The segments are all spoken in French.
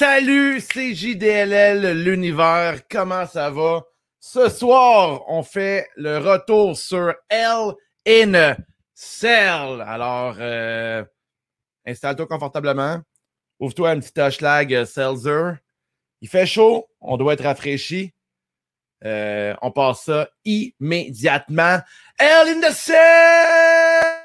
Salut, c'est JDLL, l'univers. Comment ça va? Ce soir, on fait le retour sur L in Cell. Alors, euh, installe-toi confortablement. Ouvre-toi un petit hashtag Seltzer. Il fait chaud. On doit être rafraîchi. Euh, on passe ça immédiatement. L in the Cell!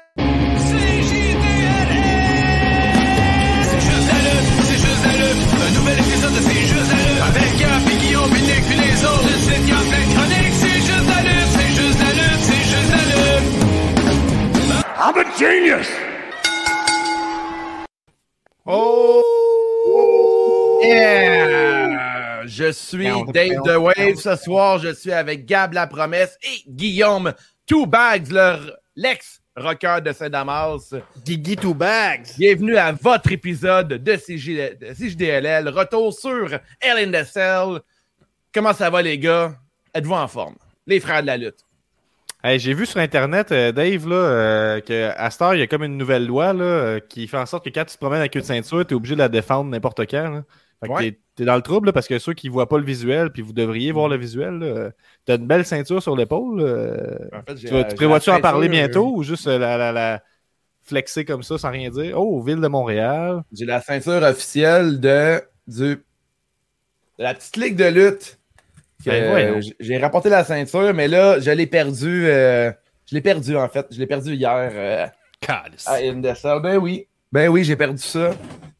I'm a genius! Oh! Yeah! Je suis Dave The Wave. Ce soir, je suis avec Gab La Promesse et Guillaume Two Bags, leur l'ex-rocker de Saint-Damas. Guigui Two Bags. Bienvenue à votre épisode de, CJ, de CJDLL. Retour sur L in the Cell. Comment ça va, les gars? Êtes-vous en forme? Les frères de la lutte. Hey, J'ai vu sur Internet, euh, Dave, là, euh, qu'à Star, il y a comme une nouvelle loi là, qui fait en sorte que quand tu te promènes avec une ceinture, tu es obligé de la défendre n'importe quand. Là. Fait que Ouais. t'es- t'es dans le trouble là, parce que ceux qui voient pas le visuel, puis vous devriez voir le visuel, t'as une belle ceinture sur l'épaule. euh, En fait, tu prévois-tu en parler bientôt ou juste la, la, la flexer comme ça sans rien dire? Oh, Ville de Montréal. J'ai la ceinture officielle de, du, de la petite ligue de lutte. Que, Ben j'ai rapporté la ceinture, mais là, je l'ai perdu. euh, je l'ai perdu, en fait. Je l'ai perdu hier euh, à Indecel. Ben oui. Ben oui, j'ai perdu ça.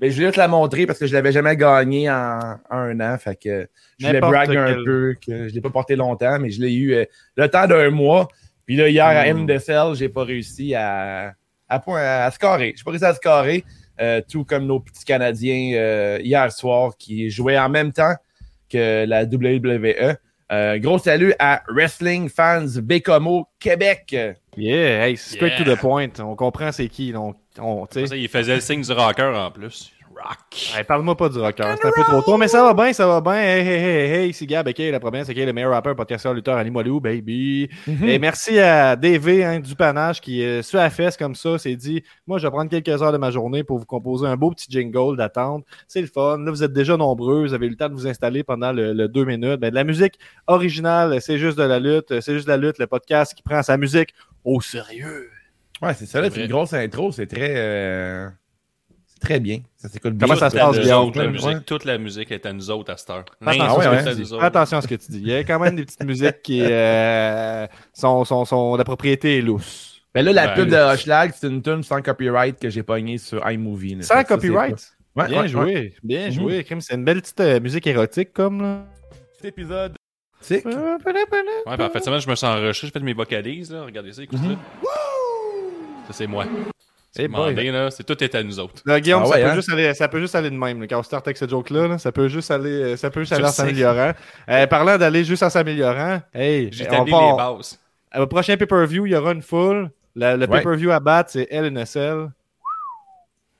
Mais je voulais te la montrer parce que je l'avais jamais gagné en, en un an. Fait que je voulais N'importe brag un peu que je l'ai pas porté longtemps, mais je l'ai eu euh, le temps d'un mois. Puis là, hier à. MDSL, j'ai pas réussi à, à, point- à scorer. J'ai pas réussi à scorer. euh, tout comme nos petits Canadiens euh, hier soir qui jouaient en même temps que la WWE. Euh, gros salut à Wrestling Fans Bécomo Québec. Yeah, hey, straight Yeah. to the point. On comprend c'est qui. On. Ça, il faisait le signe du rocker en plus. Rock. Hey, Parle-moi pas du rocker, c'est un peu trop tôt, mais ça va bien, ça va bien. Hey, hey, hey, hey, c'est Gab, ok, la première, c'est qui le meilleur rappeur, podcasteur, lutteur, animalou, baby. Mhm. Et merci à DV hein, du panache qui, euh, sur la fesse comme ça, s'est dit Moi, je vais prendre quelques heures de ma journée pour vous composer un beau petit jingle d'attente. C'est le fun. Là, vous êtes déjà nombreux, vous avez eu le temps de vous installer pendant le, le deux minutes. Ben, de la musique originale, c'est juste de la lutte, c'est juste de la lutte, le podcast qui prend sa musique au sérieux. Ouais, c'est ça, là, C'est une grosse intro, c'est très. euh, C'est très bien. Ça s'écoute bien. Comment ça se passe, Guillaume? autres, la Ouais. musique, toute la musique est à nous autres à cette heure. Attention, Ah ouais, ouais. Attention à ce que tu dis. Il y a quand même des petites musiques qui euh, sont, sont, sont- la propriété est lousse. Ben là, la Ben, pub de Hoshlag, c'est une tune sans copyright que j'ai pognée sur iMovie. Sans ça, copyright? Ouais, bien ouais, joué, ouais. bien Mhm. joué. C'est une belle petite euh, musique érotique comme là. Cet épisode Tic. Ouais, ben, en fait, semaine, je me sens enregistré, je fais de mes vocalises, là. Regardez ça, écoutez Mhm. ça. Ça, c'est moi. Eh C'est boy. demandé, là. C'est tout est à nous autres. Là, Guillaume, Ah ça, peut hein? juste aller, ça peut juste aller de même. là. Quand on start avec ce joke-là, là, ça peut juste aller, euh, ça peut juste aller en s'améliorant. Euh, parlant d'aller juste en s'améliorant, hey, on J'établis part- les bases. Au prochain pay-per-view, il y aura une foule. Le, le Ouais. pay-per-view à battre, c'est LNSL.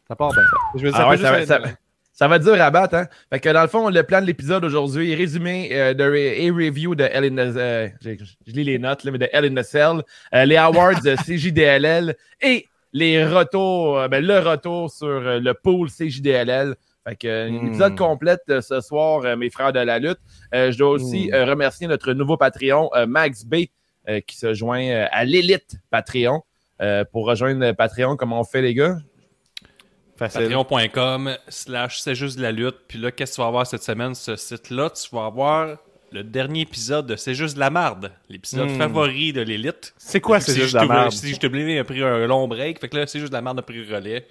Ça part bien. Je veux dire, Ah ça ouais, peut ça, va, ça, va dur à battre, hein? Fait que dans le fond, le plan de l'épisode aujourd'hui, résumé euh, de re- et review de L in the, euh, je, je lis les notes, là, mais de L in the Cell, euh, les awards de CJDLL et les retours, euh, ben, le retour sur euh, le pool CJDLL. Fait que euh, Hmm. épisode complète euh, ce soir, mes frères de la lutte. Euh, je dois aussi Hmm. remercier notre nouveau Patreon, Max B, euh, qui se joint à l'élite Patreon. Euh, pour rejoindre Patreon, comment on fait, les gars? Patreon.com slash c'est juste de la lutte. Puis là, qu'est-ce que tu vas avoir cette semaine? Ce site-là, tu vas avoir le dernier épisode de C'est juste de la marde. L'épisode Hmm. favori de l'élite. C'est quoi, c'est juste de la CJW merde? CJW a pris un long break. Fait que là, c'est juste de la merde a pris le relais.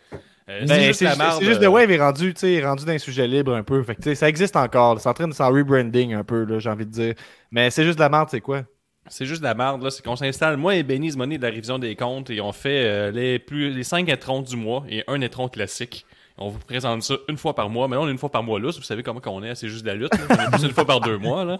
Euh, Ben, c'est juste de la marde. c'est juste euh, The Wave est rendu, tu sais, est rendu d'un sujet libre un peu. Fait que, ça existe encore. C'est en train de s'en rebranding un peu, j'ai envie de dire. Mais c'est juste de la merde, c'est quoi? C'est juste de la merde, là. C'est qu'on s'installe. Moi et Benny Money de la révision des comptes et on fait euh, les, plus, les 5 étrons du mois et un étron classique. On vous présente ça une fois par mois. Mais là, on est une fois par mois là. Vous savez comment qu'on est. C'est juste de la lutte. là. On est plus une fois par deux mois. Là.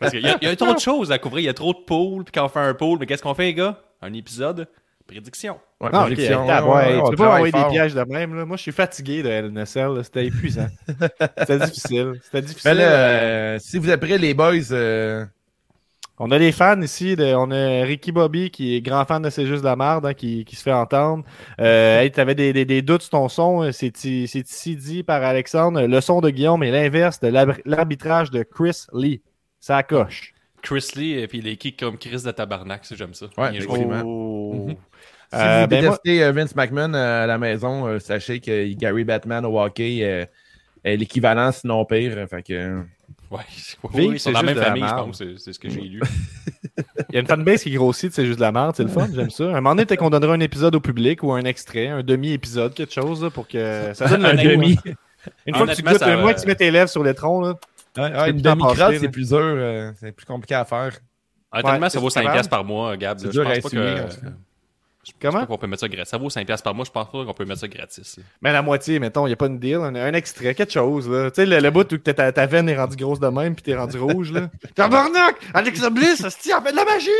Parce qu'il y, a- il y a trop de choses à couvrir. Il y a trop de pools. Puis quand on fait un pool, mais qu'est-ce qu'on fait, les gars? Un épisode. Prédiction. Ouais, ok, prédiction, ah, ouais, ouais, ouais, on tu peux pas envoyer des pièges de même. Là. Moi, je suis fatigué de LNSL. là. C'était épuisant. C'était difficile. C'était difficile. Mais là, euh, si vous êtes prêts, les boys, euh, On a des fans ici. de- on a Ricky Bobby qui est grand fan de C'est juste de la merde, hein, qui, qui se fait entendre. Euh, hey, t'avais des, des, des doutes sur ton son. euh, C'est ici dit par Alexandre. Le son de Guillaume est l'inverse de l'arbitrage de Chris Lee. Ça coche. Chris Lee et puis les kicks comme Chris de tabarnak, si j'aime ça. Ouais. Oh. si Euh, vous ben, détestez euh, Vince McMahon euh, à la maison, sachez que Gary Batman au hockey est l'équivalent, sinon pire. euh, Fait que, Ouais, ils sont c'est la même de la famille, je merde. pense. C'est c'est ce que j'ai lu. Il y a une fanbase qui grossit, c'est juste de la merde, c'est le fun, j'aime ça. Un moment donné, peut-être qu'on donnerait un épisode au public ou un extrait, un demi-épisode, quelque chose, là, pour que ça donne le un demi. ouais. Une fois que tu goûtes, un va- mois que tu mets tes lèvres sur l'étron, là. Ouais, ouais, une demi-crotte, c'est plus dur, euh, c'est plus compliqué à faire. Honnêtement, Ouais, ça vaut c'est 5$ capable. piastres par mois, Gab. C'est. Je dur à Comment? qu'on peut mettre ça gratis. Ça vaut 5$ piastres par mois. Je pense pas qu'on peut mettre ça gratis. Mais la moitié, mettons, il n'y a pas une deal, un, un extrait, quelque chose, là. Tu sais, le, le bout où ta, ta, veine est rendue grosse de même puis t'es rendu rouge, là. Tabarnak! Alexa Bliss, hostie, elle fait de la magie!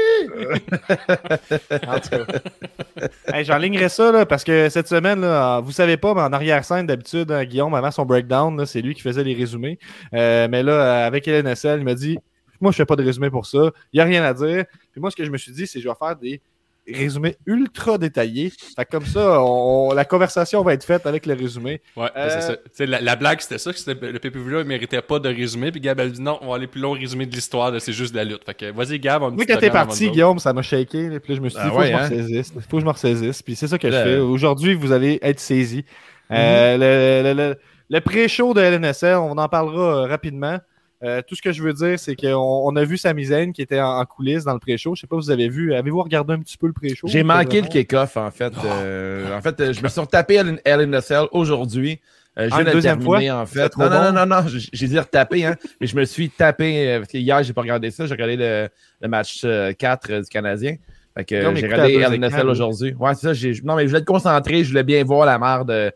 en tout cas. Hey, J'enlignerai ça, là, parce que cette semaine, là, vous savez pas, mais en arrière-scène, d'habitude, hein, Guillaume, avant son breakdown, c'est lui qui faisait les résumés. Euh, mais là, euh, avec LNSL, il m'a dit, moi, je fais pas de résumé pour ça. Il n'y a rien à dire. Puis moi, ce que je me suis dit, c'est que je vais faire des résumés ultra détaillés. Fait que comme ça, on- la conversation va être faite avec le résumé. Ouais, ben, Euh, c'est ça. Tu sais, la, la blague, c'était ça. que c'était- le PPV là, il méritait pas de résumé. Puis Gab, elle dit non, on va aller plus long résumé de l'histoire. C'est juste de la lutte. Fait que vas-y, Gab. on Oui, quand t'es parti, Guillaume, ça m'a shaké. Puis là, je me suis dit, Ah il faut ouais, que je me hein? ressaisisse. Faut que je me ressaisisse. Puis c'est ça que je Là, fais. Aujourd'hui, vous allez être saisis. Euh, le le, le, le pré-show de LNSL, on en parlera euh, rapidement. Euh, tout ce que je veux dire, c'est qu'on on a vu Sami Zayn qui était en, en coulisses dans le pré-show. Je sais pas si vous avez vu. Avez-vous regardé un petit peu le pré-show? J'ai manqué le kick-off, en fait. Euh, en fait, euh, je me suis retapé à LNSL aujourd'hui. Euh, je Ah, viens de deuxième terminer, fois? en fait. Non, non, bon? non, non, non, j'ai j'ai dit retaper, hein. mais je me suis tapé, euh, parce que hier, j'ai pas regardé ça. J'ai regardé le, le match euh, 4 euh, du Canadien. Fait que j'ai regardé LNSL écrans, aujourd'hui. Ouais, c'est ça. j'ai- Non, mais je voulais être concentré. Je voulais bien voir la merde euh,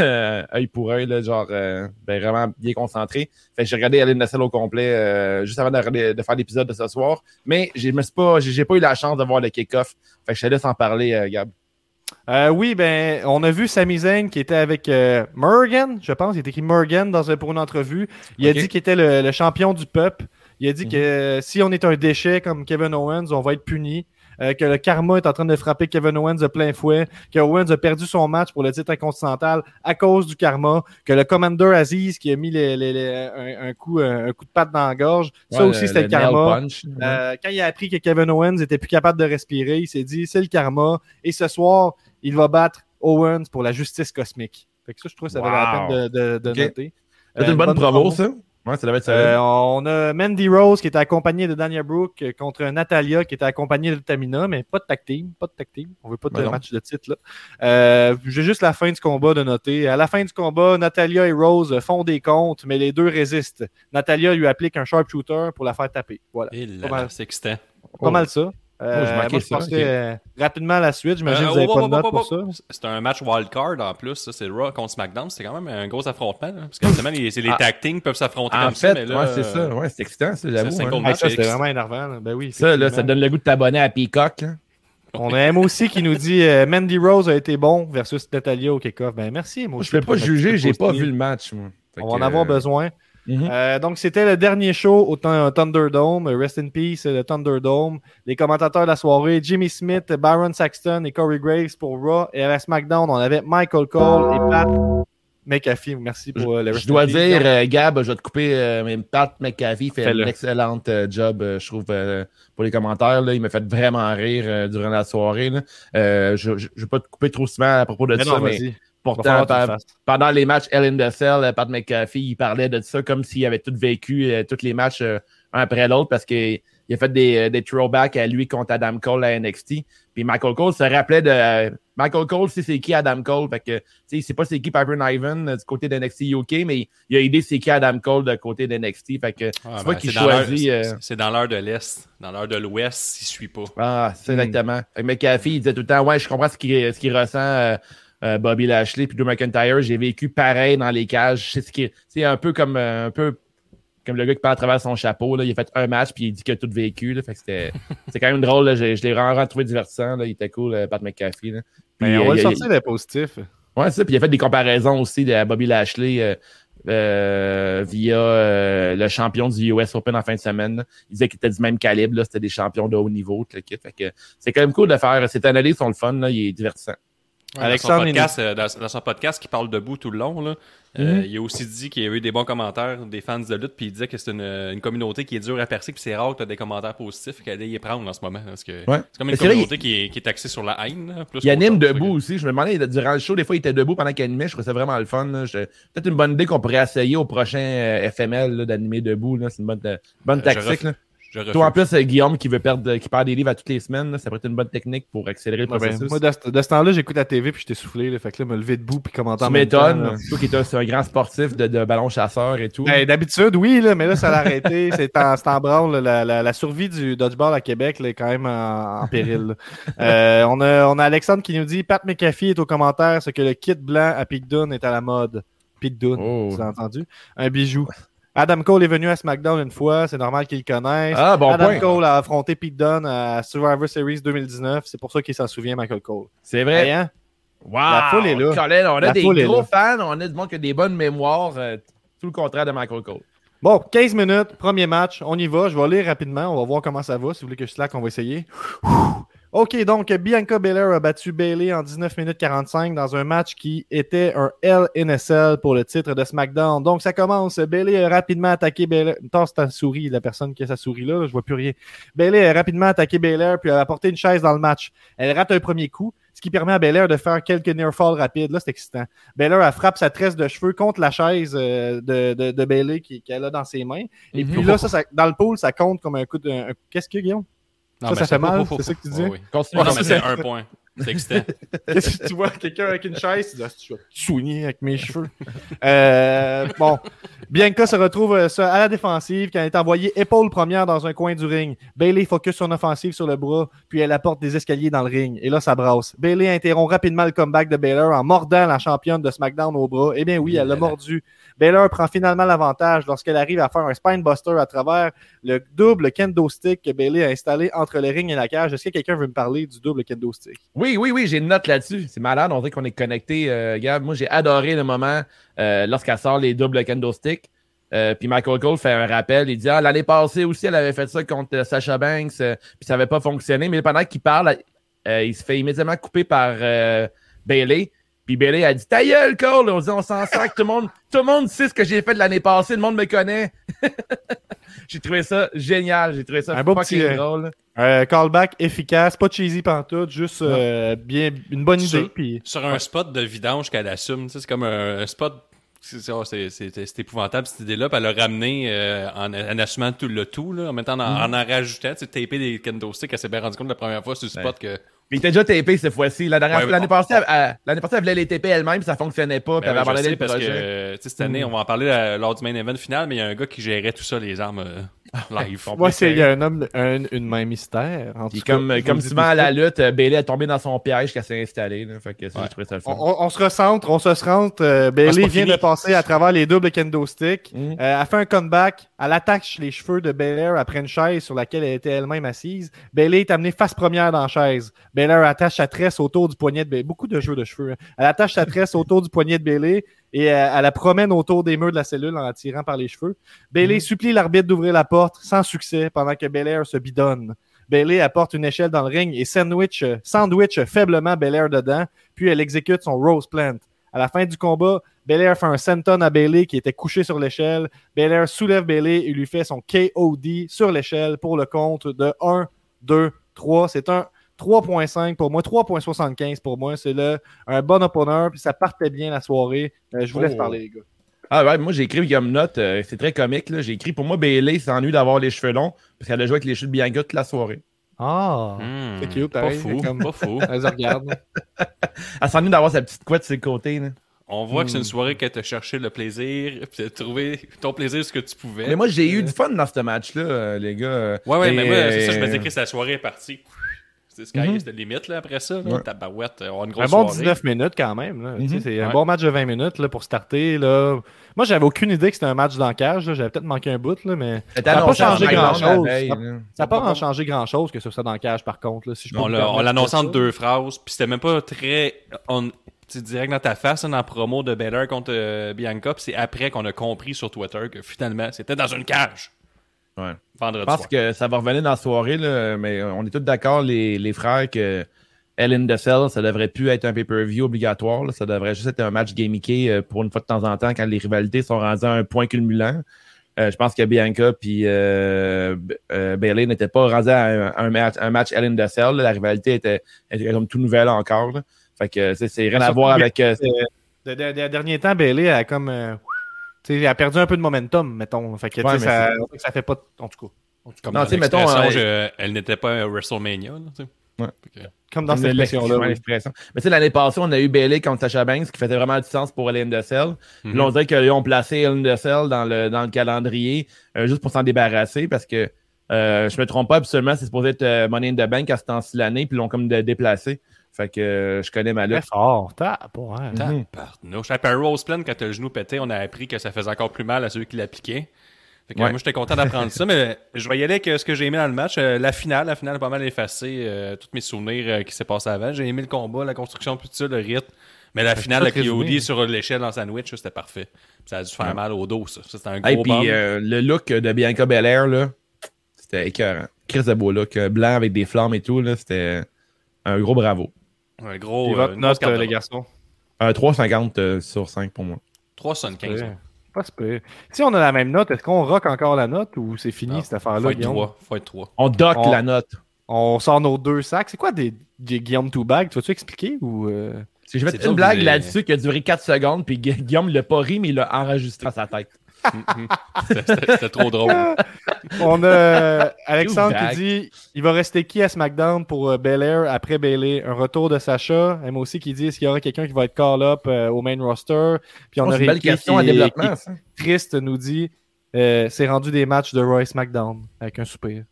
œil pour œil, là, genre euh, ben, vraiment bien concentré. Fait que j'ai regardé LNSL au complet euh, juste avant de, faire l'épisode de ce soir. Mais j'ai me suis pas, j'ai pas eu la chance de voir le kick-off. Fait que je te laisse en parler, euh, Gab. Euh, oui, ben, on a vu Sami Zayn qui était avec euh, Morgan, je pense. Il était écrit Morgan dans un, pour une entrevue. Il a dit qu'il était le, le champion du peuple. Il a dit Mhm. que euh, si on est un déchet comme Kevin Owens, on va être puni. Euh, que le karma est en train de frapper Kevin Owens de plein fouet. Que Owens a perdu son match pour le titre continental à cause du karma. Que le Commander Aziz qui a mis les- les- les- un, un coup, un, coup de patte dans la gorge. ça aussi, c'était le, karma. punch. Euh, quand il a appris que Kevin Owens était plus capable de respirer, il s'est dit c'est le karma. Et ce soir, il va battre Owens pour la justice cosmique. Fait que ça, je trouve que ça valait la Wow. peine de, de- de noter. C'est Euh, une bonne promo, ça. Ouais, ça devait être solide. Euh, on a Mandy Rose qui était accompagnée de Dania Brooke euh, contre Natalia qui était accompagnée de Tamina, mais pas de tag team, pas de tag team. On veut pas de Ben match de titre là. Euh, J'ai juste la fin du combat de noter. À la fin du combat, Natalia et Rose font des comptes, mais les deux résistent. Natalia lui applique un sharpshooter pour la faire taper. Voilà. Et Pas là, mal. c'est excitant. Pas mal ça. Euh, moi, je ça, passerai ok. euh, rapidement à la suite. J'imagine Euh, que vous n'avez oh, pas oh, de oh, notes oh, pour oh, ça. C'est un match wildcard en plus. Ça, c'est Raw contre SmackDown. C'était quand même un gros affrontement. là. Parce que justement, les, c'est les Ah. tag teams peuvent s'affronter En comme fait, ça. Mais là, ouais, c'est ça. Ouais, c'est excitant, ça, j'avoue. c'est hein. c'était X. vraiment énervant. là. Ben oui, Ça, là, ça donne le goût de t'abonner à Peacock. là. On a M aussi qui nous dit euh, Mandy Rose a été bon versus Natalia au kick-off. Ben merci, moi Moi, je peux pas juger, j'ai pas vu le match. On va en avoir euh, mhm. Euh, donc, c'était le dernier show au Thun- Thunderdome. Rest in peace, le Thunderdome. Les commentateurs de la soirée, Jimmy Smith, Baron Saxton et Corey Graves pour Raw. Et à la SmackDown, on avait Michael Cole et Pat McAfee. Merci pour euh, le Je dois dire, euh, Gab, je vais te couper, euh, mais Pat McAfee fait un excellent job, je trouve, pour les commentaires. Là. Il m'a fait vraiment rire durant la soirée. Là. Je ne vais pas te couper trop souvent à propos de Mais ça, non, mais pourtant, pa- pendant les matchs Ellen Dessel, euh, Pat McAfee, il parlait de ça comme s'il avait tout vécu, euh, tous les matchs euh, un après l'autre, parce qu'il il a fait des, des throwbacks à lui contre Adam Cole à NXT. Puis Michael Cole se rappelait de. euh, Michael Cole, c'est c'est qui Adam Cole. Fait que, tu sais, il sait pas c'est qui Piper Niven du côté de NXT UK, mais il a aidé c'est qui Adam Cole de côté de NXT. Fait que, Ah, c'est ben, qu'il choisit. c'est- dans l'heure de l'Est. Dans l'heure de l'Ouest, il suit pas. ah, c'est Hmm. exactement. McAfee, il disait tout le temps, ouais, je comprends ce qu'il ce qu'il ressent. Euh, Bobby Lashley puis Drew McIntyre, j'ai vécu pareil dans les cages. C'est un peu comme euh, un peu comme le gars qui parle à travers son chapeau. Là. Il a fait un match puis il dit qu'il a tout vécu. Là. Fait que c'était c'est quand même drôle. Là. Je, je l'ai vraiment trouvé divertissant. Là. Il était cool, euh, Pat McAfee. Là. Puis, Ben, on va le sortir le positif. Ouais, c'est ça. Puis il a fait des comparaisons aussi de Bobby Lashley euh, euh, via euh, le champion du US Open en fin de semaine. là. Il disait qu'il était du même calibre. là. C'était des champions de haut niveau. tout le kit. Fait que c'est quand même cool de faire. Cette analyse sont le fun. Là. Il est divertissant. Alexandre, dans son, podcast, euh, dans, dans son podcast qui parle debout tout le long, là, euh, il a aussi dit qu'il y a eu des bons commentaires des fans de lutte, puis il disait que c'est une, une communauté qui est dure à percer, puis c'est rare que tu as des commentaires positifs qu'elle y prendre en ce moment. Parce que Ouais. c'est comme une vrai, communauté qui, est, qui est axée sur la haine. là, plus Il anime debout aussi. Je me demandais, durant le show, des fois, il était debout pendant qu'il animait. Je trouvais ça vraiment le fun. Peut-être une bonne idée qu'on pourrait essayer au prochain euh, FML d'animer debout. là. C'est une bonne, euh, bonne Euh, je tactique. ref-. Je. Toi, en plus, euh, Guillaume, qui veut perdre, qui perd des livres à toutes les semaines, là, ça pourrait être une bonne technique pour accélérer le Ouais, ben, processus. moi, de, ce- de ce temps-là, j'écoute la TV puis j'étais soufflé. Là, fait que là, me lever debout puis commenter en tu m'étonnes. Toi qui es un, c'est un grand sportif de, de ballon chasseur et tout. Ben, D'habitude, oui, là, mais là, ça l'a arrêté. C'est en, en branle. La, la- la survie du dodgeball à Québec là, est quand même en, en péril. Euh, on, a, on a Alexandre qui nous dit Pat McAfee est au commentaire ce que le kit blanc à Dunne est à la mode. Dunne, Oh. tu l'as entendu? Un bijou. Adam Cole est venu à SmackDown une fois, c'est normal qu'il le connaisse. Ah, bon Adam point. Cole a affronté Pete Dunne à Survivor Series 2019. C'est pour ça qu'il s'en souvient, Michael Cole. C'est vrai. Hein? Wow! La foule est là. Colin, on a La des gros fans, on a du monde qui a des bonnes mémoires. euh, tout le contraire de Michael Cole. Bon, 15 minutes, premier match, on y va. Je vais lire rapidement, on va voir comment ça va. Si vous voulez que je slack, on va essayer. OK, donc Bianca Belair a battu Bailey en 19 minutes 45 dans un match qui était un LNSL pour le titre de SmackDown. Donc ça commence. Bailey a rapidement attaqué Belair. Tasse ta souris, la personne qui a sa souris là, là, je vois plus rien. Bailey a rapidement attaqué Belair puis a apporté une chaise dans le match. Elle rate un premier coup, ce qui permet à Belair de faire quelques near fall rapides. Là, c'est excitant. Belair elle frappe sa tresse de cheveux contre la chaise euh, de, de, de Bailey qu'elle a dans ses mains. Et Mhm. puis là, ça, ça- dans le pool, ça compte comme un coup de. un- Qu'est-ce que Guillaume? Non, ça, mais ça fait mal, c'est ça que tu dis? ouais, oui. Continue. Non, mais c'est- un point. C'est excitant. Qu'est-ce que tu vois? Quelqu'un avec une chaise? Tu dis, Ah, tu vas te soigner avec mes cheveux. Euh, bon. Bianca se retrouve euh, à la défensive quand elle est envoyée épaule première dans un coin du ring. Bailey focus son offensive sur le bras, puis elle apporte des escaliers dans le ring. Et là, ça brasse. Bailey interrompt rapidement le comeback de Baylor en mordant la championne de SmackDown au bras. Eh bien oui, elle l'a mordu. Baylor prend finalement l'avantage lorsqu'elle arrive à faire un spinebuster à travers le double kendo stick que Bailey a installé entre le ring et la cage. Est-ce que quelqu'un veut me parler du double kendo stick? Oui, oui, oui, j'ai une note là-dessus. C'est malade, on dirait qu'on est connecté. Euh, moi, j'ai adoré le moment euh, lorsqu'elle sort les doubles kendo sticks. Euh, puis Michael Cole fait un rappel. Il dit Ah, l'année passée aussi, elle avait fait ça contre Sasha Banks, puis ça n'avait pas fonctionné. Mais pendant qu'il parle, il se fait immédiatement couper par Bailey. Puis Bailey a dit Ta gueule, Cole! On dit On s'en que tout le monde, tout le monde sait ce que j'ai fait de l'année passée, le monde me connaît. j'ai trouvé ça génial, j'ai trouvé ça Un beau fucking petit, euh, drôle. Euh, callback efficace, pas cheesy pantoute, juste euh, bien une bonne idée. Sur- Puis Sur un spot de vidange qu'elle assume, tu sais, c'est comme un, un spot. c'est- c'est- oh, C'est épouvantable cette idée-là. Puis elle l'a ramené euh, en, en assumant tout le tout, là, en mettant en, en, en rajoutant, tu sais, taper des kendo sticks. Elle s'est bien rendu compte la première fois sur le spot que. Mais il était déjà tapé cette fois-ci. Ouais, L'année passée, elle- passée, elle voulait les taper elle-même, ça fonctionnait pas, puis Ben elle le parce que projet. cette année, on va en parler euh, lors du main event final, mais il y a un gars qui gérait tout ça, les armes euh, live. moi, c'est il y a un homme, un, une main mystère. En tout cas, comme, vous comme souvent tout à la lutte, euh, Bailey est tombé dans son piège qu'elle s'est installée. Là, fait que ça, On, on- on se recentre, on se recentre. euh, Ah, Bailey vient fini. de passer à travers les doubles kendo sticks. Mhm. Euh, elle fait un comeback. Elle attaque les cheveux de Belair après une chaise sur laquelle elle était elle-même assise. Bailey est amenée face première dans la chaise. Belair attache sa tresse autour du poignet de Bailey. Beaucoup de jeux de cheveux. hein. Elle attache sa tresse autour du poignet de Bailey et euh, elle la promène autour des murs de la cellule en la tirant par les cheveux. Bailey supplie l'arbitre d'ouvrir la porte sans succès pendant que Belair se bidonne. Bailey apporte une échelle dans le ring et sandwich, euh, sandwich faiblement Belair dedans, puis elle exécute son Rose Plant. À la fin du combat, Belair fait un senton à Bailey qui était couché sur l'échelle. Belair soulève Bailey et lui fait son KOD sur l'échelle pour le compte de 1, 2, 3. C'est un 3.5 pour moi, 3.75 pour moi. C'est le un bon opener, puis ça partait bien la soirée. Euh, je vous laisse Oh. parler, les gars. Ah ouais, moi j'ai écrit comme note, euh, c'est très comique. là. J'ai écrit pour moi, Bailey s'ennuie d'avoir les cheveux longs, parce qu'elle a joué avec les cheveux de Bianca toute la soirée. Ah! Hmm, C'est cute, pas pareil, fou, comme- pas fou. Elle se regarde. Elle s'ennuie d'avoir sa petite couette sur le côté. là. On voit que c'est une Hmm. soirée que t'as cherché le plaisir, puis t'as trouvé ton plaisir ce que tu pouvais. Mais moi, j'ai eu du fun dans ce match-là, euh, les gars. euh. Ouais, ouais, Et, mais moi, c'est ça, je me euh, disais que la soirée est partie. C'est Sky is the limit là, après ça. Là. Ouais. Tabarouette, on a une grosse Un bon soirée. 19 minutes quand même. Mhm. C'est un Ouais. bon match de 20 minutes là, pour starter. Là. Moi, j'avais aucune idée que c'était un match dans la cage. là. J'avais peut-être manqué un bout, là, mais Ça a pas changé grand-chose. Ça- n'a pas changé grand-chose que ce soit dans la cage, par contre. Là, si je peux On l'annonçait en deux phrases, puis c'était même pas très on, direct dans ta face là, dans la promo de Baylor contre euh, Bianca, puis c'est après qu'on a compris sur Twitter que finalement c'était dans une cage. Ouais. Vendredi Je pense soir. que ça va revenir dans la soirée, là, mais on est tous d'accord, les, les frères, que Hell in the Cell, ça devrait plus être un pay-per-view obligatoire. là. Ça devrait juste être un match gamiqué euh, pour une fois de temps en temps quand les rivalités sont rendues à un point culminant. Euh, je pense que Bianca puis euh, euh, Bailey n'étaient pas rendus à un, un match, un match Hell in the Cell. là. La rivalité était, était comme tout nouvelle encore. là. Fait que tu sais, c'est rien à voir avec. euh, De, de- de- derniers temps, Bailey a comme. Euh, tu sais, elle a perdu un peu de momentum, mettons. Fait que, Ouais, ça, ça fait pas. En tout cas. Comme Non, dans tu sais, mettons, euh, je- elle n'était pas un WrestleMania. Là. Ouais. Comme dans cette expression-là. oui. Mais tu sais, l'année passée, on a eu Bailey contre Sasha Banks, qui faisait vraiment du sens pour Hell in the Cell. Puis Mhm. Là, on dirait qu'ils ont placé Hell in the Cell dans le, dans le calendrier euh, juste pour s'en débarrasser parce que euh, je me trompe pas, absolument, c'est supposé être euh, Money in the Bank à ce temps-ci de l'année, puis ils l'ont comme de- déplacé. Fait que euh, je connais ma Très lutte. fort. Mhm. Tabarnouche. Après Rose Plan, quand t'as le genou pété, on a appris que ça faisait encore plus mal à ceux qui l'appliquaient. Fait que, Ouais. Moi, j'étais content d'apprendre ça, mais je vais y aller avec ce que j'ai aimé dans le match. Euh, la finale, la finale a pas mal effacé euh, tous mes souvenirs euh, qui s'est passé avant. J'ai aimé le combat, la construction, puis tout ça, le rythme. Mais la finale, avec. Cody sur l'échelle dans sandwich, c'était parfait. Ça a dû faire Ouais. mal au dos, ça. Ça, c'était un gros Et bomb. puis euh, le look de Bianca Belair, là, c'était écœurant. Chris de beau look, blanc avec des flammes et tout, là, c'était un gros bravo. Un gros. Et euh, votre note, euh, les garçons? Un 3,50 euh, sur 5 pour moi. 3,75. Ouais. Pas super. Si on a la même note, est-ce qu'on rock encore la note ou c'est fini Non, cette affaire-là, Faut? 3. Faut être 3. On dock On- la note. On sort nos deux sacs. C'est quoi des, des Guillaume Two Bag? Tu vas-tu expliquer ou. euh, Si je vais C'est faire une blague là-dessus qui a duré 4 secondes, puis Gu- Guillaume l'a pas ri, mais il l'a enregistré dans sa tête. C'était- trop drôle. On a euh, Alexandre qui dit il va rester qui à SmackDown pour euh, Belair après Bailey Un retour de Sacha. Emma aussi qui dit est-ce qu'il y aura quelqu'un qui va être call-up euh, au main roster? Puis on Oh, a c'est une belle question à développement, qui- ça. triste nous dit euh, c'est rendu des matchs de Roy SmackDown avec un soupir.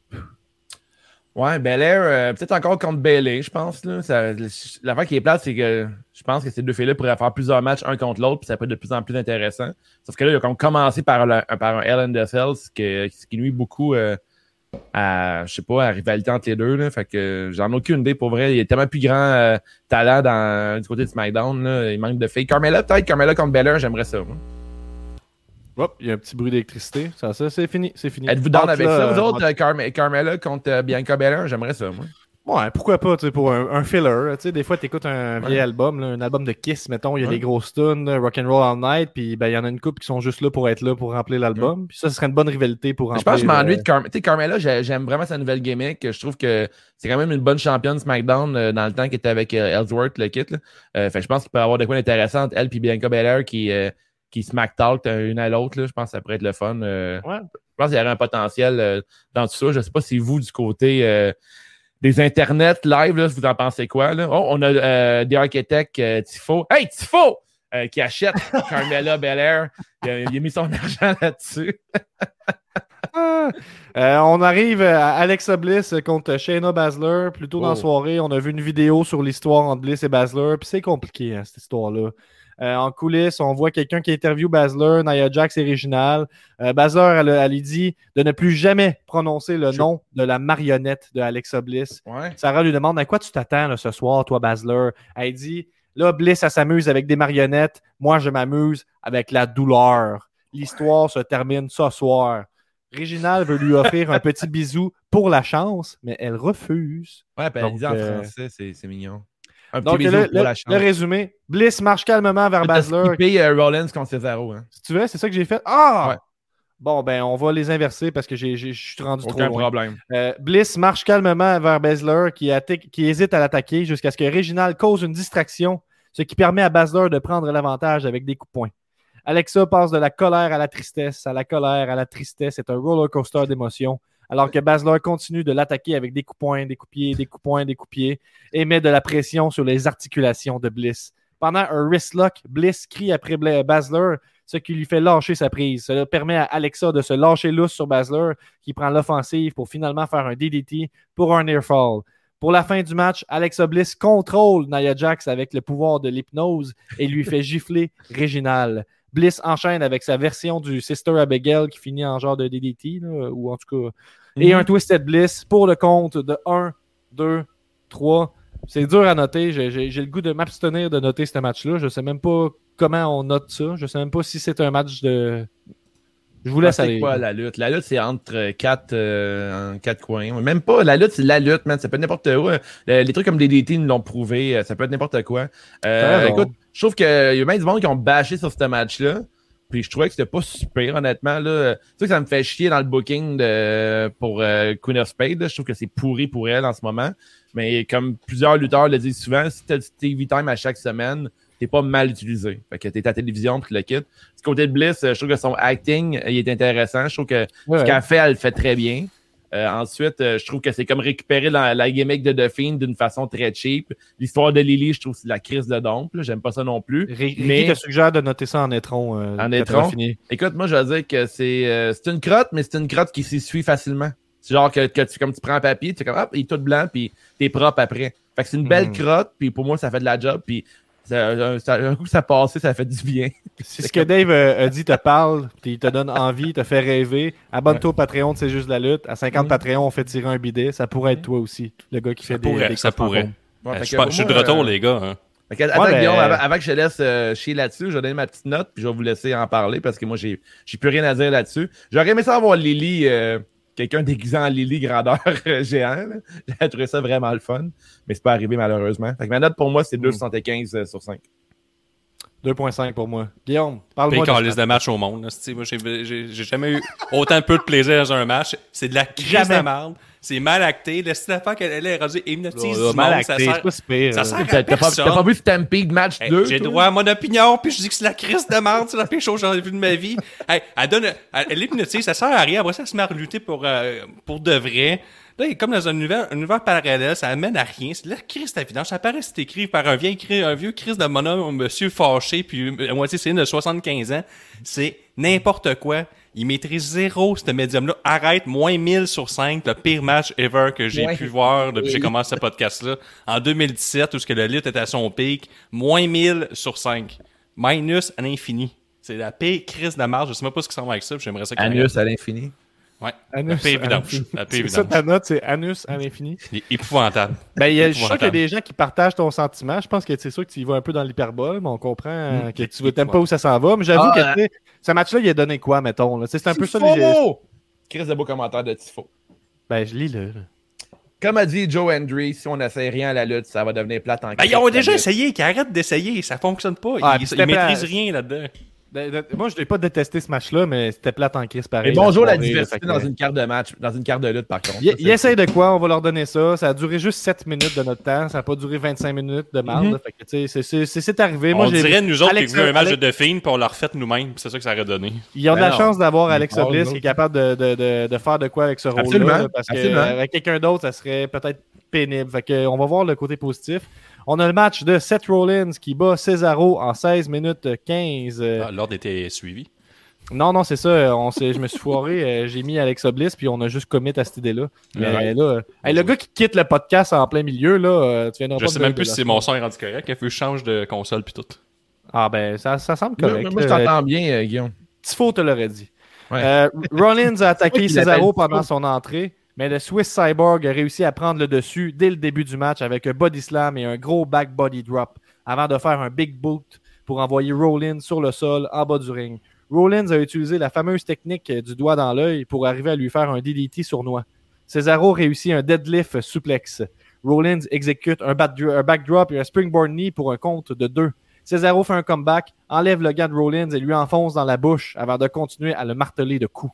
Ouais, Belair, euh, peut-être encore contre Bailey, je pense. Là. Ça, l'affaire qui est plate, c'est que je pense que ces deux filles-là pourraient faire plusieurs matchs un contre l'autre, puis ça peut être de plus en plus intéressant. Sauf que là, ils ont comme commencé par, le- par un Hell in the Cell, ce qui, ce qui nuit beaucoup euh, à, je sais pas, à rivalité entre les deux. Là. Fait que j'en ai aucune idée pour vrai. Il y a tellement plus grand euh, talent dans, du côté de SmackDown. Là. Il manque de filles. Carmella, peut-être Carmella contre Belair, j'aimerais ça. Hop, il y a un petit bruit d'électricité. Ça, ça c'est fini. C'est fini. Êtes-vous down avec là, ça, vous euh, autres, euh, Carme- Carmella contre euh, Bianca Belair? J'aimerais ça, moi. Ouais, pourquoi pas, tu sais, pour un, un filler. Tu sais, des fois, tu écoutes un vieil album, là, un album de Kiss, mettons, il y a Ouais. des grosses tunes, Rock'n'Roll All Night, puis ben, il y en a une couple qui sont juste là pour être là, pour remplir l'album. Puis ça, ce serait une bonne rivalité pour Je remplir. pense que je m'ennuie euh, de Carmella. Tu sais, Carmella, j'ai- j'aime vraiment sa nouvelle gimmick. Je trouve que c'est quand même une bonne championne SmackDown euh, dans le temps qui était avec euh, Ellsworth, le kit. là. Euh, fait que je pense qu'il peut y avoir des points intéressants entre elle et Bianca Belair qui, euh, qui smack talk une à l'autre. Je pense que ça pourrait être le fun. euh. Ouais. Je pense qu'il y aurait un potentiel euh, dans tout ça. Je sais pas si vous, du côté euh, des internets live, là, vous en pensez quoi? Là? Oh, on a des architectes Tifo. Hey, Tifo! Qui achète Carmella Belair. Il a, il a mis son argent là-dessus. Ah! Euh, on arrive à Alexa Bliss contre Shayna Baszler. Plus tôt dans la Oh. soirée, on a vu une vidéo sur l'histoire entre Bliss et Baszler. Puis c'est compliqué, hein, cette histoire-là. Euh, en coulisses, on voit quelqu'un qui interview Baszler, Nia Jax et Reginald. Euh, Baszler, elle, elle lui dit de ne plus jamais prononcer le Je- nom de la marionnette de Alexa Bliss. Ouais. Sarah lui demande à quoi tu t'attends ce soir, toi, Baszler. Elle dit Là, Bliss, elle s'amuse avec des marionnettes. Moi, je m'amuse avec la douleur. L'histoire se termine ce soir. Réginald veut lui offrir un petit bisou pour la chance, mais elle refuse. Ouais, puis elle dit en euh, français, c'est mignon. Un petit Donc, bisou le, pour le- la le chance. résumé Bliss marche calmement vers Baszler. skippé euh, Rollins contre Cesaro. Hein. Si tu veux, c'est ça que j'ai fait. Ah Ouais. Bon, ben, on va les inverser parce que je suis rendu Aucun trop loin. problème. Euh, Bliss marche calmement vers Baszler qui, qui hésite à l'attaquer jusqu'à ce que Reginald cause une distraction, ce qui permet à Baszler de prendre l'avantage avec des coups de poing. Alexa passe de la colère à la tristesse, à la colère à la tristesse. C'est un roller coaster d'émotions. Alors que Baszler continue de l'attaquer avec des coups poing, des coups de pied, des coups poing, des coups de pied et met de la pression sur les articulations de Bliss. Pendant un wrist lock, Bliss crie après Baszler, ce qui lui fait lâcher sa prise. Cela permet à Alexa de se lâcher lousse sur Baszler, qui prend l'offensive pour finalement faire un DDT pour un near fall. Pour la fin du match, Alexa Bliss contrôle Nia Jax avec le pouvoir de l'hypnose et lui fait gifler Réginal. Bliss enchaîne avec sa version du Sister Abigail qui finit en genre de DDT, là, ou en tout cas. Et Mhm. un Twisted Bliss pour le compte de 1, 2, 3. C'est dur à noter. J'ai- le goût de m'abstenir de noter ce match-là. Je sais même pas comment on note ça. Je sais même pas si c'est un match de. Je vous laisse Ah, c'est aller. quoi la lutte? La lutte, c'est entre quatre, euh, quatre coins. Même pas, la lutte, c'est la lutte, man. Ça peut être n'importe où. Euh, Les trucs comme DDT nous l'ont prouvé. euh, Ça peut être n'importe quoi. Euh, écoute, je trouve qu'il y a même du monde qui ont bâché sur ce match-là. Puis je trouvais que c'était pas super, honnêtement. Là. C'est sûr que ça me fait chier dans le booking de, pour euh, Queen of Spades. là. Je trouve que c'est pourri pour elle en ce moment. Mais comme plusieurs lutteurs le disent souvent, si t'as du TV time à chaque semaine, t'es pas mal utilisé. Fait que t'es à la télévision puis tu le quittes. Du côté de Bliss, euh, je trouve que son acting, euh, il est intéressant. Je trouve que Ouais. ce qu'elle fait, elle le fait très bien. Euh, ensuite, euh, je trouve que c'est comme récupérer la, la gimmick de Fiend d'une façon très cheap. L'histoire de Lily, je trouve que c'est la crise de dompe. J'aime pas ça non plus. Ricky Mais- te suggère de noter ça en étron. euh, En étron? fini. Écoute, moi, je veux dire que c'est euh, c'est une crotte, mais c'est une crotte qui s'essuie facilement. C'est genre que, que tu, comme tu prends un papier, tu fais comme, hop, il est tout blanc, puis t'es propre après. Fait que c'est une belle Mm. crotte, puis pour moi, ça fait de la job, puis ça, ça- un coup que ça passé, ça fait du bien. Si ce que Dave euh, a dit te parle, puis il te donne envie, te fait rêver, abonne-toi au Patreon C'est juste la lutte. À 50 Mhm. Patreon, on fait tirer un bidet. Ça pourrait être toi aussi, le gars qui fait Ça des, pourrait, des ça pourrait. Ouais, Euh, je que je suis de retour, euh, les gars. hein. Fait que, attends, Ouais, ben- Guillaume, avant, avant que je te laisse euh, chier là-dessus, je vais donner ma petite note, puis je vais vous laisser en parler parce que moi, j'ai j'ai plus rien à dire là-dessus. J'aurais aimé ça avoir Lily, euh, quelqu'un déguisé en Lily grandeur euh, géant. J'ai trouvé ça vraiment le fun, mais c'est pas arrivé malheureusement. Fait que ma note pour moi, c'est 2,75 euh, sur 5. 2.5 pour moi. Guillaume, Pire parle-moi calice ce de match au monde. Moi, j'ai j'ai- j'ai jamais eu autant peu de plaisir dans un match. C'est de la crise de merde. C'est mal acté. Le style d'affaire qu'elle elle est rendue hypnotise Là, du mal monde. acté, Ça c'est sert... pas si pire. ça sert- T'as pas, personne. t'as pas vu Stampede match Hey, 2? J'ai toi? droit à mon opinion, puis je dis que c'est la crise de merde, c'est la pire chose que j'en ai vu de ma vie. Hey, elle donne, elle, elle hypnotise, ça sert à rien. Après ça, elle se met à lutter pour, euh, pour de vrai. Là, il est comme dans un univers, un univers parallèle, ça amène à rien. C'est de la crise. Ça paraît c'est écrit par un vieux, cri- un vieux crise de monhomme, un monsieur fâché, puis à moitié c'est de 75 ans. C'est n'importe quoi. Il maîtrise zéro, ce médium-là. Arrête, moins 1000 sur 5, le pire match ever que j'ai Ouais. pu voir depuis que j'ai commencé ce podcast-là. En 2017, où ce que le lutte était à son pic, moins 1000 sur 5. Minus à l'infini. C'est la pire crise de marge. Je sais même pas ce qui s'en va avec ça, puis j'aimerais ça qu'il Anus à l'infini. Ouais. Anus. La C'est ça ta note, c'est anus à l'infini. Il est épouvantable. Ben, il y a, je suis sûr qu'il y a des gens qui partagent ton sentiment. Je pense que c'est sûr que tu y vas un peu dans l'hyperbole, mais on comprend euh, Mm. que tu n'aimes pas où ça s'en va. Mais j'avoue Ah, que sais, ce match-là, il a donné quoi, mettons? là? Tu sais, C'est un peu ça. les-! Chris de beau commentaire de Tifo. Ben, je lis le. Comme a dit Joe Hendry, si on n'essaie rien à la lutte, ça va devenir plate en Ben, ils ont déjà essayé, qu'ils arrêtent d'essayer. Ça fonctionne pas. Ah, ils, ils maîtrisent rien là-dedans. Ben, ben, Moi, je l'ai pas détesté ce match-là, mais c'était plate en crise pareil. Mais bonjour la soirée, diversité fait que- dans une carte de match, dans une carte de lutte par contre. Il, Ça, il essaye de quoi? On va leur donner ça. Ça a duré juste 7 minutes de notre temps. Ça n'a pas duré 25 minutes de que, tu sais, c'est- c'est- c'est c'est arrivé. Moi, on dirait, nous autres, Alex- qui vu un match Alex- de puis on l'a refait nous-mêmes. C'est ça que ça aurait donné. Ils ont de Ben la non. chance d'avoir Alexa Bliss non. qui est capable de, de, de, de faire de quoi avec ce rôle-là. là, Parce Absolument. qu'avec quelqu'un d'autre, ça serait peut-être pénible. Fait que, on va voir le côté positif. On a le match de Seth Rollins qui bat Cesaro en 16 minutes 15. Euh, Ah, L'ordre était suivi. Non, non, c'est ça. On je me suis foiré. euh, J'ai mis Alexa Bliss, puis on a juste commit à cette idée-là. Mais Ouais. là, hey, le gars qui quitte le podcast en plein milieu, là, euh, tu viendras Je pas sais me même plus de si mon son est rendu correct. Il faut que je change de console puis tout. Ah ben, ça, ça semble correct. moi, je t'entends bien, Guillaume. Tifo te l'aurait dit. Ouais. Euh, Rollins a attaqué l'appelle pendant son entrée, mais le Swiss Cyborg a réussi à prendre le dessus dès le début du match avec un body slam et un gros back body drop avant de faire un big boot pour envoyer Rollins sur le sol en bas du ring. Rollins a utilisé la fameuse technique du doigt dans l'œil pour arriver à lui faire un DDT sournois. Cesaro réussit un deadlift suplex. Rollins exécute un, backdrop et un springboard knee pour un compte de deux. Cesaro fait un comeback, enlève le gars de Rollins et lui enfonce dans la bouche avant de continuer à le marteler de coups.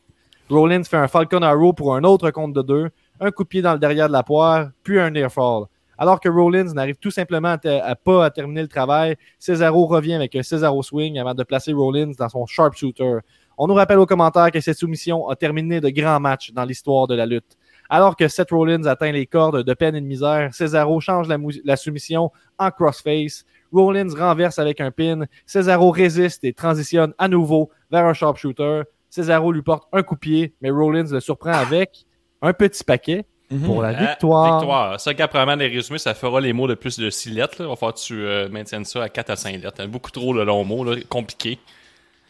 Rollins fait un Falcon Arrow pour un autre compte de deux, un coup de pied dans le derrière de la poire, puis un near fall. Alors que Rollins n'arrive tout simplement à, pas à terminer le travail, Cesaro revient avec un Cesaro swing avant de placer Rollins dans son sharpshooter. On nous rappelle aux commentaires que cette soumission a terminé de grands matchs dans l'histoire de la lutte. Alors que Seth Rollins atteint les cordes de peine et de misère, Cesaro change la, la soumission en crossface. Rollins renverse avec un pin. Cesaro résiste et transitionne à nouveau vers un sharpshooter. Cesaro lui porte un coup pied, mais Rollins le surprend avec un petit paquet. pour la Ah, victoire. victoire. Ça, qu'après les résumés, ça fera les mots de plus de 6 lettres. Là. Il va falloir que tu euh, maintiennes ça à 4 à 5 lettres. Beaucoup trop le long mot, là, compliqué.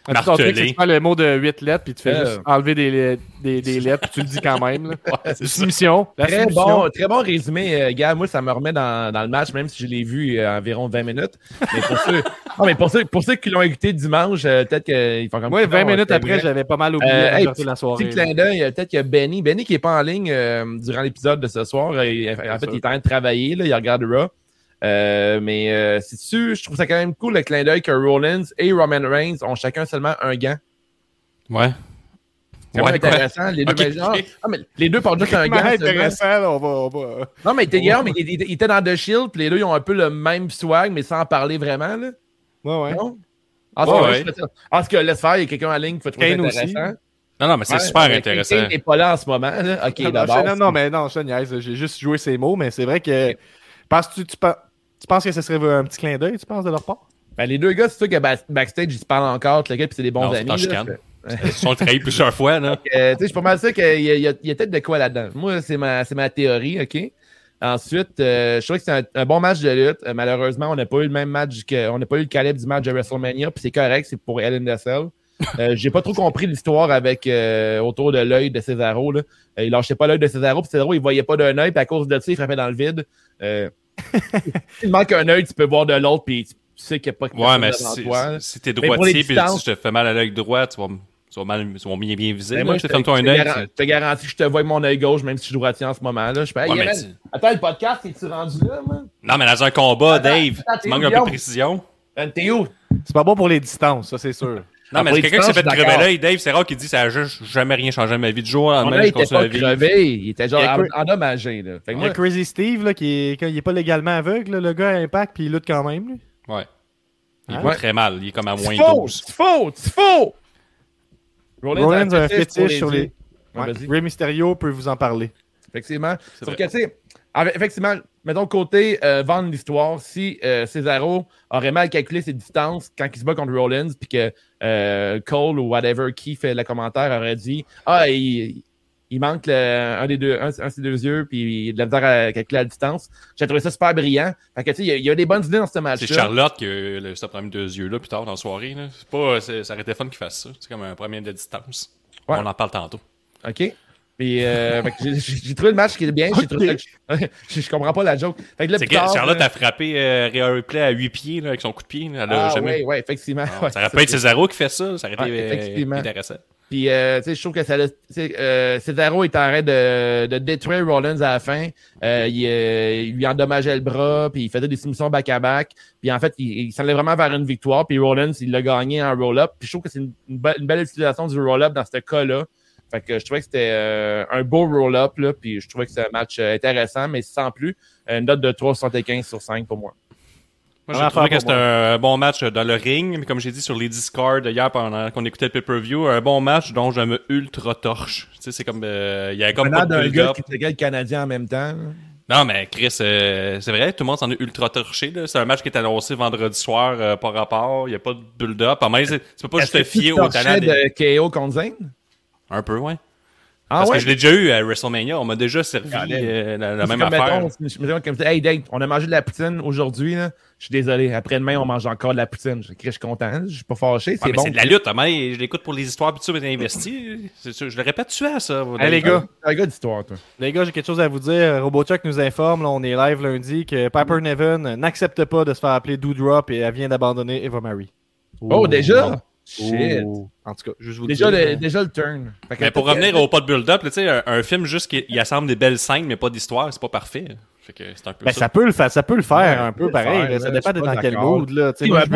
Truc, c'est martelé. que tu prends le mot de 8 lettres, puis tu fais Euh. juste enlever des, des, des lettres, puis tu le dis quand même. là. Ouais. Soumission. La Très soumission. bon, très bon résumé, euh, gars. Moi, ça me remet dans, dans le match, même si je l'ai vu euh, environ 20 minutes. Mais pour ceux, non, mais pour ceux, pour ceux qui l'ont écouté dimanche, euh, peut-être qu'ils font comme Ouais, 20 Non, minutes après, j'avais pas mal oublié Euh, hey, de la soirée. Petit clin d'œil, peut-être qu'il y a Benny. Benny qui n'est pas en ligne euh, durant l'épisode de ce soir. Il- en fait, il est en train de travailler, là, il regardera. Euh, mais euh, c'est sûr, je trouve ça quand même cool le clin d'œil que Rollins et Roman Reigns ont chacun seulement un gant. Ouais. C'est Ouais, intéressant. Les deux, mais genre- ah, mais les deux portent juste un gant. seulement. intéressant, là, on va... On va... Non, mais t'es gars, mais ils étaient dans The Shield, puis les deux, ils ont un peu le même swag, mais sans en parler vraiment, là. Ouais, ouais. Non? En Ouais, ouais. ça. En tout cas, laisse faire, il y a quelqu'un en ligne qui faut trouver Kane intéressant. aussi. Non, non, mais c'est Ouais, super intéressant. Kane n'est pas là en ce moment, là. OK, Non, d'abord. non, non, mais non, je niaise, J'ai juste joué ces mots, mais c'est vrai que. Penses-tu, tu, tu penses que ce serait un petit clin d'œil, tu penses, de leur part? Ben, les deux gars, c'est sûr que ba- backstage, ils se parlent encore, gars, puis c'est des bons Non, amis. là. Ils sont trahis plusieurs fois, là. Euh, tu sais, je suis pas mal sûr qu'il y a, il y a- il y a peut-être de quoi là-dedans. Moi, c'est ma, c'est ma théorie, OK? Ensuite, euh, je trouve que c'est un, un bon match de lutte. Euh, malheureusement, on n'a pas eu le même match que, on n'a pas eu le calibre du match de WrestleMania, puis c'est correct, c'est pour Ellen Dessel. Euh, j'ai pas trop compris l'histoire avec euh, autour de l'œil de Cesaro. Là. Euh, il lâchait pas l'œil de Cesaro, puis Cesaro, il voyait pas d'un œil, puis à cause de ça, il frappait dans le vide. Euh, il manque un œil, tu peux voir de l'autre, puis tu sais qu'il n'y a pas Ouais, mais si, toi. si t'es droitier puis distances- si je te fais mal à l'œil droit, tu vas, m- tu vas, mal, tu vas bien, bien viser. Ben, là. moi, je te ferme toi un œil. je te garantis que je te vois avec mon œil gauche, même si je suis droitier en ce moment. Là. Je fais, hey, Ouais, tu- attends, le podcast, es-tu rendu là, man? Non, mais dans un combat, Attends, Dave, attends, tu manques un peu de précision. Euh, T'es où? C'est pas bon pour les distances, ça, c'est sûr. Non, mais c'est quelqu'un qui s'est fait crever l'œil. Dave, c'est rare qu'il dit ça a juste jamais rien changé de ma vie. Du jour au lendemain, je était continue pas à vivre. crevé. Il était genre Il y a en- endommagé. Là. Fait que Il moi, a Crazy Steve, là, qui est, qui est pas légalement aveugle, là, le gars à Impact, puis il lutte quand même, lui. Ouais. Il Hein? va très mal. Il est comme à moins c'est faux! 12. C'est faux! C'est faux! Rollins a un fétiche sur les. Ouais. Rey Mysterio peut vous en parler. Effectivement. C'est Sauf vrai. que, tu sais, avec- effectivement, mettons côté euh, vendre l'histoire, si euh, Cesaro aurait mal calculé ses distances quand il se bat contre Rollins, puis que euh, Cole ou whatever qui fait le commentaire aurait dit Ah, il, il manque le- un des deux, un, ses deux yeux, puis il a de la misère à calculer la distance. J'ai trouvé ça super brillant. Fait que, tu sais, il y a- il y, a des bonnes idées dans ce match-là. C'est Charlotte qui a eu le- ce problème deux yeux là plus tard dans la soirée. là. C'est pas, c'est- ça aurait été fun qu'il fasse ça. C'est comme un problème de distance. Ouais. On en parle tantôt. OK? Puis, euh, j'ai- trouvé le match qui est bien. J'ai trouvé je, je comprends pas la joke. Fait que là, que tard, Charlotte euh, a frappé euh, Rhea Ripley à 8 pieds là, avec son coup de pied. là. Elle a Ah, jamais. ouais, ouais, effectivement. Ah, Ouais, ça aurait pu être Cesaro qui fait ça. Ça aurait été Ouais, euh, intéressant. Puis, euh, tu sais, je trouve que ça, euh, Cesaro est en train de, de détruire Rollins à la fin. Euh, il, euh, il lui endommageait le bras, puis il faisait des soumissions back-à-back. Puis, en fait, il, il s'en allait vraiment vers une victoire. Puis, Rollins, il l'a gagné en roll-up. Puis, je trouve que c'est une, une be- une belle utilisation du roll-up dans ce cas-là. Fait que je trouvais que c'était euh, un beau roll-up, là. Puis, je trouvais que c'était un match euh, intéressant, mais sans plus. Une note de 3,75 sur 5 pour moi. Moi, j'ai trouvé que c'était un bon match dans le ring, mais comme j'ai dit sur les Discord hier pendant qu'on écoutait le pay-per-view, un bon match dont je me ultra torche. Tu sais, c'est comme euh, il y avait comme pas d'un gars qui était le Canadien en même temps. Non, mais Chris, euh, c'est vrai, tout le monde s'en est ultra torché. là. C'est un match qui est annoncé vendredi soir euh, par rapport. Il n'y a pas de build-up. À c'est- tu peux pas juste te fier au talent. des- de KO contre Zane? Un peu, ouais. Ah Parce ouais? que je l'ai déjà eu à WrestleMania. On m'a déjà servi euh, la, même comme, affaire. mettons, je me dis comme ça, hey Dave, on a mangé de la poutine aujourd'hui. Je suis désolé. Après-demain, on mange encore de la poutine. Je, je suis content. Je suis pas fâché. C'est bon. c'est de la lutte, mais je l'écoute pour les histoires, puis tout ça, mais investi. C'est sûr, Je le répète, tu as ça. Hey, les gars, un gars d'histoire, toi. les gars, j'ai quelque chose à vous dire. Robochuck nous informe, là, on est live lundi, que Piper Neven n'accepte pas de se faire appeler Doudrop et elle vient d'abandonner Eva Marie. Oh, déjà? Shit. Oh. En tout cas, juste vous Déjà, dire. le, déjà le turn. Mais pour revenir au pas de build-up, un, un film juste qui il assemble des belles scènes, mais pas d'histoire, c'est pas parfait. Fait que c'est un peu Ben, ça. ça peut le faire, ça peut le faire Ouais, un peu pareil. faire, là. ça dépend je de dans quel mood. Là. Moi, je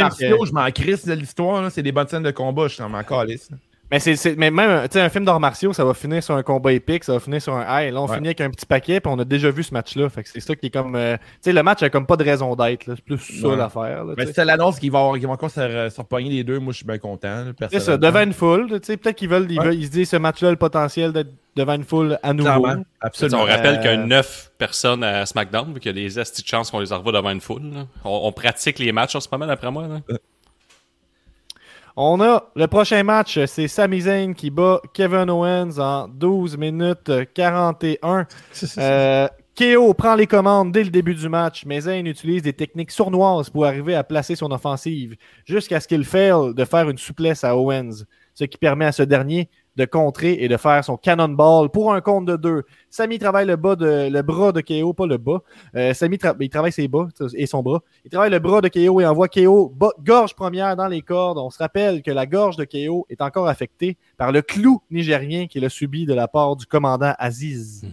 martiaux, que- je m'en crisse de l'histoire. C'est des bonnes scènes de combat, je suis en calisse. Mais, c'est, c'est- mais même tu sais, un film d'arts martiaux, ça va finir sur un combat épique, ça va finir sur un high. Là, on Ouais. finit avec un petit paquet, puis on a déjà vu ce match-là. Fait que c'est ça qui est comme. euh, tu sais, le match a comme pas de raison d'être. là. C'est plus ça Ouais. l'affaire. Mais c'est l'annonce qu'ils vont, vont encore se, re- se repogner les deux, moi, je suis bien content. là, C'est ça, devant une foule. tu sais, Peut-être qu'ils veulent, ils, Ouais. veulent- ils se disent ce match-là a le potentiel d'être devant une foule à nouveau. Clairement. on Absolument. rappelle Euh, qu'il y a 9 personnes à SmackDown, vu qu'il y a des astis de chance qu'on les envoie devant une foule. là. On, on pratique les matchs en ce moment, d'après moi. Là. On a le prochain match, c'est Sami Zayn qui bat Kevin Owens en 12 minutes 41. Euh, KO prend les commandes dès le début du match, mais Zayn utilise des techniques sournoises pour arriver à placer son offensive, jusqu'à ce qu'il faille de faire une souplesse à Owens, ce qui permet à ce dernier de contrer et de faire son cannonball pour un compte de deux. Sami travaille le, bas de, le bras de KO, pas le bas. Euh, Sami tra- il travaille ses bas et son bras. Il travaille le bras de KO et envoie KO bas- gorge première dans les cordes. On se rappelle que la gorge de KO est encore affectée par le clou nigérien qu'il a subi de la part du commandant Aziz.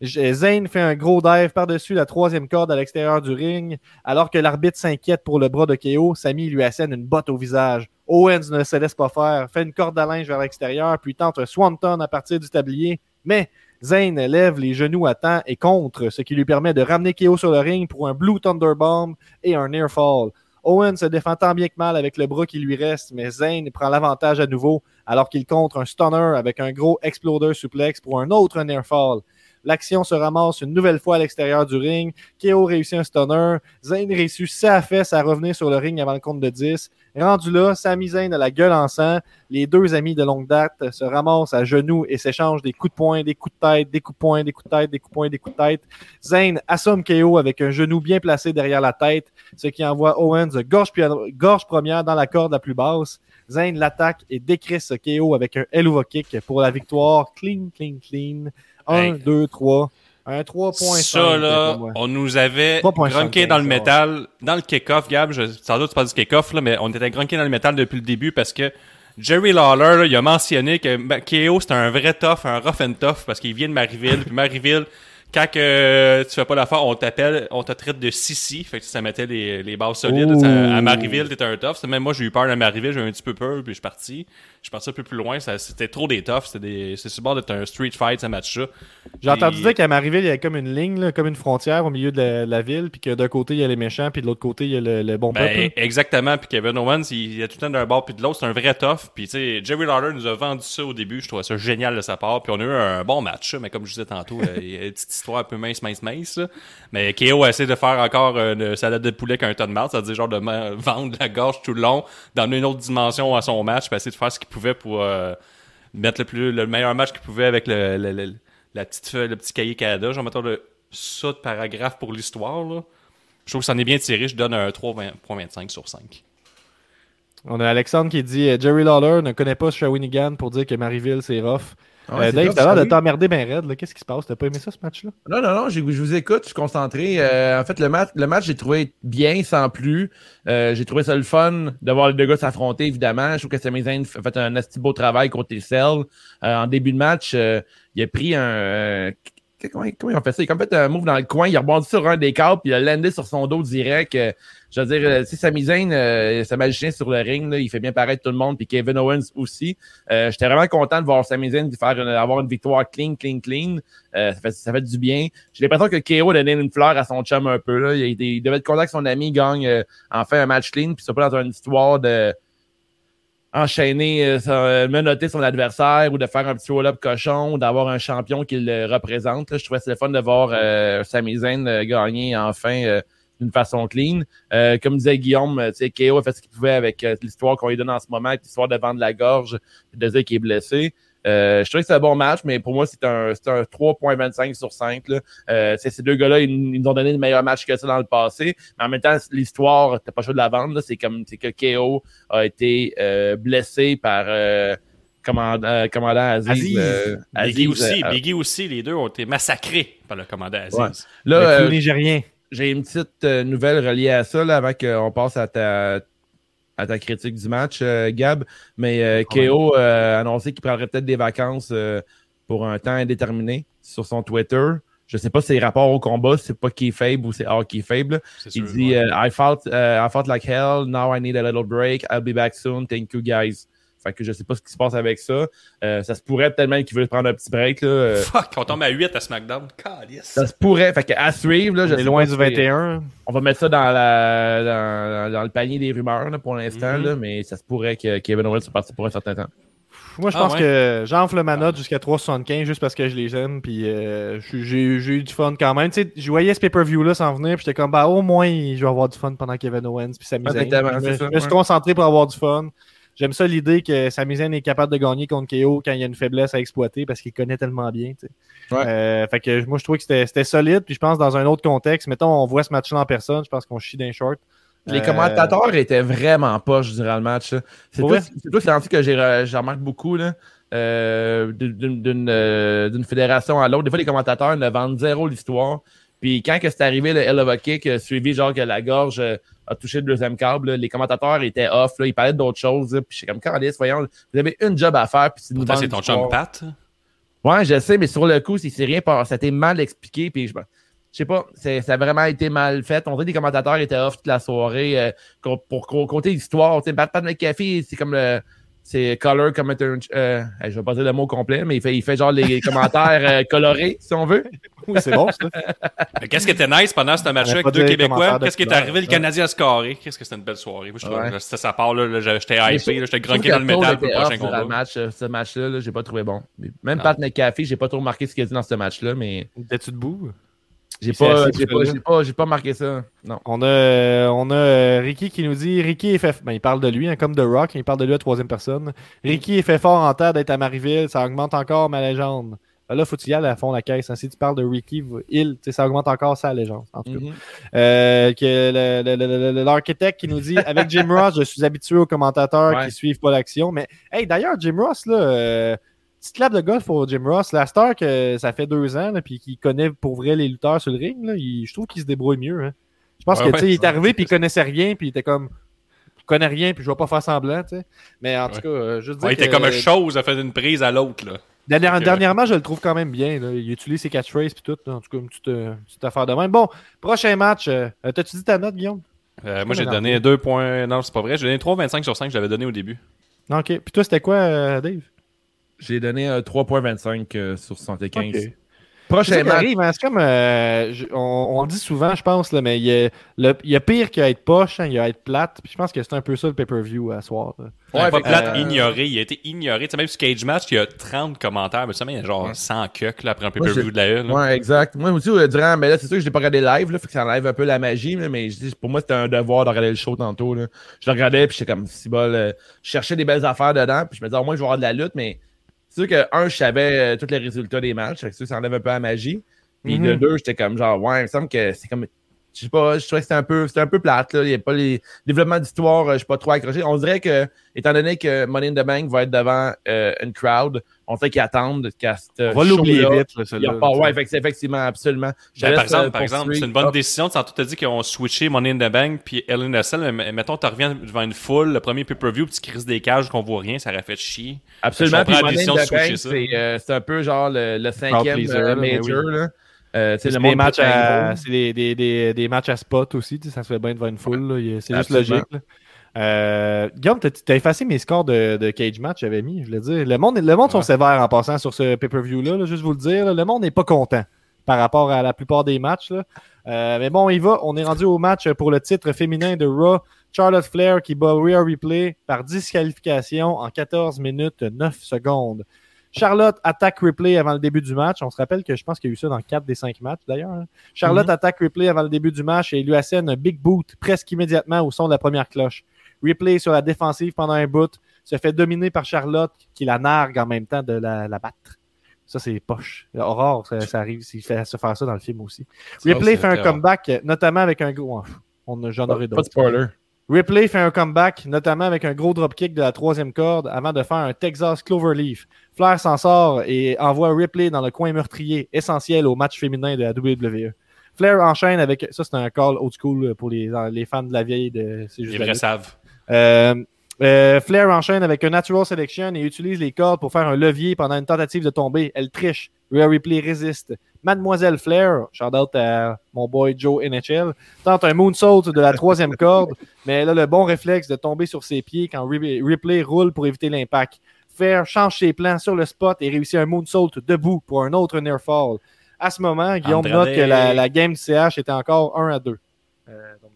J- Zayn fait un gros dive par-dessus la troisième corde à l'extérieur du ring. Alors que l'arbitre s'inquiète pour le bras de KO, Sami lui assène une botte au visage. Owens ne se laisse pas faire, fait une corde à linge vers l'extérieur, puis tente swanton à partir du tablier. Mais Zayn lève les genoux à temps et contre, ce qui lui permet de ramener KO sur le ring pour un Blue Thunderbomb et un Near Fall. Owen se défend tant bien que mal avec le bras qui lui reste, mais Zayn prend l'avantage à nouveau alors qu'il contre un stunner avec un gros exploder suplex pour un autre Near Fall. L'action se ramasse une nouvelle fois à l'extérieur du ring. KO réussit un stunner. Zayn réussit sa fesse à revenir sur le ring avant le compte de 10. Rendu là, Sami Zayn a la gueule en sang. Les deux amis de longue date se ramassent à genoux et s'échangent des coups de poing, des coups de tête, des coups de poing, des coups de tête, des coups de poing, des coups de tête. Zayn assomme KO avec un genou bien placé derrière la tête, ce qui envoie Owens gorge, gorge première dans la corde la plus basse. Zayn l'attaque et décrisse KO avec un Helluva Kick pour la victoire. Clean, clean, clean. 1, Hey. 2, 3. Un 3.5. Ça, là, pour moi. on nous avait 3.75, grunké dans le métal, dans le kick-off, Gab, je, sans doute c'est pas du kick-off, là, mais on était grunké dans le métal depuis le début parce que Jerry Lawler, là, il a mentionné que KO, c'est un vrai tough, un rough and tough, parce qu'il vient de Marieville, puis Marieville, quand que tu fais pas l'affaire, on t'appelle, on te traite de Sissi, fait que ça mettait les, les bases solides. Ça, à Marieville, t'étais un tough. Même moi, j'ai eu peur de Marieville, j'ai eu un petit peu peur, puis je suis parti. Je suis parti un peu plus loin, ça- c'était trop des toughs, c'était sur bord d'être un street fight, ce match-là. J'ai entendu dire qu'à Marieville, il y avait comme une ligne, là, comme une frontière au milieu de la, la ville, puis que d'un côté, il y a les méchants, puis de l'autre côté, il y a le, le bon Ben, peuple. exactement. Puis Kevin Owens, il, il a tout le temps d'un bord puis de l'autre. C'est un vrai tough. Puis, tu sais, Jerry Lawler nous a vendu ça au début. Je trouvais ça génial de sa part. Puis, on a eu un bon match. Mais comme je disais tantôt, euh, il y a une petite histoire un peu mince, mince, mince. Mais KO a essayé de faire encore une salade de poulet qu'un ton de marde. C'est-à-dire, genre, de vendre la gorge tout le long, d'emmener une autre dimension à son match, puis essayer de faire ce qu'il pouvait pour euh, mettre le, plus, le meilleur match qu'il pouvait avec le, la petite le petit cahier Canada. Genre, mettons le, ça de paragraphe pour l'histoire. Je trouve que ça en est bien tiré. Je donne un 3.25 sur 5. On a Alexandre qui dit euh, Jerry Lawler ne connaît pas Shawinigan pour dire que Marieville, c'est rough. Ah Euh, ouais, c'est Dave, t'as l'air de t'emmerder ben raide. Qu'est-ce qui se passe? T'as pas aimé ça, ce match-là? Non, non, non, je vous écoute, je suis concentré. Euh, en fait, le match, le match, j'ai trouvé bien, sans plus. Euh, j'ai trouvé ça le fun de voir les deux gars s'affronter, évidemment. Je trouve que Sami Zayn a fait un assez beau travail côté Cell. Euh, en début de match, euh, il a pris un... euh, comment, comment ils ont fait ça? Il a fait un move dans le coin, il a rebondi sur un des câbles, puis il a landé sur son dos direct. Je veux dire, euh, si Sami Zayn, euh, c'est magicien sur le ring, là, il fait bien paraître tout le monde, puis Kevin Owens aussi. Euh, J'étais vraiment content de voir Sami Zayn faire une- avoir une victoire clean, clean, clean. Euh, ça, fait, ça fait du bien. J'ai l'impression que KO a donné une fleur à son chum un peu. Là. Il, il- devait être content que son ami gagne euh, enfin un match clean, puis c'est pas dans une histoire de enchaîner, euh, euh, menotter son adversaire ou de faire un petit roll-up cochon ou d'avoir un champion qui le représente. là. Je trouvais c'était le fun de voir euh, Sami Zayn gagner enfin d'une façon clean. Euh, comme disait Guillaume, euh, tu sais, KO a fait ce qu'il pouvait avec euh, l'histoire qu'on lui donne en ce moment, avec l'histoire de vendre la gorge, de dire qu'il est blessé. Euh, je trouvais que c'est un bon match, mais pour moi, c'est un, c'est un 3.25 sur 5. Là. Euh, tu sais, ces deux gars-là, ils, ils nous ont donné le meilleur match que ça dans le passé. Mais en même temps, l'histoire, t'as pas le choix de la vendre. là. C'est comme c'est que KO a été euh, blessé par euh, commandant, euh, commandant Aziz. Aziz. euh, Biggie Aziz, aussi, euh, Biggie aussi, les deux ont été massacrés par le commandant Aziz. Ouais. Le Là, euh, nigérien. J'ai une petite euh, nouvelle reliée à ça là, avant qu'on passe à ta, à ta critique du match, euh, Gab. Mais euh, KO euh, a annoncé qu'il prendrait peut-être des vacances euh, pour un temps indéterminé sur son Twitter. Je sais pas si c'est rapport au combat, c'est pas kayfabe ou c'est hors kayfabe. C'est Il sûr, dit ouais. euh, I, fought, I fought like hell, now I need a little break, I'll be back soon, thank you guys. Fait que je sais pas ce qui se passe avec ça. Euh, ça se pourrait peut-être même qu'il veut prendre un petit break. Là. Euh, Fuck, on tombe à 8 à SmackDown. Ça se pourrait. Fait que à suivre, là, je est loin du si- 21. on va mettre ça dans, la, dans, dans le panier des rumeurs là, pour l'instant, Mhm. mais ça se pourrait que Kevin Owens soit parti pour un certain temps. Moi, je Ah pense ouais? que j'enfle ma note jusqu'à 3,75 juste parce que je les aime. Puis euh, j'ai eu du fun quand même. Tu sais, je voyais ce pay-per-view-là s'en venir. Puis j'étais comme, bah, au moins, je vais avoir du fun pendant Kevin Owens. Puis ça, je me suis ouais. concentré pour avoir du fun. J'aime ça l'idée que Sami Zayn est capable de gagner contre KO quand il y a une faiblesse à exploiter parce qu'il connaît tellement bien. Ouais. Euh, fait que moi, je trouvais que c'était solide. Puis je pense dans un autre contexte, mettons, on voit ce match-là en personne, je pense qu'on chie d'un short. Les Euh, commentateurs étaient vraiment poches durant le match. C'est tout, tout c'est que j'ai re- j'ai remarqué beaucoup là, euh, d'une- d'une euh, d'une fédération à l'autre. Des fois, les commentateurs ne vendent zéro l'histoire. Puis quand que c'est arrivé le Hell of a Kick, suivi genre que la gorge euh, a touché le deuxième câble, là, les commentateurs étaient off. Là, ils parlaient d'autres choses. là, puis j'étais comme, Candice, voyons, vous avez une job à faire. Puis c'est Pourtant, ton chum Pat? Ouais, je sais, mais sur le coup, c'est rien. Ça a été mal expliqué. Puis je, je sais pas, ça a vraiment été mal fait. On dirait que les commentateurs étaient off toute la soirée euh, co- pour co- compter l'histoire. Tu sais, Pat Pat McAfee, c'est comme le. C'est color comme un. Euh, je vais pas dire le mot complet, mais il fait, il fait genre les commentaires euh, colorés, si on veut. Oui, c'est bon, ça. Mais Qu'est-ce qui était nice pendant ce match-là On avec deux de Québécois? de Qu'est-ce qui est arrivé? Le. Canadien a scoré. Qu'est-ce que c'était une belle soirée? Moi, je Ouais. sa part, là, là, j'étais hypé, là, j'étais grunqué dans le métal pour le prochain combat. match, euh, ce match-là, là, j'ai pas trouvé bon. Même Non. Pat McAfee, j'ai pas trop remarqué ce qu'il a dit dans ce match-là, mais T'es-tu debout? J'ai pas, j'ai pas, pas, marqué ça. Non. On a, on a euh, Ricky qui nous dit Ricky est fait. Ben, il parle de lui, hein, comme The Rock, il parle de lui à troisième personne. Ricky est fait fort en terre d'être à Marieville, ça augmente encore ma légende. Ben là, faut y aller à fond la caisse. hein. Si tu parles de Ricky, il, tu sais, ça augmente encore sa légende. En tout cas. Mhm. Euh, L'architecte qui nous dit Avec Jim Ross, je suis habitué aux commentateurs Ouais. qui suivent pas l'action. Mais hey, d'ailleurs, Jim Ross, là, euh, petite clap de golf pour Jim Ross. La star que ça fait deux ans, puis qui connaît pour vrai les lutteurs sur le ring, là, il- je trouve qu'il se débrouille mieux. hein. Je pense Ouais, que ouais. il est arrivé puis il connaissait rien, puis il était comme je connais rien, puis je vais pas faire semblant. tu sais. Mais en tout cas, euh, veux dire il était que- comme une chose, a fait une prise à l'autre, là. Dernière- Ok, ouais. dernièrement, je le trouve quand même bien. là. Il utilise ses catchphrases puis tout. là. En tout cas, une petite, euh, petite affaire de même. Bon, prochain match. euh, euh, T'as-tu dit ta note, Guillaume? Euh, moi, j'ai donné 2 points. Non, c'est pas vrai. J'ai donné 3,25 sur 5, je l'avais donné au début. Non, OK. Puis toi, c'était quoi, euh, Dave? J'ai donné un 3.25 euh, sur 75. Ok. C'est Prochain ça qui match. arrive, hein, c'est comme. euh, je- on, on le dit souvent, je pense, là, mais il y a, le- il y a pire qu'à être poche, hein, il y a à être plate. Puis je pense que c'est un peu ça le pay-per-view à soir. là. Ouais, Ouais, pas plate, euh, ignoré. Il a été ignoré. Tu sais, même sur Cage Match, il y a 30 commentaires. Mais ça, il y a genre 100 cucks là, après un pay-per-view de la une. là. Ouais, exact. Moi aussi, euh, durant, mais là, c'est sûr que je l'ai pas regardé live, là, fait que ça enlève un peu la magie, là, mais je dis, pour moi, c'était un devoir de regarder le show tantôt, là. Je le regardais, puis j'étais comme, si bol, euh, je cherchais des belles affaires dedans, puis je me disais, au moins, je vais avoir de la lutte, mais c'est sûr que, un, je savais euh, tous les résultats des matchs, fait que ça enlève un peu la magie. Puis de Mhm. deux, j'étais comme, genre, ouais, il me semble que c'est comme, je sais pas, je trouvais que c'était un peu, c'était un peu plate, là. Il n'y a pas les développements d'histoire, euh, je suis pas trop accroché. On dirait que, étant donné que Money in the Bank va être devant euh, une crowd, on sait qu'ils attendent qu'à ce On va l'oublier vite, là, il y celui-là. a pas, ouais, effectivement, absolument. Ben, par exemple, euh, par exemple, c'est une bonne décision. Tantôt, t'as dit qu'ils ont switché Money in the Bank puis Hell in a Cell. Mais mettons, tu reviens devant une foule, le premier pay-per-view, puis tu crises des cages qu'on voit rien, ça aurait fait chier. Absolument. Puis Money in de the switcher Bank, ça. c'est euh, c'est un peu genre le, le cinquième pleaser, euh, là, mais major. oui. Là. Euh, tu C'est le des matchs, à, des, des, des, des matchs à spot aussi, tu ça se fait bien devant une foule, là, c'est juste logique. là. Euh, Guillaume, t'as effacé mes scores de, de cage match, j'avais mis, je voulais dire. Le monde, le monde sont sévères en passant sur ce pay-per-view-là, là, juste vous le dire. là. le monde n'est pas content par rapport à la plupart des matchs. là. Euh, mais bon, on y va. On est rendu au match pour le titre féminin de Raw. Charlotte Flair qui bat Rhea Replay par disqualification en 14 minutes 9 secondes. Charlotte attaque Ripley avant le début du match. On se rappelle que je pense qu'il y a eu ça dans 4 des 5 matchs d'ailleurs. hein. Charlotte Mhm. attaque Ripley avant le début du match et lui assène un big boot presque immédiatement au son de la première cloche. Ripley sur la défensive pendant un bout se fait dominer par Charlotte qui la nargue en même temps de la, la battre. Ça, c'est poche. Aurore, ça, ça arrive, il fait se faire ça dans le film aussi. Ripley fait un comeback, notamment avec un gros. On, j'en Pas, aurai pas de d'autres. spoiler. Ripley fait un comeback, notamment avec un gros dropkick de la troisième corde avant de faire un Texas Cloverleaf. Flair s'en sort et envoie Ripley dans le coin meurtrier, essentiel au match féminin de la WWE. Flair enchaîne avec. Ça, c'est un call old school pour les, les fans de la vieille de C'est juste Les vrais savent. Euh, euh, Flair enchaîne avec un Natural Selection et utilise les cordes pour faire un levier pendant une tentative de tomber. Elle triche. Rhea Ripley résiste. Mademoiselle Flair, shout out à mon boy Joe NHL, tente un moonsault de la troisième corde, mais elle a le bon réflexe de tomber sur ses pieds quand Ri- Ripley roule pour éviter l'impact. Flair change ses plans sur le spot et réussit un moonsault debout pour un autre near fall. À ce moment, Guillaume Andrade. note que la, la game du CH était encore 1 à 2. Euh, donc voilà.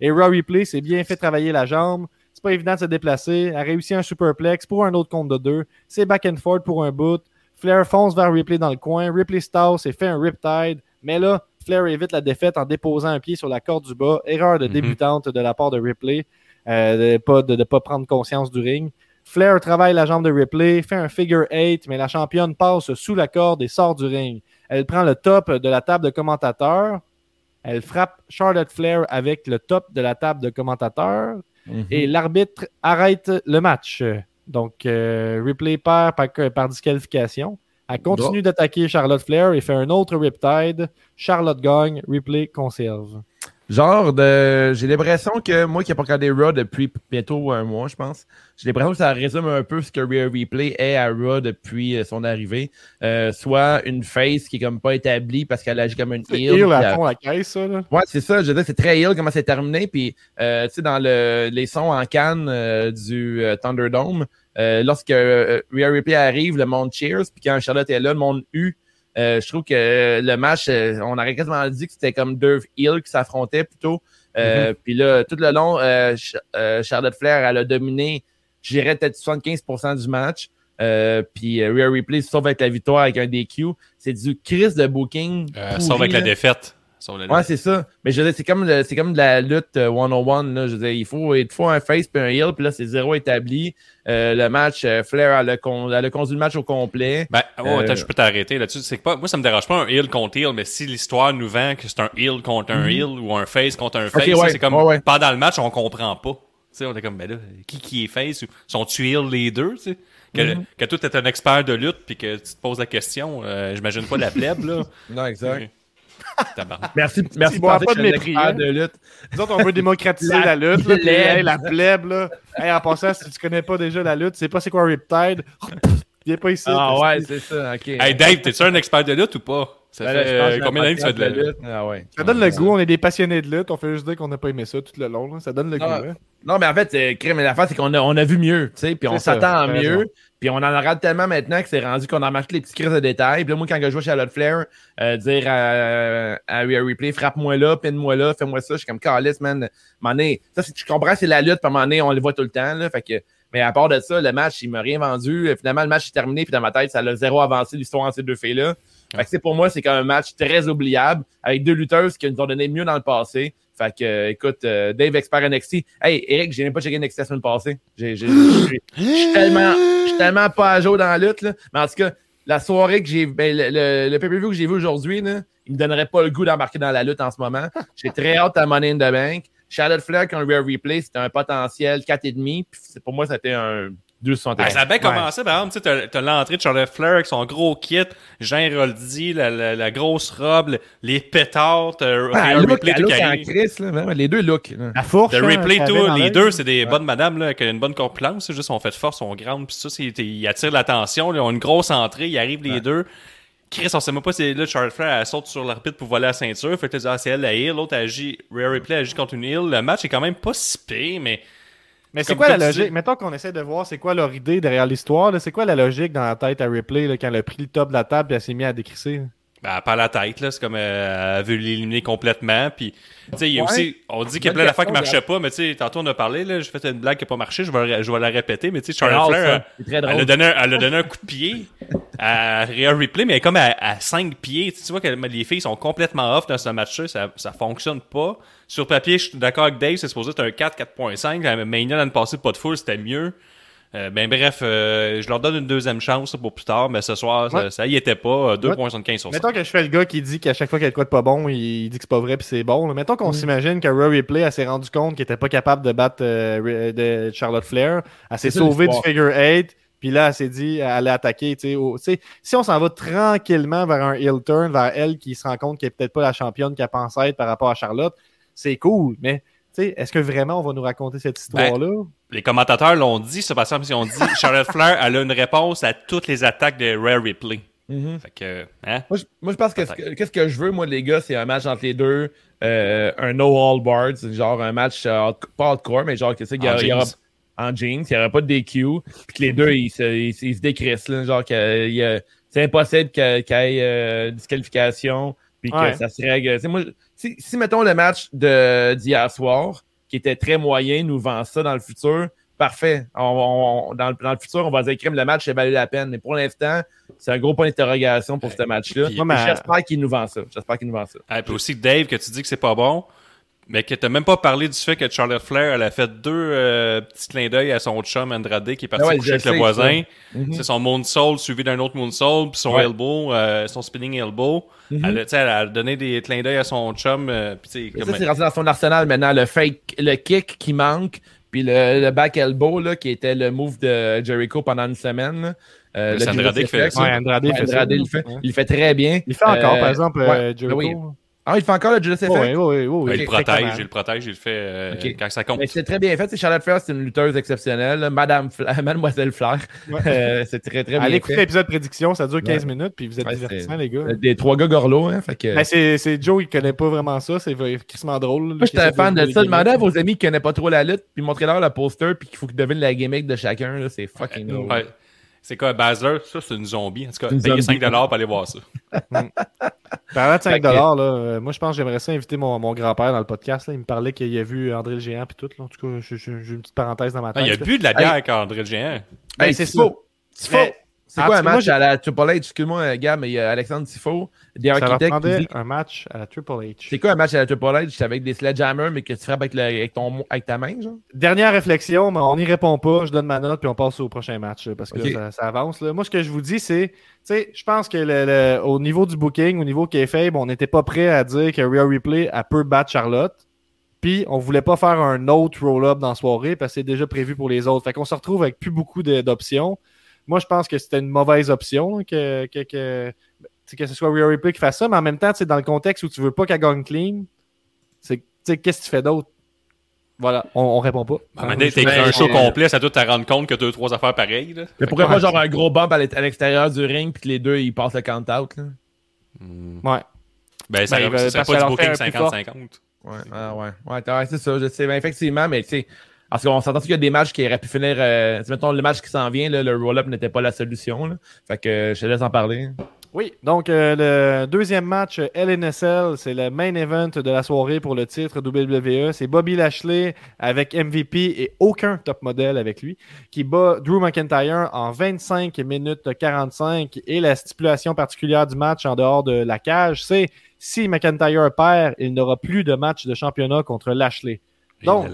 Et Raw Replay s'est bien fait travailler la jambe. C'est pas évident de se déplacer. A réussi un superplex pour un autre compte de deux. C'est back and forth pour un bout. Flair fonce vers Ripley dans le coin. Ripley Stouse et fait un riptide. Mais là, Flair évite la défaite en déposant un pied sur la corde du bas. Erreur de Mhm. débutante de la part de Ripley. euh, de pas de, de pas prendre conscience du ring. Flair travaille la jambe de Ripley, fait un figure 8, mais la championne passe sous la corde et sort du ring. Elle prend le top de la table de commentateurs. Elle frappe Charlotte Flair avec le top de la table de commentateurs. Mhm. Et l'arbitre arrête le match. Donc, euh, Ripley perd par, par disqualification. Elle continue d'attaquer Charlotte Flair et fait un autre Riptide. Charlotte gagne, Ripley conserve. Genre de. J'ai l'impression que moi qui n'ai pas regardé Raw depuis bientôt un mois, je pense, j'ai l'impression que ça résume un peu ce que Rhea Replay est à Raw depuis euh, son arrivée. Euh, soit une face qui est comme pas établie parce qu'elle agit comme une C'est heel. puis à fond la caisse, ça. Là. Ouais, c'est ça. Je veux dire, c'est très heel comment c'est terminé. Puis, euh, tu sais, dans le, les sons en canne euh, du euh, Thunderdome, euh, lorsque Rhea Ripley arrive, le monde cheers. Puis quand Charlotte est là, le monde U. Euh, je trouve que le match, euh, on aurait quasiment dit que c'était comme deux heels qui s'affrontaient plutôt. Euh, Puis là, tout le long, euh, Ch- euh, Charlotte Flair, elle a dominé, je dirais peut-être 75% du match. Euh, puis euh, Rhea Ripley sauve avec la victoire avec un DQ. C'est du Chris de booking. Euh, sauf avec la défaite. Ouais, c'est ça. Mais je veux dire, c'est comme, le- c'est comme de la lutte euh, 101. Là. Je veux dire, il faut, il faut un face puis un heel, puis là, c'est zéro établi. Euh, le match, euh, Flair, elle a, con- elle a conduit le match au complet. Ben, oh, Euh, attends, je peux t'arrêter là-dessus. C'est pas, moi, ça me dérange pas un heel contre heel, mais si l'histoire nous vend que c'est un heel contre un heel ou un face contre un face, Mhm. ouais, c'est comme ouais, ouais. pendant le match, on comprend pas. Tu sais, on est comme, ben là, qui qui est face ou sont-tu heel les deux, tu sais? Que, Mhm. que toi, t'es un expert de lutte puis que tu te poses la question, euh, j'imagine pas la plèbe, là. Non, exact. Merci, merci penser pas de mépris, hein. de lutte. Nous autres, on veut démocratiser La la, lutte. Là, puis, plèbe. hey, la plèbe, là. Hey, en passant, si tu connais pas déjà la lutte, c'est pas c'est quoi un Riptide? Viens pas ici. Ah ouais, c'est ça, ok. Hey Dave, t'es-tu un expert de lutte ou pas? Ça Ben fait euh, combien d'années que tu fais de la lutte? Ah ouais. Ça donne le goût, on est des passionnés de lutte, on fait juste dire qu'on n'a pas aimé ça tout le long. là. Ça donne le Non, goût. hein. Non, mais en fait, euh, mais l'affaire, c'est qu'on a, on a vu mieux, tu sais, puis on s'attend à mieux, raison. Puis on en regarde tellement maintenant que c'est rendu qu'on a remarqué les petits crises de détails. Puis là, moi, quand je vois Charlotte Flair euh, dire à, à Rhea Replay, frappe-moi là, pine-moi là, fais-moi ça, je suis comme calice, man. À donné, ça, c'est- je comprends, c'est la lutte, puis à un moment donné, on le voit tout le temps, là, fait que, mais à part de ça, le match, il m'a rien vendu. Finalement, le match est terminé, puis dans ma tête, ça a zéro avancé l'histoire entre ces deux filles-là. Fait que pour moi, c'est comme un match très oubliable avec deux lutteuses qui nous ont donné mieux dans le passé. Fait que, euh, écoute, euh, Dave expert NXT. Hey, Eric, j'ai même pas checké NXT la semaine passée. Je suis tellement, tellement pas à jour dans la lutte, là. Mais en tout cas, la soirée que j'ai, ben, le, le, pay-per-view que j'ai vu aujourd'hui, là, il me donnerait pas le goût d'embarquer dans la lutte en ce moment. J'ai très hâte à Money in the Bank. Charlotte Flair contre Rare Replay, c'était un potentiel 4,5. Puis pour moi, c'était un 2,61. Ah, ça a bien commencé, par exemple, tu sais, t'as- t'as l'entrée de Charlotte Flair avec son gros kit, Jean Roldi, la, la, la grosse robe, le- les pétards, Ah, look, Ripley look qui en arrive. Chris, là, les deux looks. là. La fourche. Hein, Ripley, qu'elle tout, les deux, c'est des bonnes madames là, qui ont une bonne corpulence, juste on fait de force, on grande, puis ça, c'est, ils attirent l'attention, là, ils ont une grosse entrée, ils arrivent les deux. Chris, on sait même pas si là, Charlotte Flair, elle saute sur l'arbitre pour voler la ceinture. Fait que là, ah, c'est elle la heel, l'autre agit, Rhea Ripley agit contre une heel. Le match est quand même pas si pire, mais Mais c'est quoi la logique? dis- Mettons qu'on essaie de voir c'est quoi leur idée derrière l'histoire. C'est quoi la logique dans la tête à Ripley là, quand elle a pris le top de la table et elle s'est mise à décrisser? là? Ben, pas la tête, là. C'est comme euh, elle veut l'éliminer complètement. Puis, tu sais, il y a Ouais. aussi. On dit qu'il y a plein d'affaires qui question, marchaient pas, mais tu sais, tantôt on a parlé, là. J'ai fait une blague qui a pas marché, je vais, je vais la répéter, mais tu sais, Charlotte drôle, Flair, euh, elle a, donné un, elle a donné un coup de pied à Rhea Ripley, mais elle est comme à, à 5 pieds. Tu vois que les filles sont complètement off dans ce match-là, ça, ça fonctionne pas. Sur papier, je suis d'accord avec Dave, c'est supposé être un 4, 4.5. La Mania l'année passée, pas de full, c'était mieux. Euh, ben bref, euh, je leur donne une deuxième chance pour plus tard, mais ce soir, ça, Ouais. ça y était pas. euh, 2.75 sur 5. Mettons que je fais le gars qui dit qu'à chaque fois qu'il y a de quoi de pas bon, il dit que c'est pas vrai puis c'est bon. là. Mettons qu'on s'imagine que Ripley elle s'est rendu compte qu'il était pas capable de battre euh, Ri- de Charlotte Flair. Elle s'est sauvée du figure 8. Puis là, elle s'est dit, elle allait attaquer. tu sais, au- tu sais, si on s'en va tranquillement vers un heel turn, vers elle qui se rend compte qu'elle est peut-être pas la championne qu'elle pensait être par rapport à Charlotte, c'est cool. Mais est-ce que vraiment on va nous raconter cette histoire-là? les commentateurs l'ont dit, ça par exemple, ils ont dit Charlotte Flair, elle a une réponse à toutes les attaques de Rare Ripley. Mhm. Fait que, hein? Moi, je, moi, je pense que ce que- qu'est-ce que je veux, moi, les gars, c'est un match entre les deux, euh, un no all barred, c'est genre un match euh, pas hardcore, mais genre que c'est qu'il y En jeans. en jeans, il n'y aura pas de DQ, puis que les deux ils se, ils, se- ils se décrissent, là, genre que c'est impossible qu'il y ait euh, disqualification, puis que Ouais. ça se règle. Moi, si, si mettons le match de d'hier soir, qui était très moyen, nous vend ça dans le futur. Parfait. On- on- on- dans, le, dans le futur, on va dire crime, le match a valu la peine. Mais pour l'instant, c'est un gros point d'interrogation pour ce match-là. J'espère qu'il nous vend ça. J'espère qu'il nous vend ça. Ah, puis aussi Dave, que tu dis que c'est pas bon. Mais que t'as même pas parlé du fait que Charlotte Flair, elle a fait deux euh, petits clins d'œil à son chum Andrade qui est parti Ah ouais, coucher avec le voisin. Mhm. C'est son moonsault suivi d'un autre moonsault, puis son Ouais. elbow, euh, son spinning elbow. Mhm. elle, a, tu sais, elle a donné des clins d'œil à son chum. euh, comme- Ça, c'est rendu dans son arsenal maintenant. Le fake, le kick qui manque, puis le, le back elbow, là, qui était le move de Jericho pendant une semaine. Euh, C'est le Andrade qui fait ça. Ouais. Andrade Ouais, fait ça. Andrade, il le fait. Ouais. Il le fait très bien. Il fait encore, Euh, par exemple, ouais, euh, Jericho. oui. Ah, il fait encore le Judas Effect? Oui, oui, oui. Il le protège, il le protège, il le fait euh, quand ça compte. Mais c'est très bien fait. C'est Charlotte Flair, c'est une lutteuse exceptionnelle. Madame Fla- Mademoiselle Flair. Ouais. Euh, c'est très, très bien Allez écouter fait. l'épisode prédiction, ça dure 15 Ouais. minutes, puis vous êtes Ouais, divertissants, les gars. Des trois gars gorlots, hein. Fait que... Ben, c'est c'est Joe, il connaît pas vraiment ça, c'est crissement drôle. Moi, j'étais un fan de ça. Demandez à vos amis qui connaissent pas trop la lutte, puis montrez-leur le poster, puis qu'il faut qu'ils devinent la gimmick de chacun. là. C'est fucking drôle. C'est quoi, Basler? Ça, c'est une zombie. En tout cas, payez zombie. 5$ pour aller voir ça. Parlant de 5 Fait que- là, euh, moi je pense que j'aimerais ça inviter mon, mon grand-père dans le podcast. Là. Il me parlait qu'il a vu André le Géant puis tout. Là. En tout cas, j'ai une petite parenthèse dans ma Ah, tête. il a bu de la bière avec André le Géant. Ben, Hey, c'est Tifo. ça. Tifo. C'est Ah, quoi un que moi, match? à la Triple H? Excuse-moi, euh, gars, mais il y a Alexandre Tifo, des architectes. qui prendrait dit- un match à la Triple H. C'est quoi un match à la Triple H? C'est avec des sledgehammers, mais que tu frappes avec, le- avec, ton, avec ta main, genre? Dernière réflexion, mais on n'y répond pas. Je donne ma note puis on passe au prochain match parce que là, ça, ça avance. là. Moi, ce que je vous dis, c'est, tu sais, je pense que le, le- au niveau du booking, au niveau kayfabe, on n'était pas prêt à dire que Rhea Ripley a peut battre Charlotte. Puis on voulait pas faire un autre roll-up dans la soirée parce que c'est déjà prévu pour les autres. Fait qu'on se retrouve avec plus beaucoup d'options. Moi, je pense que c'était une mauvaise option là, que, que, que, que ce soit Rhea Ripley qui fasse ça, mais en même temps, sais, dans le contexte où tu veux pas qu'elle gagne clean, c'est, tu sais, qu'est-ce que tu fais d'autre? Voilà, on, on répond pas. Donné, t'as écrit Ben, un show complet, ça doit te rendre compte que deux, trois affaires pareilles. Là. Mais pourquoi pas genre un gros bump à l'e- à l'extérieur du ring, puis que les deux, ils passent le count-out, Hmm. Ouais. Ben, ça Ben, serait parce pas du booking un plus fort. 50-50. Ouais, ah ouais. Ouais, c'est ça, je sais. Ben, effectivement, mais tu sais, parce qu'on s'entend qu'il y a des matchs qui auraient pu finir. Euh, mettons, le match qui s'en vient, là, le roll-up n'était pas la solution. Là. Fait que euh, je te laisse en parler. Oui, donc euh, le deuxième match LNSL, c'est le main event de la soirée pour le titre WWE. C'est Bobby Lashley avec MVP et aucun top modèle avec lui qui bat Drew McIntyre en 25 minutes 45. Et la stipulation particulière du match en dehors de la cage, c'est si McIntyre perd, il n'aura plus de match de championnat contre Lashley. Donc,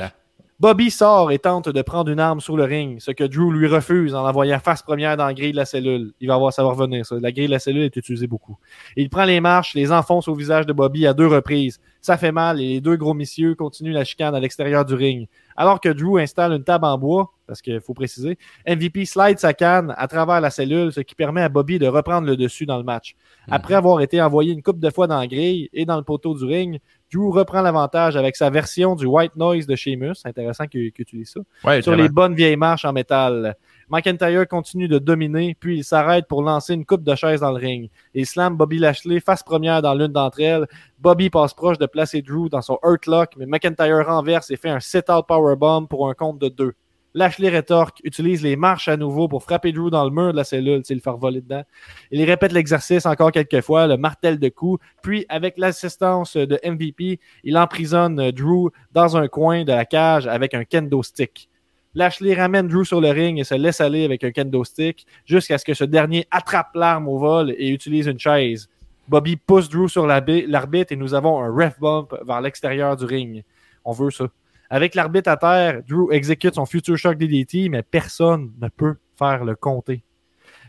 Bobby sort et tente de prendre une arme sur le ring, ce que Drew lui refuse en l'envoyant face première dans la grille de la cellule. Il va voir, ça va revenir, ça. La grille de la cellule est utilisée beaucoup. Il prend les marches, les enfonce au visage de Bobby à deux reprises. Ça fait mal et les deux gros messieurs continuent la chicane à l'extérieur du ring. Alors que Drew installe une table en bois, parce qu'il faut préciser, MVP slide sa canne à travers la cellule, ce qui permet à Bobby de reprendre le dessus dans le match. Après avoir été envoyé une coupe de fois dans la grille et dans le poteau du ring, Drew reprend l'avantage avec sa version du White Noise de Sheamus. C'est intéressant qu'il qu'il utilise ça. Ouais, Sur les bonnes vieilles marches en métal. McIntyre continue de dominer, puis il s'arrête pour lancer une coupe de chaise dans le ring. Il slam Bobby Lashley face première dans l'une d'entre elles. Bobby passe proche de placer Drew dans son Hurt Lock, mais McIntyre renverse et fait un sit-out powerbomb pour un compte de deux. Lashley rétorque, utilise les marches à nouveau pour frapper Drew dans le mur de la cellule, le faire voler dedans. Il répète l'exercice encore quelques fois, le martel de coups, puis avec l'assistance de MVP, il emprisonne Drew dans un coin de la cage avec un kendo stick. Lashley ramène Drew sur le ring et se laisse aller avec un kendo stick jusqu'à ce que ce dernier attrape l'arme au vol et utilise une chaise. Bobby pousse Drew sur l'arbi- l'arbitre et nous avons un ref bump vers l'extérieur du ring. On veut ça. Avec l'arbitre à terre, Drew exécute son Future Shock DDT, mais personne ne peut faire le compter.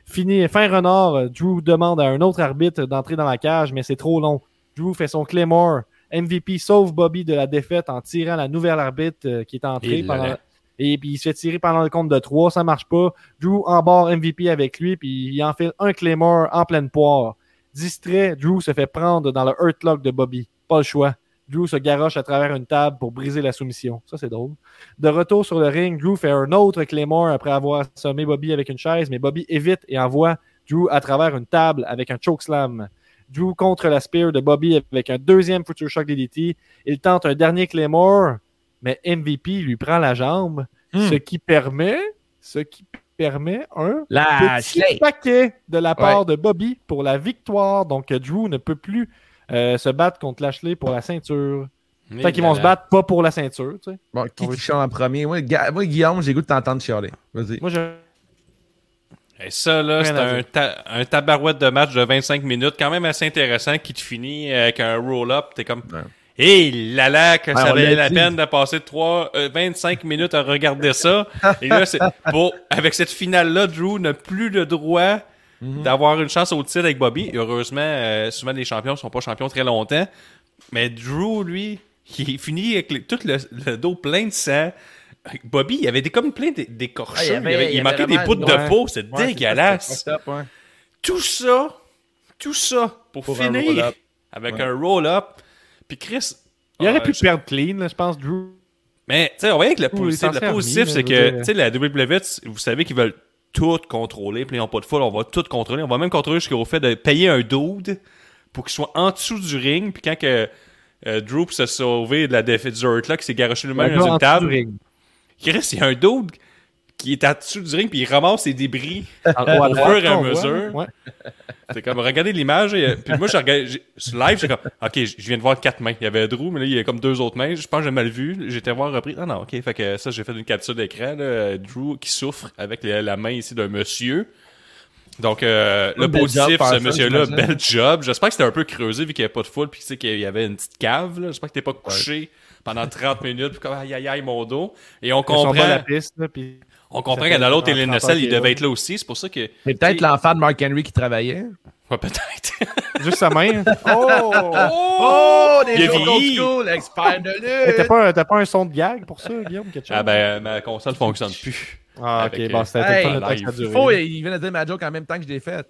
Fini, fin renard, Drew demande à un autre arbitre d'entrer dans la cage, mais c'est trop long. Drew fait son Claymore. MVP sauve Bobby de la défaite en tirant la nouvelle arbitre euh, qui est entrée pendant, et puis il se fait tirer pendant le compte de 3, ça marche pas. Drew embarre MVP avec lui, puis il enfile un Claymore en pleine poire. Distrait, Drew se fait prendre dans le Hurt Lock de Bobby. Pas le choix. Drew se garoche à travers une table pour briser la soumission. Ça, c'est drôle. De retour sur le ring, Drew fait un autre Claymore après avoir sommé Bobby avec une chaise, mais Bobby évite et envoie Drew à travers une table avec un chokeslam. Drew contre la spear de Bobby avec un deuxième Future Shock DDT. Il tente un dernier Claymore, mais MVP lui prend la jambe, Hmm. ce qui permet, ce qui permet un La petit paquet de la part de Bobby pour la victoire. Donc Drew ne peut plus euh, se battre contre Lashley pour la ceinture. Fait qu'ils vont se battre pas pour la ceinture. tu sais. Bon, qui chante en premier? Moi, Ga- moi, Guillaume, j'ai goût de t'entendre chialer. Vas-y. Moi, je... Et ça, là, c'est un, dire. ta- un tabarouette de match de 25 minutes, quand même assez intéressant, qui te finit avec un roll-up. T'es comme. Ouais. Et là là, que Ouais, ça valait l'a dit. peine de passer 3, 25 minutes à regarder ça. Et là, c'est bon, avec cette finale-là, Drew n'a plus le droit Mhm. d'avoir une chance au titre avec Bobby. Heureusement, euh, souvent les champions sont pas champions très longtemps. Mais Drew, lui, il finit avec le- tout le, le dos plein de sang. Bobby, il avait des, comme plein d'é- d'écorchures. Ah, il y avait- il, avait- il il y avait manquait des bouts de peau. C'est Ouais, dégueulasse. ouais. tout ça, tout ça pour, finir roll-up. avec Ouais. un roll-up. Puis Chris, Il aurait ah, pu je- perdre clean, là, je pense, Drew. Mais tu sais, on voit que le positif, le positif, c'est que tu sais la WWE, vous savez qu'ils veulent tout contrôler, puis ils n'ont pas de foule, on va tout contrôler, on va même contrôler jusqu'au fait de payer un dude pour qu'il soit en dessous du ring, puis quand que euh, Drew pour se sauver de la défaite du Hurt là, qui s'est garoché lui-même dans une table, ring. Chris, il y a un dude qui est en dessous du ring, puis il ramasse ses débris à au fur et à mesure. Ouais. C'est comme, regardez l'image. et, euh, Puis moi, j'ai regardé, j'ai- sur live, j'étais comme, OK, je je viens de voir quatre mains. Il y avait Drew, mais là, il y a comme deux autres mains. Je pense que j'ai mal vu. J'étais voir repris. Ah non, OK. Fait que ça, j'ai fait une capture d'écran, là. Drew qui souffre avec la, la main ici d'un monsieur. Donc, euh, le positif, ce ça, monsieur-là, j'imagine. bel job. J'espère que c'était un peu creusé vu qu'il n'y avait pas de foule puis tu sais qu'il y avait une petite cave, là. J'espère que t'es pas couché pendant 30 minutes puis comme, aïe, aïe, aïe, mon dos. Et on Ils sont comprend, pas à la piste, là, puis on comprend fait dans l'autre que Cell, il devait être là aussi. C'est pour ça que, C'est peut-être l'enfant de Mark Henry qui travaillait. ouais, peut-être. juste sa main. Oh! Oh, des Il a jokes old vieilli. school, expert de Hey, T'as lutte. pas, un- t'as pas un son de gag pour ça, Guillaume? Quelque chose? Ah ben, ma console fonctionne plus. Ah, avec, ok, bon, euh, c'était hey, le de temps que live. ça a duré. Faux, il vient de dire ma joke en même temps que je l'ai faite.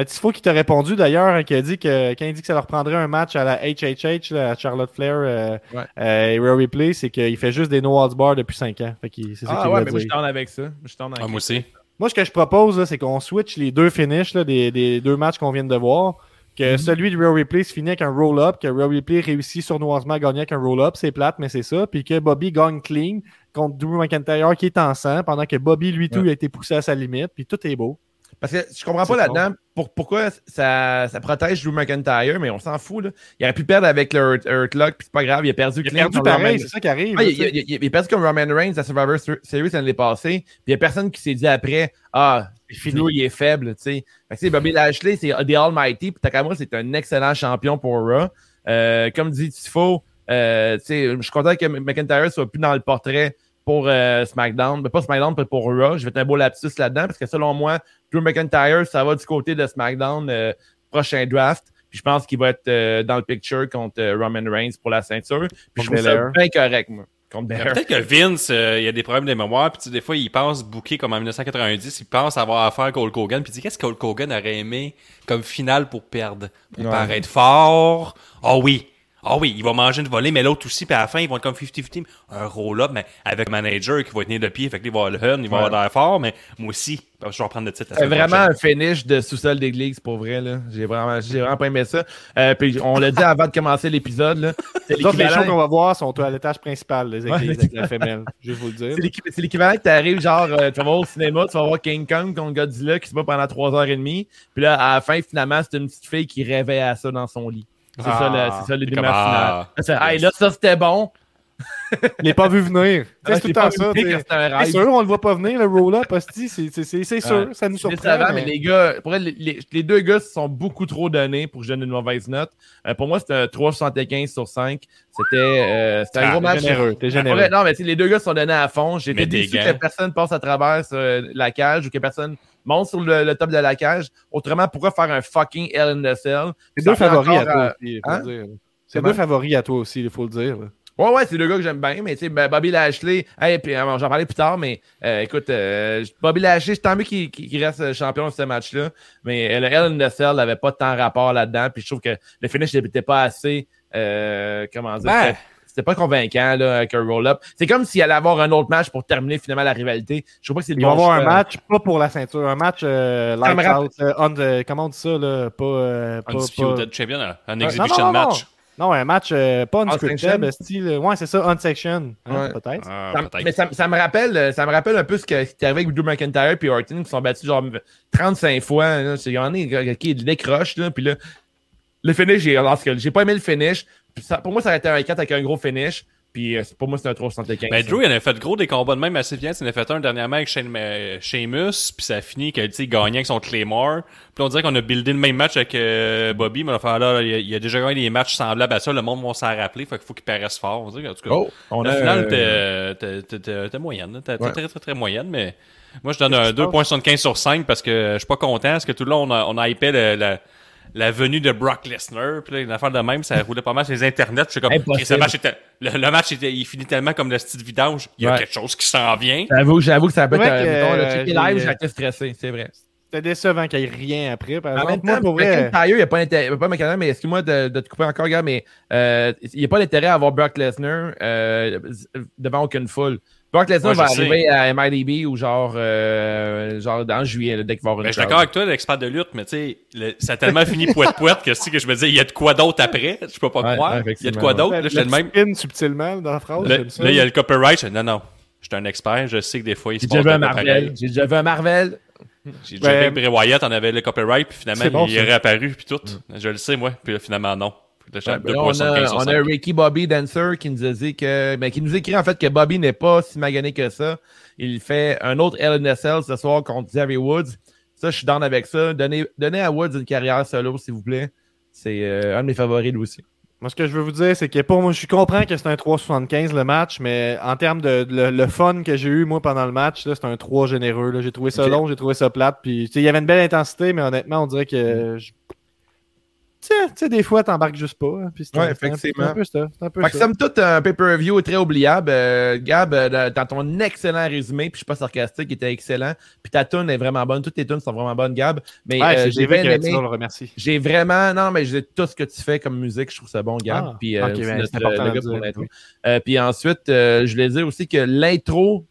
Un Tifo qui t'a répondu d'ailleurs, hein, qui a dit que quand il dit que ça leur prendrait un match à la HHH, là, à Charlotte Flair euh, Ouais. euh, et Rare Replay, c'est qu'il fait juste des no odds bar depuis 5 ans. Fait qu'il- c'est ça Ah ouais, mais moi je down avec ça. Je avec Ah, moi aussi. Moi, ce que je propose, c'est qu'on switch les deux finishes là, des, des deux matchs qu'on vient de voir. Que Mhm. celui de Rare Replay se finit avec un roll-up, que Rare Replay réussit sournoisement à gagner avec un roll-up, c'est plate, mais c'est ça. Puis que Bobby gagne clean contre Drew McIntyre qui est en sang, pendant que Bobby, lui, tout, Ouais. a été poussé à sa limite, puis tout est beau. Parce que je comprends pas là-dedans pour, pourquoi ça, ça protège Drew McIntyre, mais on s'en fout. Là. Il aurait pu perdre avec le Hurt, Hurt Lock, puis c'est pas grave, il a perdu Il a perdu pareil, c'est ça qui arrive. Ah, il, il- il- il a perdu comme Roman Reigns à Survivor Ser- Series l'année passée, puis il y a personne qui s'est dit après Ah, Drew, il est faible, tu sais. Bobby Lashley, c'est The Almighty, puis Takamura, c'est un excellent champion pour Raw. Euh, comme dit Tifo, euh, je suis content que McIntyre soit plus dans le portrait pour euh, SmackDown, mais pas SmackDown, mais pour Raw. Je vais être un beau lapsus là-dedans, parce que selon moi, Drew McIntyre, ça va du côté de SmackDown, euh, prochain draft. Puis je pense qu'il va être euh, dans le picture contre euh, Roman Reigns pour la ceinture. Puis je trouve ça bien correct, moi. Belair. Peut-être que Vince, euh, il y a des problèmes de mémoire, puis tu sais, des fois, il pense booker comme en 1990, il pense avoir affaire à Hulk Hogan, puis il dit qu'est-ce que Hulk Hogan aurait aimé comme finale pour perdre? Pour Ouais. paraître fort? Ah oui. Ah oui, il va manger une volée, mais l'autre aussi, puis à la fin, ils vont être comme 50-50. Un roll-up, mais avec un manager qui va tenir le pied, fait que lui, il va avoir le hun, il va Ouais. avoir l'air fort, mais moi aussi, je vais reprendre le titre. la C'est vraiment prochaine. un finish de sous-sol d'église, pour vrai. là. J'ai vraiment, j'ai vraiment pas aimé ça. Euh, puis on l'a dit avant de commencer l'épisode. là. C'est Les autres, les shows l'équivalent- qu'on va voir sont à l'étage principal, les Ouais. églises avec la femelle. Juste vous le dire. c'est l'équi- c'est l'équivalent que tu arrives, genre, euh, tu vas voir au cinéma, tu vas voir King Kong contre Godzilla qui se bat pendant 3h30. Puis là, à la fin, finalement, c'est une petite fille qui rêvait à ça dans son lit. C'est Ah. ça, le- c'est ça le final. ah, Hey, là, ça c'était bon. Je l'ai pas vu venir. C'est tout le temps ça. sûr, on le voit pas venir, le roll-up, c'est c'est- c'est- c'est sûr, ça nous surprend. mais mais- les gars, pour vrai, les, les- les deux gars se sont beaucoup trop donnés pour que je donne une mauvaise note. Euh, pour moi, c'était un 3,75 sur 5. C'était euh, c'était un Ah, gros match. généreux, t'es généreux. vrai, non, mais les deux gars se sont donnés à fond. J'étais déçu que personne passe à travers euh, la cage ou que personne monte sur le, le top de la cage. Autrement, pourquoi faire un fucking Hell in the Cell? C'est deux favoris à toi euh, aussi, il faut hein? le dire. C'est deux favoris à toi aussi, il faut le dire. Ouais, ouais, c'est deux gars que j'aime bien, mais tu sais, ben, Bobby Lashley, hey, puis euh, j'en parlais plus tard, mais euh, écoute, euh, Bobby Lashley, c'est tant mieux qu'il reste champion de ce match-là, mais le Hell in the Cell n'avait pas tant rapport là-dedans, puis je trouve que le finish n'était pas assez, euh, comment dire, Ben. C'était- pas convaincant là, avec un roll-up. C'est comme s'il allait avoir un autre match pour terminer finalement la rivalité. Je trouve pas que c'est le Ils vont bon avoir un match, pas pour la ceinture, un match euh, Ça me light rappelle- out, euh, on the- comment on dit ça, là, pas... euh, pas- Undisputed Champion, un pas- exhibition non, non, non, match. Non, un match euh, pas unscripted, Unsanctioned? style... Ouais, c'est ça, unsection, hein, Ouais. peut-être. Ah, peut-être. mais ça, me- ça me rappelle, euh, ça me rappelle un peu ce qui est arrivé avec Drew McIntyre et Orton qui sont battus genre 35 fois. C'est il y en a qui décroche là, puis là le finish, j'ai pas aimé le finish. Ça- pour moi, ça aurait été un 4 avec un gros finish. Puis euh, pour moi, c'est un 375. Ben, ça. Drew, il en a fait gros des combats de même assez bien. Il en a fait un dernièrement avec Shane, euh, Sheamus, puis ça a fini qu'il il gagnait avec son Claymore. Puis on dirait qu'on a buildé le même match avec euh, Bobby, mais enfin, là, il a, il a déjà gagné des matchs semblables à ça. Le monde va s'en rappeler, fait qu'il faut qu'il paraisse fort. On dirait, en tout cas, Oh, on la a. finale, euh, t'es- t'es- t'es t'es moyenne. là. T'es Ouais. très, très, très moyenne, mais moi, je donne un Qu'est-ce qui se 2.75 sur 5 parce que je suis pas content. Parce que tout le long, on a, on a hypé le- la, la venue de Brock Lesnar. Puis là, une affaire de même, ça roulait pas mal sur les internets. Puis je suis comme, Impossible. Ok, ce match était- le, le match, était, il finit tellement comme le style vidange. Il y a Ouais. quelque chose qui s'en vient. J'avoue, j'avoue que ça peut être. Euh, mettons, le live, été stressé, c'est vrai. C'était décevant qu'il n'y ait rien après. Par En exemple, même moi, temps, pour vrai, il n'y a pas d'intérêt, mais excuse-moi de, de te couper encore, gars, mais euh, il n'y a pas d'intérêt à avoir Brock Lesnar euh, devant aucune foule. Brock Lesnar Ouais, va sais. arriver à MIDB ou genre, euh, genre dans juillet, là, dès qu'il va avoir une Ben, je suis d'accord avec toi, l'expert de lutte, mais tu sais, le- ça a tellement fini poète poète que, que je me disais, il y a de quoi d'autre après? Je peux pas Ouais, croire. il y a de quoi d'autre? le, Là, le même. spin subtilement dans la phrase. Là, j'aime ça. là, il y a le copyright. Je dis, non, non. Je suis un expert. Je sais que des fois, il se J'ai passe déjà vu un Marvel. J'ai déjà vu un Marvel. J'ai déjà vu Bray Wyatt, on avait le copyright, puis finalement, bon, il ça. est réapparu, puis tout. Je le sais, moi. Puis là, finalement, non. Ouais, ben là, 2.75 on on 5. a Ricky Bobby Dancer qui nous a dit que, ben, qui nous écrit en fait que Bobby n'est pas si magané que ça. Il fait un autre LNSL ce soir contre Xavier Woods. Ça, je suis down avec ça. Donnez, donnez à Woods une carrière solo, s'il vous plaît. C'est euh, un de mes favoris, lui aussi. Moi, ce que je veux vous dire, c'est que pour moi, je comprends que c'est un 3,75 le match, mais en termes de, de- le, le fun que j'ai eu, moi, pendant le match, là, c'est un 3 généreux. là. J'ai trouvé ça long, j'ai trouvé ça plate. Puis, tu sais, il y avait une belle intensité, mais honnêtement, on dirait que. je- Tu sais, tu sais, des fois, t'embarques juste pas. hein, puis c'est un- Ouais, effectivement. C'est un peu ça. Un peu Fait que ça. somme toute, un pay-per-view très oubliable. Euh, Gab, euh, dans ton excellent résumé, puis je suis pas sarcastique, il était excellent. Puis ta tune est vraiment bonne. Toutes tes tunes sont vraiment bonnes, Gab. Mais Ouais, euh, j'ai bien aimé. le remercie. J'ai vraiment, non, mais j'ai tout ce que tu fais comme musique, je trouve ça bon, Gab. Ah, puis, euh, ben, notre- le gars pour l'intro. oui. Euh, puis ensuite, euh, je voulais dire aussi que l'intro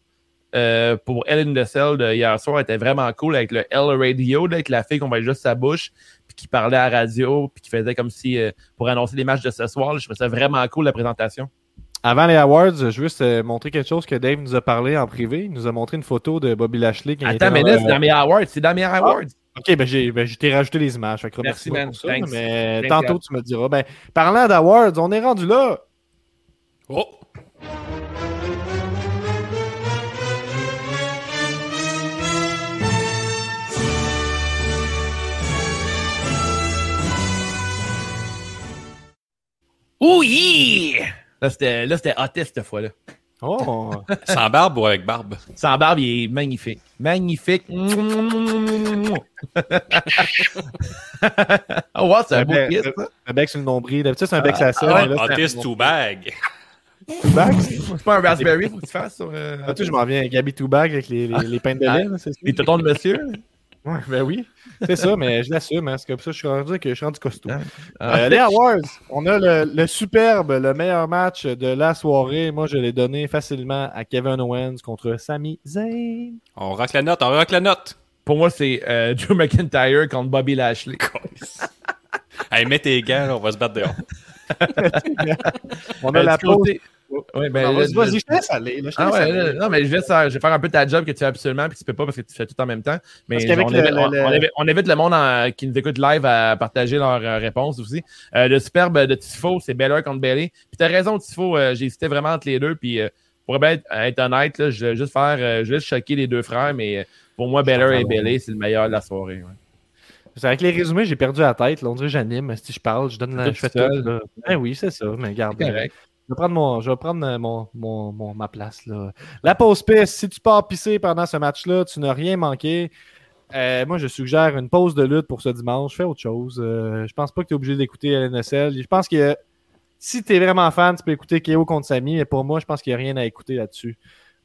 euh, pour Ellen DeSalle de hier soir était vraiment cool avec le L Radio, là, avec la fille qu'on voyait juste sa bouche, qui parlait à la radio, puis qui faisait comme si euh, pour annoncer les matchs de ce soir. là, je trouvais ça vraiment cool la présentation. Avant les awards, je veux juste euh, montrer quelque chose que Dave nous a parlé en privé. Il nous a montré une photo de Bobby Lashley. était Attends, mais là, c'est dans mes awards. C'est dans mes awards. Ok, ben j'ai ben, j'ai t'ai rajouté les images. Fait que Merci, man. pour ça, Thanks. mais Thanks, tantôt, tu me diras. Ben, parlant d'awards, on est rendu là. Oh! Oui! Là, c'était là, c'était hot cette fois-là. Oh! Sans barbe ou avec barbe? Sans barbe, il est magnifique. Magnifique. oh, wow, c'est un beau kiss, euh, ça. un bec sur le nombril. D'habitude, c'est un bec sur la selle. Ah, c'est un- Otis to bag. Two-bag? C'est pas un raspberry, faut que tu fasses sur. Euh, Ah, tu sais, je m'en viens Gabi Two-Bag avec les, les, les peintes de lait. là, c'est ça? Les tontons de monsieur. Ouais, ben oui. C'est ça, mais je l'assume. Hein, c'est comme ça que je suis rendu, que je suis rendu costaud. Ah. Euh, les awards, on a le, le superbe, le meilleur match de la soirée. Moi, je l'ai donné facilement à Kevin Owens contre Sami Zayn. On rock la note, on rock la note. Pour moi, c'est euh, Drew McIntyre contre Bobby Lashley. Hey, mets tes gants, on va se battre dehors. On a Euh, la pause. Ben, Vas-y, je- te laisse aller. là, je te Ah laisse ouais, aller. là, non, mais je vais, faire, je vais faire un peu ta job que tu fais absolument, puis tu peux pas parce que tu fais tout en même temps. Mais on, le- évite, le- on- le- on évite- on évite le monde en- qui nous écoute live à partager leurs euh, réponses aussi. Euh, le superbe de Tifo, c'est Beller contre Bailey. Puis t'as raison, Tifo, euh, j'ai hésité vraiment entre les deux. Puis euh, pour être, être honnête, là, je vais juste faire, euh, je vais juste choquer les deux frères, mais pour moi, Beller et Bailey, c'est le meilleur de la soirée. ouais. C'est Avec les résumés, j'ai perdu la tête. Là, on dirait j'anime. Si je parle, je donne la, je fais tout. Ben oui, c'est ça. Mais garde. Je vais prendre, mon, je vais prendre euh, mon, mon, mon- ma place. Là. La pause pisse. Si tu pars pisser pendant ce match-là, tu n'as rien manqué. Euh, moi, je suggère une pause de lutte pour ce dimanche. Fais autre chose. Euh, je pense pas que tu es obligé d'écouter LNSL. Je pense que si tu es vraiment fan, tu peux écouter KO contre Samy. Mais pour moi, je pense qu'il n'y a rien à écouter là-dessus.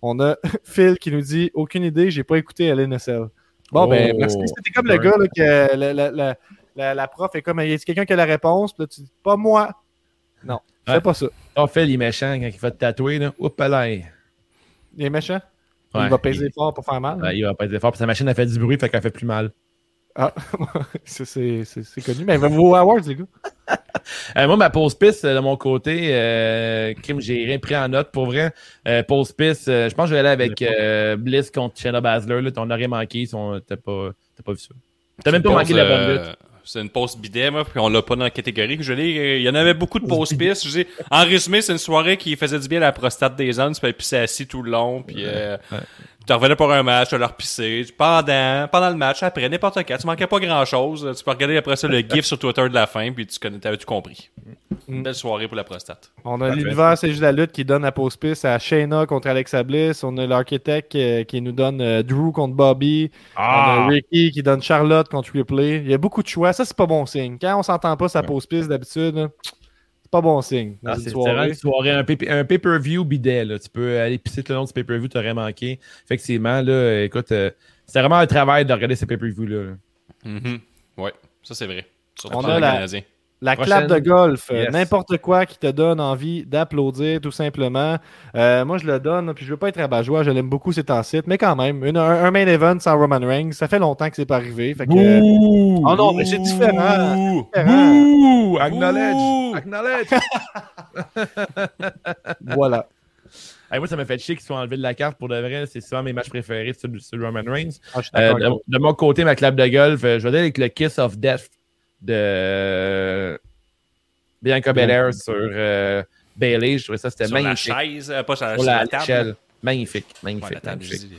On a Phil qui nous dit Aucune idée, j'ai pas écouté LNSL. Bon, ben, Oh. merci. C'était comme le gars là, que la, la- la- la- la prof est comme il y a quelqu'un qui a la réponse. Puis là, tu dis Pas moi. Non, fais pas ça. On fait les méchants quand il fait te tatouer. Là. Oups, là. Il est méchant? Ouais, il va peser il- fort pour faire mal? Ouais, il va pas être fort, puis sa machine a fait du bruit, fait qu'elle fait plus mal. Ah, c'est- connu. Mais vos awards, les gars. Euh, moi, ma pause piste euh, de mon côté, euh, crime, j'ai rien pris en note pour vrai. Euh, pause piste, euh, je pense que je vais aller avec euh, Bliss contre Shayna Baszler. Là, on n'a rien manqué, t'as pas, t'as pas vu ça. T'as même pas manqué la bonne lutte. C'est une pause bidet, moi, puis on l'a pas dans la catégorie que je l'ai. Il y en avait beaucoup de pauses pistes. Je dis, en résumé, c'est une soirée qui faisait du bien à la prostate des hommes, puis puis c'est assis tout le long, puis euh, tu revenais pour un match, tu leur pisser. Pendant, pendant le match, après, n'importe quand, tu manquais pas grand chose. Tu peux regarder après ça le gif sur Twitter de la fin, puis tu connais, t'avais tout compris? Une belle soirée pour la prostate. On a l'univers C'est juste la lutte qui donne la pause piste à Shayna contre Alexa Bliss. On a l'architecte euh, qui nous donne euh, Drew contre Bobby. On a Ricky qui donne Charlotte contre Ripley. Il y a beaucoup de choix. Ça, c'est pas bon signe. Quand on s'entend pas sa pause piste d'habitude, pas bon signe. Ah, c'est soirée. vraiment une soirée, un pay- un pay-per-view bidet. Là. Tu peux aller pisser le long du pay-per-view, t'aurais manqué. Effectivement, là, écoute, euh, c'est vraiment un travail de regarder ces pay-per-views-là. là. Mhm. Ouais, ça c'est vrai. Surtout On a les la- Canadiens. La Prochaine. clap de golf, euh, Yes. n'importe quoi qui te donne envie d'applaudir, tout simplement. Euh, moi, je le donne, puis je veux pas être rabat-joie, je l'aime beaucoup ces temps-ci, mais quand même, une- un, un main event sans Roman Reigns, ça fait longtemps que c'est pas arrivé. Fait que, Bouh! oh non, mais c'est différent. Ouh. différent. Bouh! Acknowledge! Acknowledge! Voilà. Hey, moi, ça m'a fait chier qu'ils soient enlevés de la carte pour de vrai. C'est souvent mes matchs préférés sur, sur Roman Reigns. Ah, Euh, de, de mon côté, ma clap de golf, je vais dire avec le Kiss of Death de Bianca Belair sur euh, Bailey. Je trouvais ça c'était Sur la magnifique. chaise, euh, pas sur la, Sur la la table. Magnifique, magnifique. Ouais, j'ai magnifique. dit,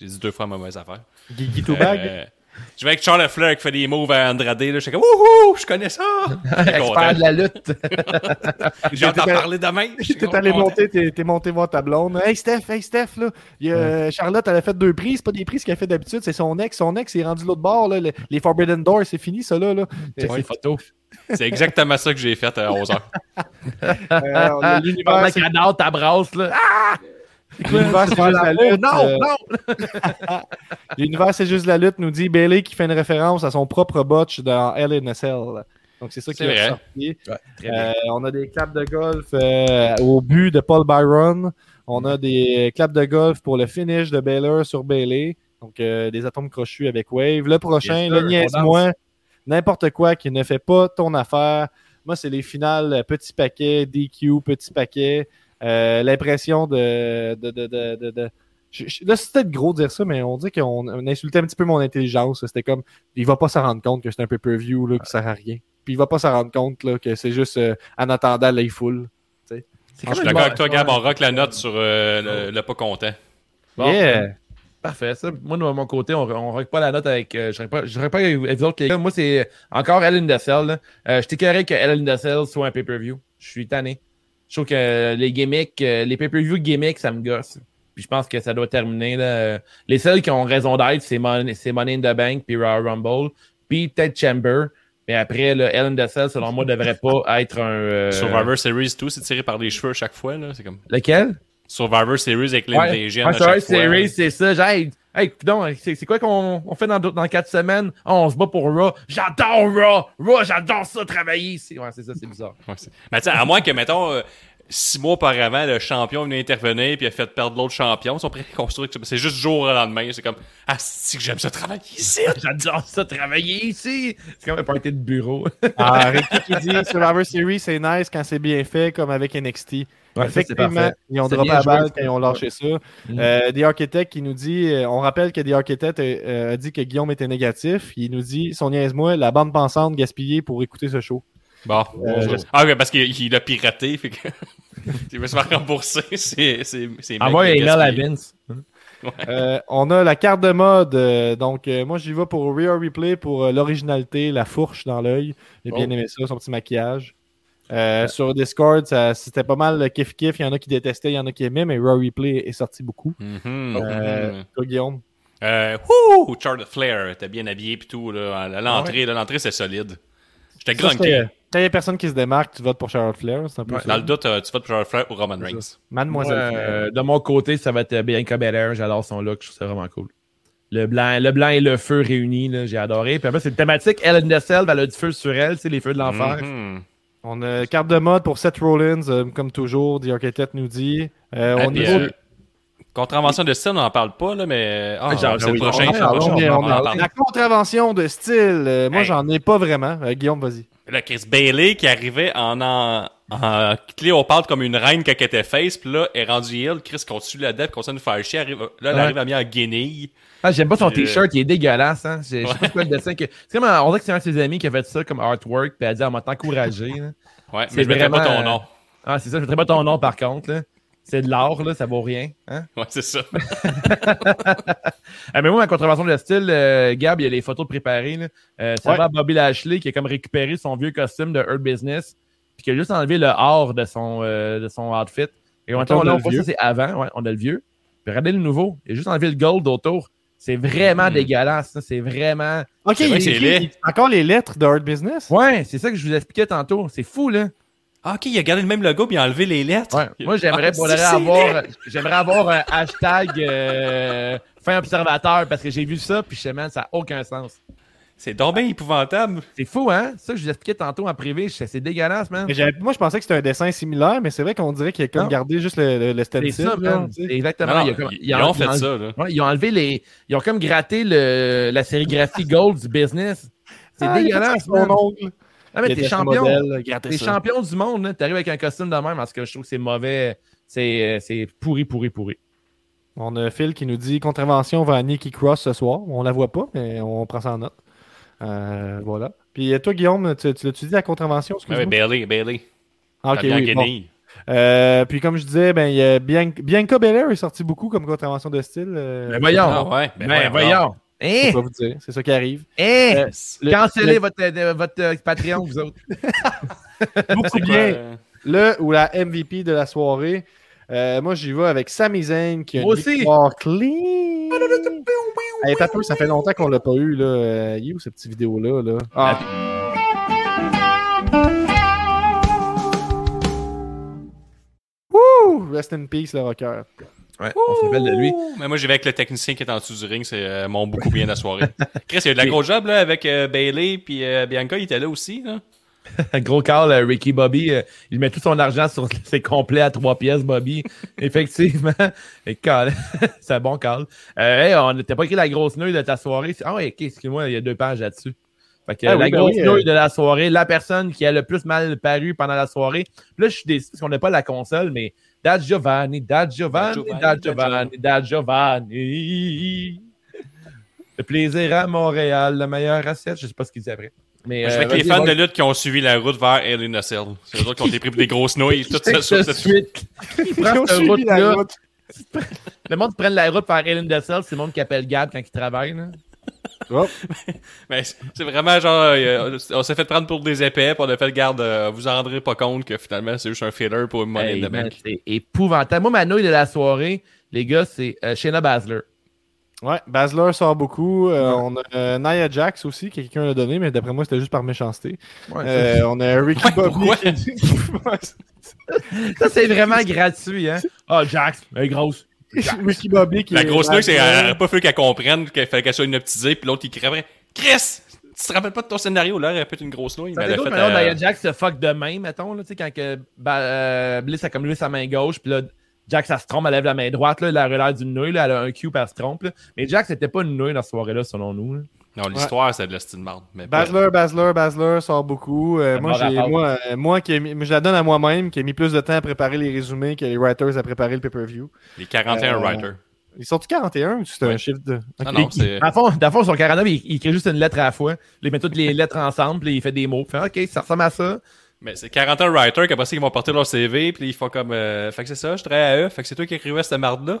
j'ai dit deux fois ma mauvaise affaire. Guigui Toubag? Euh, je vais avec Charles Flair qui fait des moves à Andrade. Là, je suis comme, wouhou, je connais ça. Expert de la lutte. T'étais- parler demain. J'étais T'es allé monter, t'es t'es monté voir ta blonde. Hey Steph, hey Steph, là. Il y a- Charlotte, elle a fait deux prises. C'est pas des prises qu'elle fait d'habitude, c'est son ex. Son ex est rendu l'autre bord, là. Le- les Forbidden Doors, c'est fini, ça, là. là. Euh, les photos. C'est exactement ça que j'ai fait à 11h. euh, L'univers, c'est- ta brasse, là. Ah! L'univers, c'est juste la lutte. non, euh, non! L'univers, c'est juste la lutte, nous dit Bailey qui fait une référence à son propre botch dans Hell in a Cell. Donc, c'est ça qui est bien. Euh, on a des claps de golf euh, au but de Paul Byron. On a des claps de golf pour le finish de Baylor sur Bailey. Donc, euh, des atomes crochus avec Wave. Le prochain, Yes, le niaise-moi. N'importe quoi qui ne fait pas ton affaire. Moi, c'est les finales petit paquet, DQ, petit paquet. Euh, L'impression de. de, de, de, de- de- je- je- Là, c'est peut-être gros de dire ça, mais on dit qu'on on insultait un petit peu mon intelligence. C'était comme, il va pas s'en rendre compte que c'est un pay-per-view là, qui sert à rien. Puis il va pas s'en rendre compte là, que c'est juste euh, en attendant l'œil full. C'est Je comme suis d'accord avec toi, Gab. On rock la note sur euh, le, le pas content. Bon. Yeah! Parfait. Ça, moi, de mon côté, on ne rock pas la note avec. euh, je ne pas, je pas avec vous autres, les gars. Moi, c'est encore Ellen Dessel. Euh, je t'écœurais que Ellen Dessel soit un pay-per-view. Je suis tanné. Je trouve que les gimmicks, euh, les pay-per-view gimmicks, ça me gosse. Puis je pense que ça doit terminer. Là. Les seuls qui ont raison d'être, c'est Money, in the Bank, puis Royal Rumble, puis peut-être Chamber. Mais après, là, Ellen Dessel, selon moi, devrait pas être un. euh, Survivor Series, tout, c'est tiré par les cheveux à chaque fois. là. Comme Lequel? Survivor Series avec Ouais, l'indigène ouais, Survivor fois. Series, c'est ça. Genre, hey, coudonc, c'est c'est quoi qu'on on fait dans, quatre semaines? Ah, on se bat pour Raw. J'adore Raw! Raw, j'adore ça, travailler ici. Ouais, c'est ça, c'est bizarre. Ouais, c'est- Mais tu sais, à moins que, mettons, euh, six mois auparavant, le champion venait intervenir puis a fait perdre l'autre champion, ils sont prêts à construire. que C'est juste jour au lendemain. C'est comme, ah, si que j'aime ça travailler ici. J'adore ça, travailler ici. C'est comme un party de bureau. Ah, Ricky qui dit Survivor Series, c'est nice quand c'est bien fait, comme avec NXT. Ouais, Effectivement, ils ont droppé la balle quand ils ont lâché ça. Mm. Euh, The Architect qui nous dit, euh, on rappelle que The Architect euh, a dit que Guillaume était négatif. Il nous dit, son niaise-moi, la bande pensante gaspillée pour écouter ce show. Bon. Euh, Ah, ouais, parce qu'il il a piraté, fait que. il veut se faire rembourser. C'est. C'est. Un mec qui a gaspillé. Vince. Euh, on a la carte de mode. euh, donc, euh, moi, j'y vais pour Real Replay pour euh, l'originalité, la fourche dans l'œil. J'ai bien Oh. aimé ça, son petit maquillage. Euh, Sur Discord, c'était pas mal le kiff-kiff. Il y en a qui détestaient, il y en a qui aimaient, mais Real Replay est sorti beaucoup. Euh, toi, Guillaume? Euh, wouh! Charlotte Flair, t'es bien habillé pis tout, là. À L'entrée, c'est solide. J'étais grunqué. c'était- Quand il n'y a personne qui se démarque, tu votes pour Charlotte Flair. C'est un peu Ouais. Dans le doute, euh, tu votes pour Charlotte Flair ou Roman Reigns. Mademoiselle Moi, Flair. euh, de mon côté, ça va être Bianca Belair. J'adore son look. Je trouve ça vraiment cool. Le blanc, le blanc et le feu réunis, j'ai adoré. Puis après, c'est une thématique. Ellen Dessel, elle a du feu sur elle, c'est les feux de l'enfer. Mhm. On a carte de mode pour Seth Rollins, euh, comme toujours, The Architect nous dit. Euh, puis, niveau euh, Contravention de style, on n'en parle pas, là, mais. Ah, Ah, genre, c'est le prochain. on en le on est- on on en est-. La contravention de style, euh, moi Hey. j'en ai pas vraiment. Euh, Guillaume, vas-y. Là, Chris Bailey qui arrivait en, en, en Cléopâtre comme une reine quand elle était face, puis là, est rendue heel, Chris continue la dette, continue de faire chier, arrive, là, elle Ouais. arrive à mis en guenille. Ah, j'aime pas son Euh, t-shirt, il est dégueulasse, hein. Je sais pas quoi le dessin que. C'est comme, on dirait que c'est un de ses amis qui a fait ça comme artwork, puis elle a dit, on m'a encouragé. Ouais, mais je mettrais pas vraiment, ton nom. Ah, c'est ça, je mettrais pas ton nom par contre, là. C'est de l'art, là, ça vaut rien. Hein? Ouais, c'est ça. Ah, mais moi, ma contravention de style, euh, Gab, il y a les photos préparées. Là. Euh, ça Ouais. va à Bobby Lashley qui a comme récupéré son vieux costume de Hurt Business, puis qui a juste enlevé le or de son, euh, de son outfit. Et on a là, on le voit vieux. ça, c'est avant, ouais, on a le vieux. Puis regardez le nouveau. Il a juste enlevé le gold autour. C'est vraiment Hmm. dégueulasse. C'est vraiment. Ok, vrai il il- encore les lettres de Hard Business? Ouais, c'est ça que je vous expliquais tantôt. C'est fou, là. Ah, ok, il a gardé le même logo, puis il a enlevé les lettres. Ouais. Moi, j'aimerais Ah, avoir, j'aimerais avoir un hashtag euh, fin observateur parce que j'ai vu ça, puis je sais, man, ça n'a aucun sens. C'est donc bien épouvantable. C'est fou, hein? Ça que je vous expliquais tantôt en privé, c'est dégueulasse, man. Moi, je pensais que c'était un dessin similaire, mais c'est vrai qu'on dirait qu'il a comme gardé juste le, le, le C'est ça, man. exactement. Non, non, comme- ils, ont fait ça, là. Ouais, ils ont enlevé les. Ils ont comme gratté le, la sérigraphie gold du business. C'est Ah, dégueulasse. Son ongle. Ah, mais t'es champion. T'es champion du monde, là. T'arrives avec un costume de même parce que je trouve que c'est mauvais. C'est euh, c'est pourri, pourri, pourri. On a Phil qui nous dit contravention vers Nikki Cross ce soir. On la voit pas, mais on prend ça en note. Euh, voilà. Puis euh, toi, Guillaume, tu, tu l'as-tu dit la contravention? Excuse-moi? Bailey, Bailey. Ah, ok, oui, bon. Euh, puis comme je disais, ben, il y a Bian- Bianca Belair est sorti beaucoup comme contravention de style. euh, Mais voyons. Ah ouais, ben Ben, voyons. vous dire, c'est ça qui arrive. Le- Cancellez le- votre, euh, votre euh, Patreon, vous autres. beaucoup bien. euh, Le ou la MVP de la soirée. Euh, moi, j'y vais avec Sami Zayn qui a Moi une aussi. victoire clean. Hey, t'as peu, ça fait longtemps qu'on l'a pas eu. Là. Euh, il est où cette petite vidéo-là? Là? Ah. Wouh! Rest in peace, le rocker. Ouais, on se rappelle de lui. Mais moi, j'y vais avec le technicien qui est en dessous du ring, c'est euh, mon beaucoup bien de la soirée. Chris, il y a eu de la grosse job là, avec euh, Bailey, puis euh, Bianca, il était là aussi. Là. Gros Carl, euh, Ricky Bobby, euh, il met tout son argent sur ses complets à trois pièces, Bobby. Effectivement. Et Carl, c'est un bon Carl. Euh, hey, on n'était pas écrit la grosse nouille de ta soirée. Ah ouais, ok, excuse-moi, il y a deux pages là-dessus. Fait que Ah la oui, ben grosse oui, euh. nouille de la soirée, la personne qui a le plus mal paru pendant la soirée. Puis Là, je suis déçu parce qu'on n'a pas la console, mais Dad Giovanni, Dad Giovanni, Dad Giovanni, Dad Giovanni. Le plaisir à Montréal, la meilleure assiette. Je sais pas ce qu'il dit après. Mais, Moi, je euh, avec les fans de lutte qui ont suivi la route vers Hell in a Cell. C'est eux autres qui ont été pris pour des grosses nouilles. Tout ça, Tout sur de cette suite. Il Ils ont suivi la route-là. route. Le monde qui prend la route par Ellen Dessel, c'est le monde qui appelle Gab quand il travaille. Là. Hop. Mais c'est c'est vraiment genre, euh, on s'est fait prendre pour des épais, puis on a fait le garde, euh, vous en rendrez pas compte que finalement c'est juste un filler pour une monnaie Hey, de man, mec. c'est épouvantable. Moi, ma nouille de la soirée, les gars, c'est euh, Shayna Baszler. Ouais, Basler sort beaucoup. Euh, On a euh, Nia Jax aussi, que quelqu'un a donné, mais d'après moi, c'était juste par méchanceté. Ouais, Euh, on a Ricky Ouais, Bobby. qui ça, c'est vraiment gratuit. Hein? Ah, Jax, elle est grosse. Ricky Bobby qui La grosse nouille, c'est a pas fallu qu'elle comprenne qu'il fallait qu'elle soit hypnotisée, puis l'autre il crèverait. Chris! Tu te rappelles pas de ton scénario, là, elle a peut-être une grosse nouille, Ça mais fait elle fait. euh, Nia Jax se fuck de main, mettons, là, tu sais, quand que, bah, euh, Bliss a comme levé sa main gauche, puis là, Jax, elle se trompe, elle lève la main droite, là, elle a l'air d'une nouille, là, elle a un cube, elle se trompe, là. Mais Jax, c'était pas une nouille dans cette soirée-là, selon nous. là. Non, l'histoire, c'est de la style marde. Basler, Basler, Basler sort beaucoup. Euh, Ça moi, moi, euh, moi, qui mis- je la donne à moi-même, qui ai mis plus de temps à préparer les résumés que les writers à préparer le pay-per-view. Les 41 Euh, writers. Ils sont-tu 41 ou c'est un chiffre de. Non, Ok. non, c'est. Dans le fond, dans le fond, son 49, il, il écrit juste une lettre à la fois. Il met toutes les lettres ensemble, puis il fait des mots. Puis, OK, ça ressemble à ça. Mais c'est 41 writers qu'après ça, ils vont porter leur CV, puis ils font comme. euh, fait que c'est ça, je travaille à eux. Fait que c'est toi qui écrivais cette marde-là.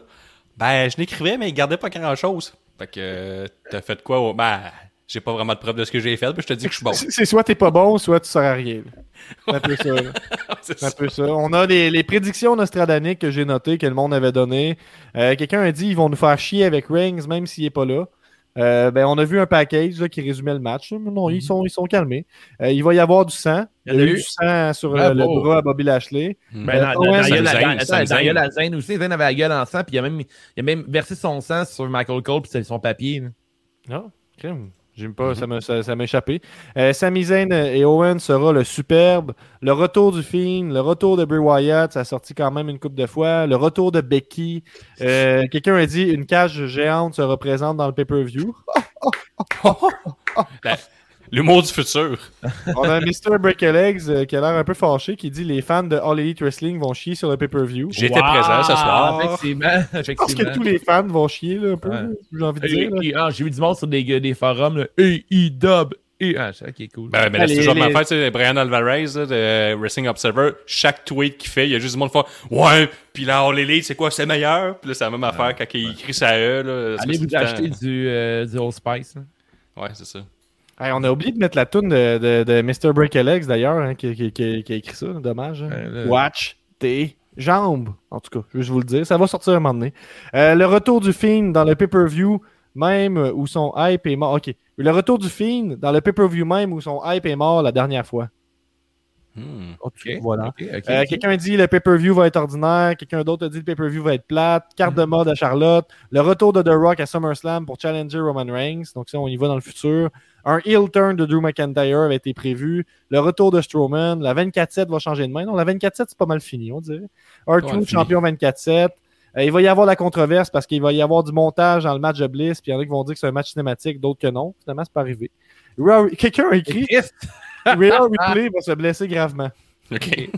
Ben, je l'écrivais, mais ils gardaient pas grand-chose. Fait que. euh, T'as fait quoi? au- Ben, j'ai pas vraiment de preuve de ce que j'ai fait, puis je te dis que je suis bon. C'est soit t'es pas bon, soit tu sers à rien. C'est un peu ça. C'est un peu ça. On a les, les prédictions nostradaniques que j'ai notées, que le monde avait données. Euh, Quelqu'un a dit ils vont nous faire chier avec Rings, même s'il est pas là. Euh, ben, on a vu un package là, qui résumait le match. non, ils, sont, ils sont calmés. Euh, il va y avoir du sang. Il y a eu du sang sur le, Bravo. le bras à Bobby Lashley. Hmm. Ben, Euh, dans, la- la Zayn aussi. Zayn avait la gueule en sang, puis il a même, il a même versé son sang sur Michael Cole, puis c'est son papier. Non, crime. J'aime pas, ça m'a ça, ça m'a échappé. Euh, Sami Zayn et Owen sera le superbe. Le retour du Fiend, le retour de Bray Wyatt, ça a sorti quand même une coupe de fois. Le retour de Becky. Euh, Quelqu'un a dit une cage géante se représente dans le pay-per-view. La, L'humour du futur. On a Mr. Breakalegs euh, qui a l'air un peu fâché qui dit les fans de All Elite Wrestling vont chier sur le pay-per-view. J'étais présent ce soir. Effectivement, Je pense que tous les fans vont chier là, un peu, Ouais. j'ai envie de dire. là. Et- et- ah, J'ai vu du monde sur des, des forums, là. E, I, dub, E. Ah, c'est ok, cool. Ben, mais là, c'est Les- toujours ma fête, sais, Brian Alvarez, là, de Wrestling Observer, chaque tweet qu'il fait, il y a juste du monde qui fait Ouais, puis là, All Elite, c'est quoi, c'est meilleur? Puis là, c'est la même affaire quand il écrit ça à eux, là. Allez c'est vous acheter du, euh, du Old Spice. là. Ouais, c'est ça. Hey, on a oublié de mettre la toune de, de, de Mr. Breakalegs d'ailleurs, hein, qui, qui- qui- qui a écrit ça, dommage. hein. Là- Watch tes jambes. En tout cas, je vais vous le dire, ça va sortir un moment donné. Euh, le retour du Fiend dans le pay-per-view, même où son hype est mort. Ok. Le retour du Fiend dans le pay-per-view même où son hype est mort la dernière fois. Hmm. Ok. Voilà. Euh, quelqu'un dit le pay-per-view va être ordinaire, quelqu'un d'autre a dit le pay-per-view va être plate, carte de mode à Charlotte, le retour de The Rock à SummerSlam pour challenger Roman Reigns, donc ça on y va dans le futur. Un heel turn de Drew McIntyre avait été prévu, le retour de Strowman, la 24-7 va changer de main. Non, la 24-7 c'est pas mal fini, on dirait. Ouais, R2 fini. champion 24-7. Euh, il va y avoir la controverse parce qu'il va y avoir du montage dans le match de Bliss, puis il y en a qui vont dire que c'est un match cinématique, d'autres que non. Finalement, c'est pas arrivé. Quelqu'un a écrit. Rhea Ripley va se blesser gravement. OK.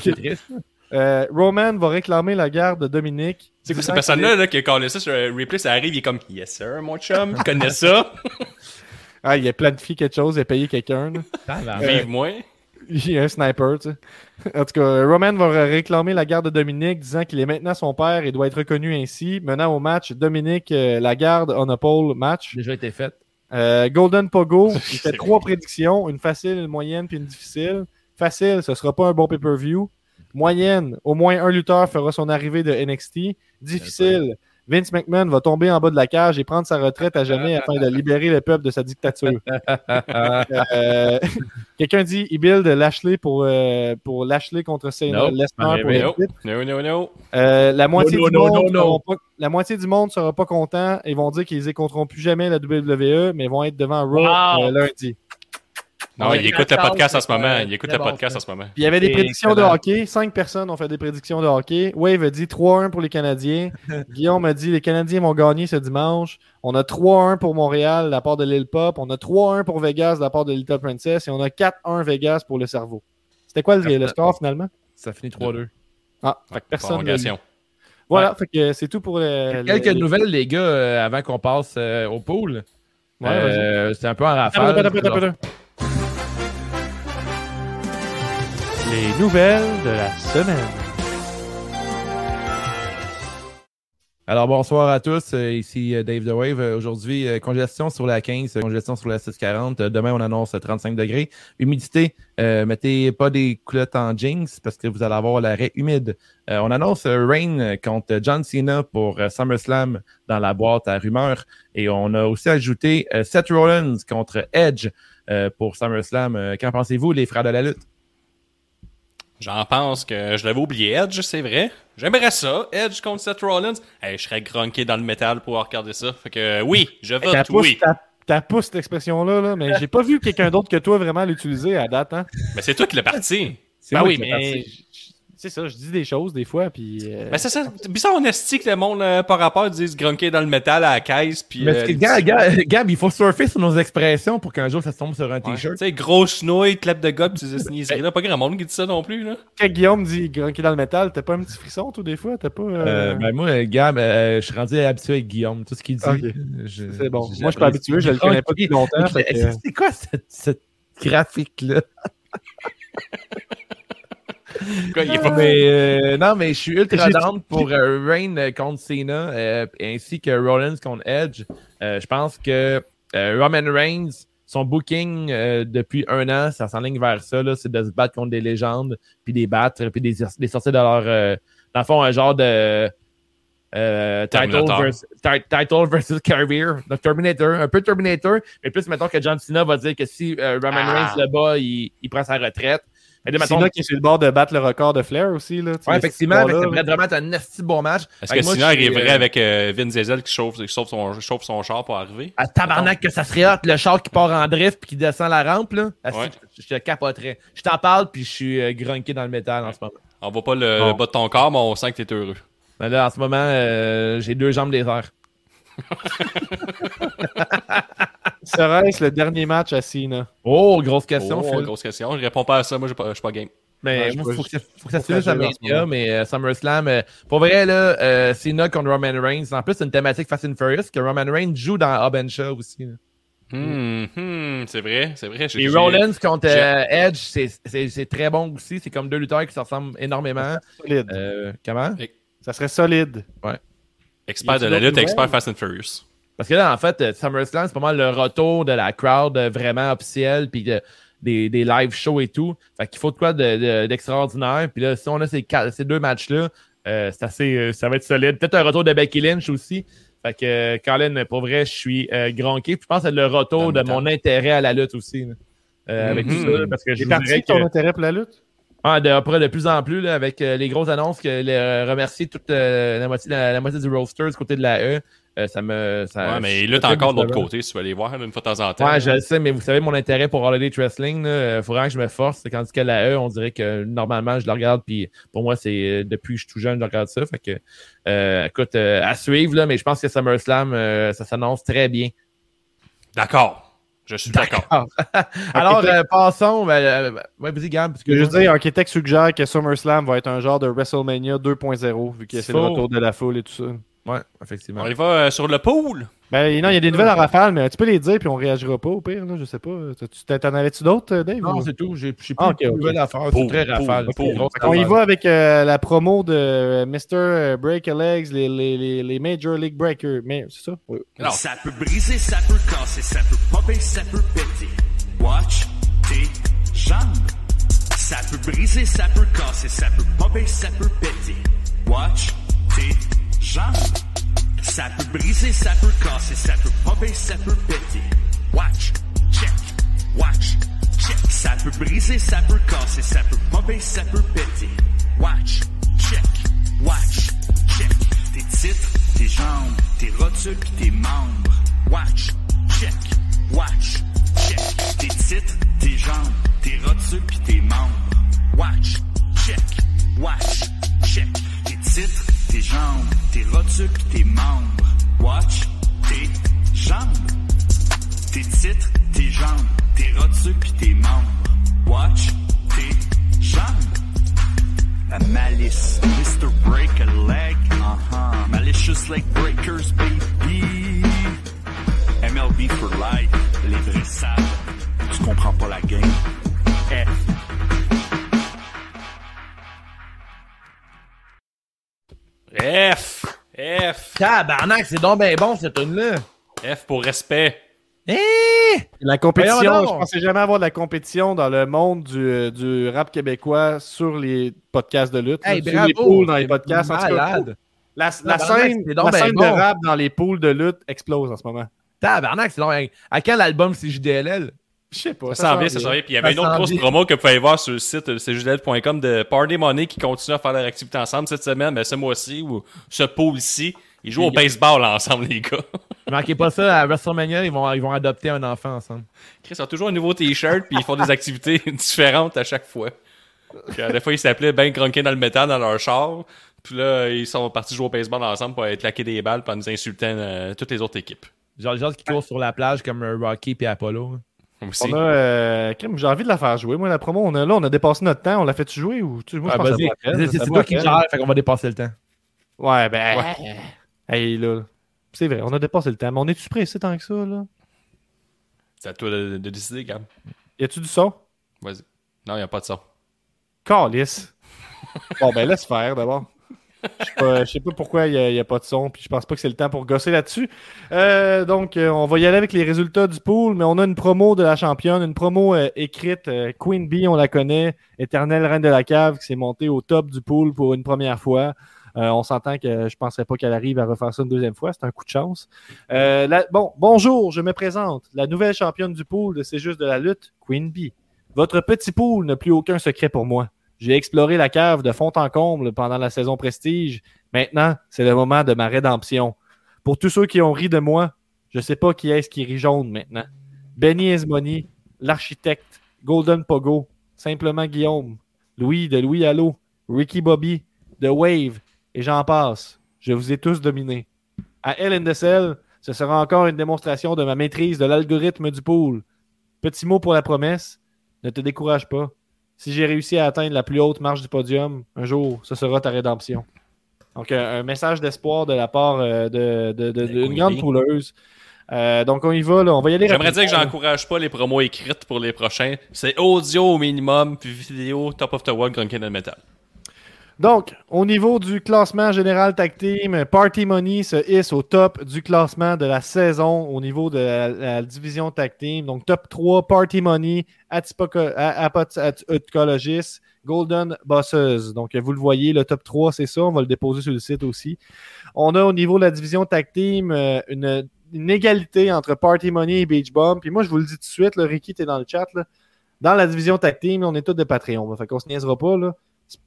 C'est triste. Euh, Roman va réclamer la garde de Dominique. C'est quoi cette personne-là là, qui a collé ça sur un replay, ça arrive, il est comme Yes sir, mon chum, je connais ça, Ah, il a planifié quelque chose, il a payé quelqu'un. Tabarnak. vive-moi. Il a un sniper, tu sais. En tout cas, Roman va réclamer la garde de Dominique, disant qu'il est maintenant son père et doit être reconnu ainsi. Menant au match, Dominique, euh, la garde, on a pole match. Déjà été fait. Euh, Golden Pogo, il fait trois prédictions, une facile, une moyenne puis une difficile. Facile, ce sera pas un bon pay-per-view. Moyenne, au moins un lutteur fera son arrivée de NXT. Difficile, Vince McMahon va tomber en bas de la cage et prendre sa retraite à jamais afin de libérer le peuple de sa dictature. Euh, Quelqu'un dit il build Lashley pour, euh, pour Lashley contre Cena. Lesnar pour Mais le No, titre. no, no, no. Euh, la, moitié non, du non, monde pas- la moitié du monde sera pas content et vont dire qu'ils écouteront plus jamais la WWE, mais vont être devant Raw Wow. euh, lundi. Non, il écoute le podcast en ce moment. Il écoute le podcast en ce moment. Puis il y avait des prédictions de hockey. Cinq personnes ont fait des prédictions de hockey. Wave a dit 3-1 pour les Canadiens. Guillaume a dit les Canadiens vont gagner ce dimanche. On a 3-1 pour Montréal de la part de Lil Pop. On a 3-1 pour Vegas de la part de Little Princess. Et on a 4-1 Vegas pour le cerveau. C'était quoi le, score finalement? Ça finit 3-2. Ah, fait que personne. Voilà, fait que c'est tout pour. Quelques le- nouvelles, les gars, euh, avant qu'on passe euh, au pool. Ouais, Euh, c'est un peu en Attends, rafale. Les nouvelles de la semaine. Alors bonsoir à tous, euh, ici euh, Dave The Wave. Euh, Aujourd'hui, congestion sur la 15, euh, congestion sur la 640. Euh, demain, on annonce euh, 35 degrés. Humidité, euh, mettez pas des culottes en jeans parce que vous allez avoir l'arrêt humide. On annonce Rain contre John Cena pour SummerSlam dans la boîte à rumeurs. Et on a aussi ajouté Seth Rollins contre Edge pour SummerSlam. Qu'en pensez-vous, les frères de la lutte? J'en pense que je l'avais oublié. Edge, c'est vrai. J'aimerais ça. Edge contre Seth Rollins. Hey, je serais grunqué dans le métal pour regarder ça. Fait que oui, je vote pousse, oui. ta, ta pousse cette expression-là, là, mais j'ai pas vu quelqu'un d'autre que toi vraiment l'utiliser à date. Hein? Mais c'est toi qui l'as parti. Ben oui, mais c'est ça, je dis des choses des fois, puis. euh, Ben c'est ça. C'est bizarre, on esti que le monde euh, par rapport disent grunquer dans le métal à la caisse. Puis, Mais euh, Gab, Gab, Gab, il faut surfer sur nos expressions pour qu'un jour ça se tombe sur un Ouais. t-shirt. Tu sais, grosse nouille, clap de gars, pis ces niaiseries-là. Pas grand monde qui dit ça non plus, là. Quand Guillaume dit grunquer dans le métal, t'as pas un petit frisson, tout des fois? T'as pas. euh, Euh, ben moi, euh, Gab, euh, je suis rendu habitué avec Guillaume. Tout ce qu'il dit. C'est bon. Moi, je suis pas habitué, je le connais pas depuis longtemps. euh, C'est quoi cette, cette graphique-là? Quoi, il est pas... Mais, euh, non, mais je suis ultra down pour euh, euh, contre Cena euh, ainsi que Rollins contre Edge. Euh, je pense que Roman Reigns, son booking depuis un an, ça s'enligne vers ça. là, C'est de se battre contre des légendes, puis des battre, puis des, des sortir de leur. dans le fond, un genre de. euh, title, versus, ti- title versus career. Donc Terminator, un peu Terminator, mais plus mettons que John Cena va dire que si euh, Roman Ah. Reigns le bat, il, il prend sa retraite. Mettons- Cena qui est sur le bord de battre le record de Flair aussi. Là, Ouais, effectivement, ça pourrait vraiment être un esti bon match. Est-ce que sinon, suis, arriverait euh, avec euh, Vin Diesel qui chauffe, qui chauffe, son, chauffe son char pour arriver? À tabarnak que ça serait hot, le char qui part en drift puis qui descend la rampe, là. Asti, Ouais. je, je te capoterais. Je t'en parle puis je suis euh, grunqué dans le métal en ce moment. On voit pas le, Bon. le bas de ton corps, mais on sent que t'es heureux. Mais là, en ce moment, euh, j'ai deux jambes des airs. Serait-ce le dernier match à Cena? Oh, grosse question, Oh, Phil. grosse question. Je réponds pas à ça. Moi, je suis pas game. Mais Ouais, vois- faut, que, ça- faut que ça faut se finisse à Mania, mais euh, SummerSlam, euh, pour vrai, là, euh, Cena contre Roman Reigns. En plus, c'est une thématique Fast and Furious que Roman Reigns joue dans Hobbs and Shaw aussi. Hmm, hmm, c'est vrai, c'est vrai. Et Rollins contre euh, Edge, c'est- très bon aussi. C'est comme deux lutteurs qui se ressemblent énormément. Solide. Euh, comment? Ça serait solide. Expert Y de la lutte, expert Fast and Furious. Parce que là, en fait, euh, SummerSlam, c'est pas mal le retour de la crowd euh, vraiment officielle, puis de- des, des live shows et tout. Fait qu'il faut de quoi de- de- d'extraordinaire. puis là, si on a ces, quatre- ces deux matchs-là, euh, c'est assez, euh, ça va être solide. Peut-être un retour de Becky Lynch aussi. Fait que, euh, Colin, pour vrai, je suis euh, gronqué. Puis je pense que c'est le retour de mon intérêt à la lutte aussi. là. Euh, Avec Mhm. tout ça, parce que je J'ai parti de ton que... intérêt pour la lutte? Ah, de, après, de plus en plus, là, avec euh, les grosses annonces, que les, euh, remercier toute euh, la, moitié, la, la moitié du roster du côté de la E, euh, ça me... Ça, Ouais, mais là, t'as je- encore de l'autre côté, si tu veux aller voir une fois de temps en temps. Ouais, je le sais, mais vous savez, mon intérêt pour Elite Wrestling, il faut vraiment que je me force. Tandis que la E, on dirait que normalement, je le regarde, puis pour moi, c'est euh, depuis que je suis tout jeune, je regarde ça. Fait que, euh, écoute, euh, à suivre, là, mais je pense que SummerSlam, euh, ça s'annonce très bien. D'accord. Je suis d'accord. Alors, euh, passons. Ben, euh, ouais, vas-y, Gab. parce que Je veux dire, Architect suggère que SummerSlam va être un genre de WrestleMania 2.0, vu que c'est le retour de la foule et tout ça. Ouais, effectivement. On y va euh, sur le pool. Ben non, il y a des nouvelles en rafale, mais tu peux les dire puis on réagira pas au pire, là, je sais pas. Tu t'en avais-tu d'autres, euh, Dave? Non, ou- c'est tout. J'ai plus Ah, ok, de nouvelles affaires. C'est Pour, très rafale. C'est qu'on y va avec euh, la promo de euh, Mr. Break a Legs, les, les, les, les Major League Breakers. Mais c'est ça? Oui. Non. Ça peut briser, ça peut casser, ça peut popper, ça peut péter. Watch tes jambes. Ça peut briser, ça peut casser, ça peut popper, ça peut péter. Watch tes jambes. Ça peut briser, ça peut casser, ça peut popper, ça peut péter. Watch, check, watch, check. Ça peut briser, ça peut casser, ça peut popper, ça peut péter. Watch, check, watch, check. Tes titres, tes jambes, tes rotules pis tes membres. Watch, check, watch, check. Tes titres, tes jambes, tes rotules pis tes membres. Watch, check, watch, check. Tes titres, tes jambes, tes rotules tes membres. Watch, tes jambes. Tes titres, tes jambes, tes rotules pis tes membres. Watch, tes jambes. La malice, Mr. Break a leg, uh-huh. Malicious leg breakers, baby. MLB for life, les vrais. Tu comprends pas la game. F. F. F. Tabarnak, c'est donc bien bon, cette tune-là. F pour respect. Eh! La compétition, Voyons je donc. pensais jamais avoir de la compétition dans le monde du, du rap québécois sur les podcasts de lutte. Hey, là, sur les pools dans les c'est podcasts. En tout cas, Malade. la, la Tabarnak, scène, c'est donc la ben scène bon. de rap dans les pools de lutte explose en ce moment. Tabarnak, c'est donc bien- À quand l'album CJDLL? Je sais pas. Ça s'en vient, ça s'en vient. Puis il y avait Ça une autre grosse vient. promo que vous pouvez voir sur le site euh, cjudel.com de Party Money qui continue à faire leur activité ensemble cette semaine, mais ce mois-ci, ou ce pool-ci. Ils jouent au baseball ensemble, les gars. Manquez pas ça, à WrestleMania, ils vont, ils vont adopter un enfant ensemble. Chris, ont toujours un nouveau t-shirt, puis ils font des activités différentes à chaque fois. Puis, euh, des fois, ils s'appelaient Ben Grunkin dans le métal dans leur char. Puis là, ils sont partis jouer au baseball ensemble pour aller claquer des balles en nous insultant euh, toutes les autres équipes. Genre les gens qui courent sur la plage comme Rocky et Apollo. Aussi. On a, euh, j'ai envie de la faire jouer. Moi, la promo, on a, là, on a dépassé notre temps. On l'a fait jouer ou tu moi, je Ah, pense C'est ça c'est vaut toi qui gère, fait qu'on va dépasser le temps. Ouais, ben. Ouais. Hey, là. C'est vrai, on a dépassé le temps. Mais on est-tu pressé tant que ça, là? C'est à toi de, de décider, Gab. Y a-tu du son? Vas-y. Non, il n'y a pas de son. Calice. bon, ben, laisse faire d'abord. Je je sais pas pourquoi il n'y a, pas de son, puis je pense pas que c'est le temps pour gosser là-dessus. Euh, donc, euh, on va y aller avec les résultats du pool, mais on a une promo de la championne, une promo euh, écrite. Queen Bee, on la connaît, éternelle reine de la cave, qui s'est montée au top du pool pour une première fois. On s'entend que je penserais pas qu'elle arrive à refaire ça une deuxième fois. C'est un coup de chance. Bon, bonjour, je me présente. La nouvelle championne du pool de C'est juste de la lutte, Queen Bee. Votre petit pool n'a plus aucun secret pour moi. J'ai exploré la cave de fond en comble pendant la saison Prestige. Maintenant, c'est le moment de ma rédemption. Pour tous ceux qui ont ri de moi, je sais pas qui est-ce qui rit jaune maintenant. Benny Esmoni, l'architecte, Golden Pogo, simplement Guillaume, Louis de Louis Allo, Ricky Bobby, The Wave, et j'en passe. Je vous ai tous dominés. À Cell, Ce sera encore une démonstration de ma maîtrise de l'algorithme du pool. Petit mot pour la promesse, ne te décourage pas. Si j'ai réussi à atteindre la plus haute marche du podium, un jour, ce sera ta rédemption. Donc, un, un message d'espoir de la part euh, de, de- de- d'une Queen grande pouleuse. Euh, donc, on y va, là. on va y aller J'aimerais dire que j'encourage pas les promos écrites pour les prochains. C'est audio au minimum, puis vidéo top of the world Gunkin and Metal. Donc, au niveau du classement général tag team, Party Money se hisse au top du classement de la saison au niveau de la, division tag team. Donc, top 3, Party Money, Atipoca- A- Apot- At- Utcologist, Golden Bosses. Donc, vous le voyez, le top 3, c'est ça. On va le déposer sur le site aussi. On a au niveau de la division tag team euh, une, égalité entre Party Money et Beach Bomb. Puis moi, je vous le dis tout de suite, là, Ricky, t'es dans le chat. Dans la division tag team, on est tous de Patreon. là. Fait qu'on se niaisera pas. Là.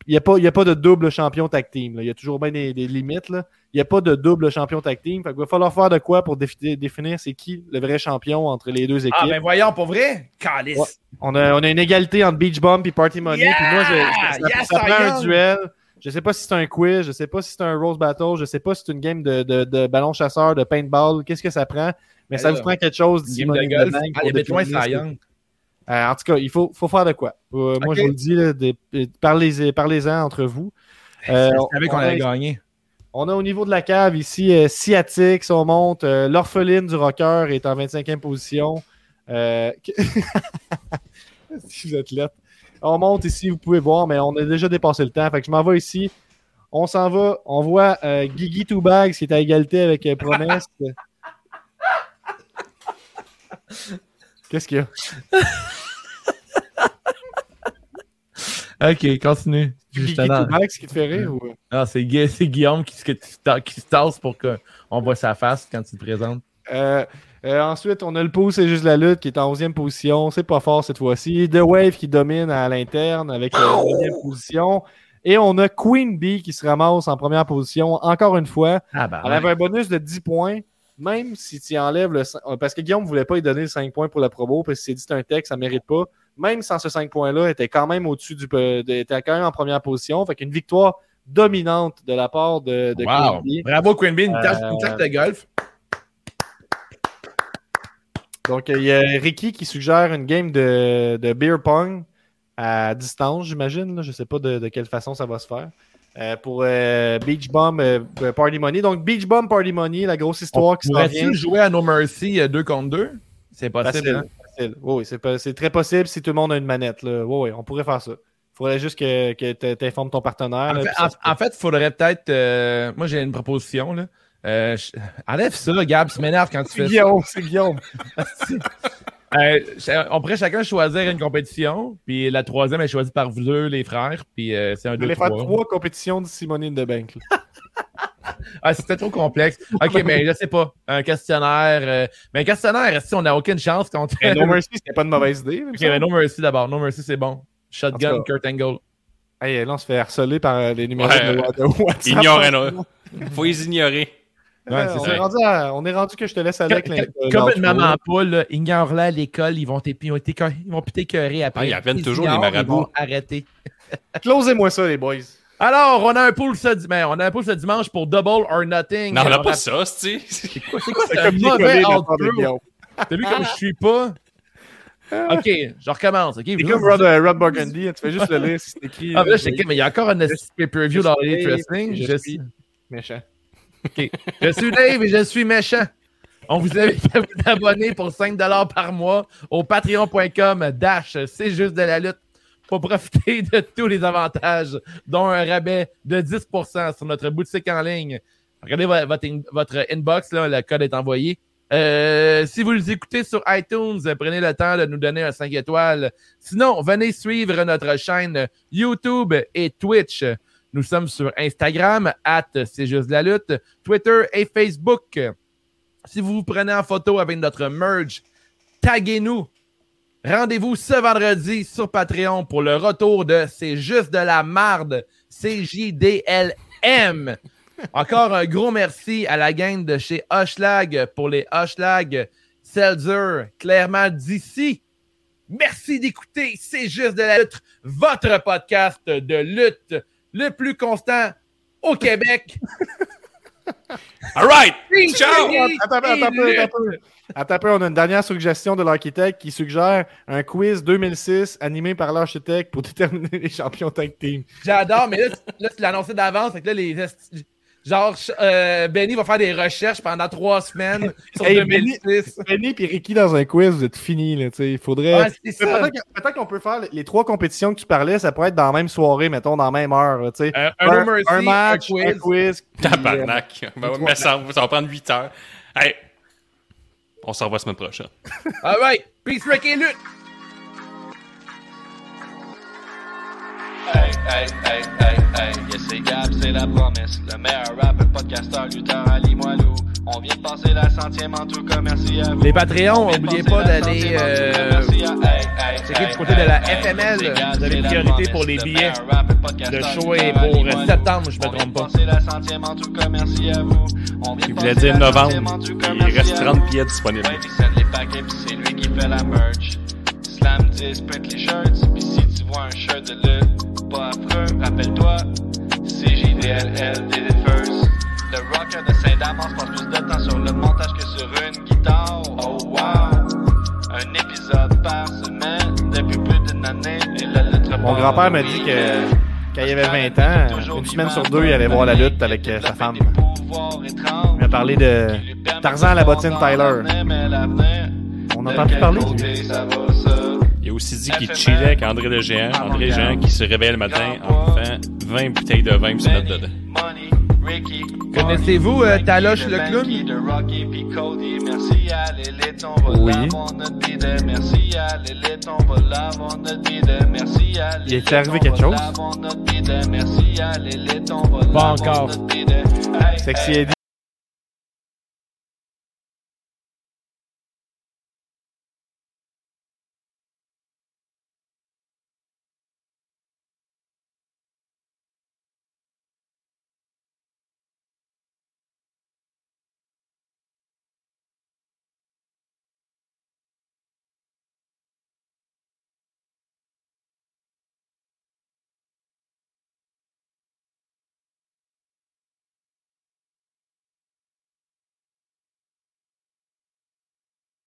Il n'y a, il a pas de double champion tag team. là. Il y a toujours bien des, des limites. là. Il n'y a pas de double champion tag team. Fait qu'il va falloir faire de quoi pour défi- définir c'est qui le vrai champion entre les deux équipes. Ah, ben voyons, pour vrai? Calice. Ouais. On, a, on a une égalité entre Beach Bomb et Party Money. Yeah! Puis moi, je, ça, Yes, ça prend un duel. Je sais pas si c'est un quiz, je sais pas si c'est un Rose Battle, je sais pas si c'est une game de, de, de ballon chasseur, de paintball. Qu'est-ce que ça prend? Mais ça vous prend quelque chose d'ici Game de golf. Euh, en tout cas, il faut, faut faire de quoi. Euh, Moi, je vous le dis, là, parlez- parlez-en entre vous. Euh, Je savais qu'on on a- allait gagner. on a au niveau de la cave ici euh, Sciatix, on monte. euh, L'orpheline du rocker est en 25e position. Euh, si vous êtes là. On monte ici, vous pouvez voir, mais on a déjà dépassé le temps. Fait que je m'en vais ici. On s'en va. On voit euh, Guigui Two Bags qui est à égalité avec euh, Promesse. Qu'est-ce qu'il y a? Ok, continue. Justement. Bags qui te fait rire? ou- Ah, c'est Gui- c'est Guillaume qui, se- qui tasse pour qu'on voit sa face quand il te présente. Euh, euh, ensuite, on a le pouce, c'est juste la lutte qui est en 11e position. C'est pas fort cette fois-ci. The Wave qui domine à l'interne avec la 9e position. Et on a Queen Bee qui se ramasse en première position. Encore une fois, Ah, bah. elle avait un bonus de 10 points. Même si tu enlèves le. cin- euh, Parce que Guillaume ne voulait pas lui donner le 5 points pour la promo, parce qu'il s'est dit c'est un texte, ça ne mérite pas. Même sans ce 5 points-là, était quand même au-dessus du. était quand même en première position. Fait qu'une victoire dominante de la part de, de Wow. Bravo, Bee. Une, tâche- Euh, une de golf. Donc, il y a Ricky qui suggère une game de, de beer pong à distance, j'imagine. Je ne sais pas de, de quelle façon ça va se faire. Euh, pour euh, Beach Bomb euh, Party Money. Donc, Beach Bomb Party Money, la grosse histoire qui s'en vient. Jouer à No Mercy 2 contre 2? C'est possible. Facile, hein? facile. Oui, c'est c'est très possible si tout le monde a une manette. Là. Oui, oui, on pourrait faire ça. Il faudrait juste que, que tu informes ton partenaire. En fait, en- il faudrait peut-être. moi, j'ai une proposition. Là. Je- Enlève ça, Gab, tu m'énerves quand tu c'est fais ça. Guillaume, c'est Guillaume. Euh, ch- on pourrait chacun choisir une compétition, puis la troisième est choisie par vous deux, les frères, puis euh, c'est un Je deux voulais faire trois. trois compétitions de Simonine de Bank. Ah, c'était trop complexe. Ok, mais je sais pas. Un questionnaire. euh, Mais un questionnaire, si on n'a aucune chance contre. Mais No Mercy, c'était pas une mauvaise idée. Ok, mais semble. no mercy d'abord. No mercy, c'est bon. Shotgun, Kurt Angle. Hey, là, on se fait harceler par euh, les numéros Ouais, de, de WhatsApp. Ignorez-nous. Faut les ignorer. Ouais, on, est rendu à- on est rendu que je te laisse aller avec Comme- Comme une maman poule, là, ignore-la à l'école, ils vont t'é- ils vont t'écœurer- après. Ah, ils reviennent toujours, les marabouts. Ils vont arrêter. Closez-moi ça, les boys. Alors, on a un pool ce, dim- ben, on a un pool ce dimanche pour Double or Nothing. Non, on n'a pas a- ça, c'est C'est quoi, c'est quoi C'est ce comme mauvais. T'as vu comme je suis pas? Ok, je recommence. ok? C'est comme Rod, Rod Burgundy, tu fais juste le lire si c'est écrit. Ah, mais là, euh, je sais que- mais il y a encore un pay-per-view dans les Wrestling. je suis, méchant. Je suis Dave et je suis méchant. On vous invite à vous abonner pour 5$ par mois au patreon.com dash c'est juste de la lutte pour profiter de tous les avantages, dont un rabais de 10% sur notre boutique en ligne. Regardez votre inbox, là, le code est envoyé. Euh, si vous les écoutez sur iTunes, prenez le temps de nous donner un 5 étoiles. Sinon, venez suivre notre chaîne YouTube et Twitch. Nous sommes sur Instagram, at C'est juste de la lutte, Twitter et Facebook. Si vous vous prenez en photo avec notre merge, taguez-nous. Rendez-vous ce vendredi sur Patreon pour le retour de C'est juste de la marde, CJDLM. Encore un gros merci à la gang de chez Hoshlag pour les Hoshlag Seltzer, clairement d'ici. Merci d'écouter C'est juste de la lutte, votre podcast de lutte le plus constant au Québec. Alright! Ciao! Attends attends attends un peu. Attends un peu, on a une dernière suggestion de l'architecte qui suggère un quiz 2006 animé par l'architecte pour déterminer les champions tag team. J'adore, mais là, tu- là, tu l'as annoncé d'avance. Fait que là, les. Genre, euh, Benny va faire des recherches pendant trois semaines sur Hey, 2006. Benny et Ricky dans un quiz, vous êtes finis, là, tu sais. Il faudrait. Ouais. Peut-être qu'on peut faire les- trois compétitions que tu parlais, ça pourrait être dans la même soirée, mettons, dans la même heure, là, tu sais. Euh, un No Mercy, un match, un quiz. un quiz. puis, euh, Tabarnak. Ben ouais, mais ça, ça va prendre 8 heures. Hey! On se revoit la semaine prochaine. Alright. Peace, Rick et lutte. Hey, hey, hey, hey, hey, yes c'est Gab, c'est la promesse. Le meilleur rapper, podcasteur, lutteur à Limoilou. On vient de passer la centième en tout cas, merci à vous. Les Patreons, pas d'aller, euh, checker du côté de la FML. Vous avez une priorité pour les Le billets. Le show est pour, septembre, je me trompe pas. Il voulait dire novembre. Il reste à 30 vous. billets disponibles. Ouais, il send les paquets pis c'est lui qui fait la merch. Slam 10, print les shirts, pis si tu vois un shirt de lutte, pas affreux, rappelle-toi, c'est JDLL did it first. Le rocker de Saint-Damas passe plus de temps sur le montage que sur une guitare. Oh wow! Un épisode par semaine depuis plus d'une année. Et la lettre Mon grand-père m'a dit que quand il avait 20 ans, une semaine sur deux, il allait voir la lutte avec euh, sa femme. Il m'a parlé de Tarzan à la bottine Tyler. On n'entend plus parler a aussi dit qu'il chillait avec André le Géant. André le Géant qui se réveille le matin en buvant 20 bouteilles de vin pis se mettre dedans. Connaissez-vous, euh, Taloche le clown? Oui. Il est arrivé quelque chose? Pas encore. Sexy Eddie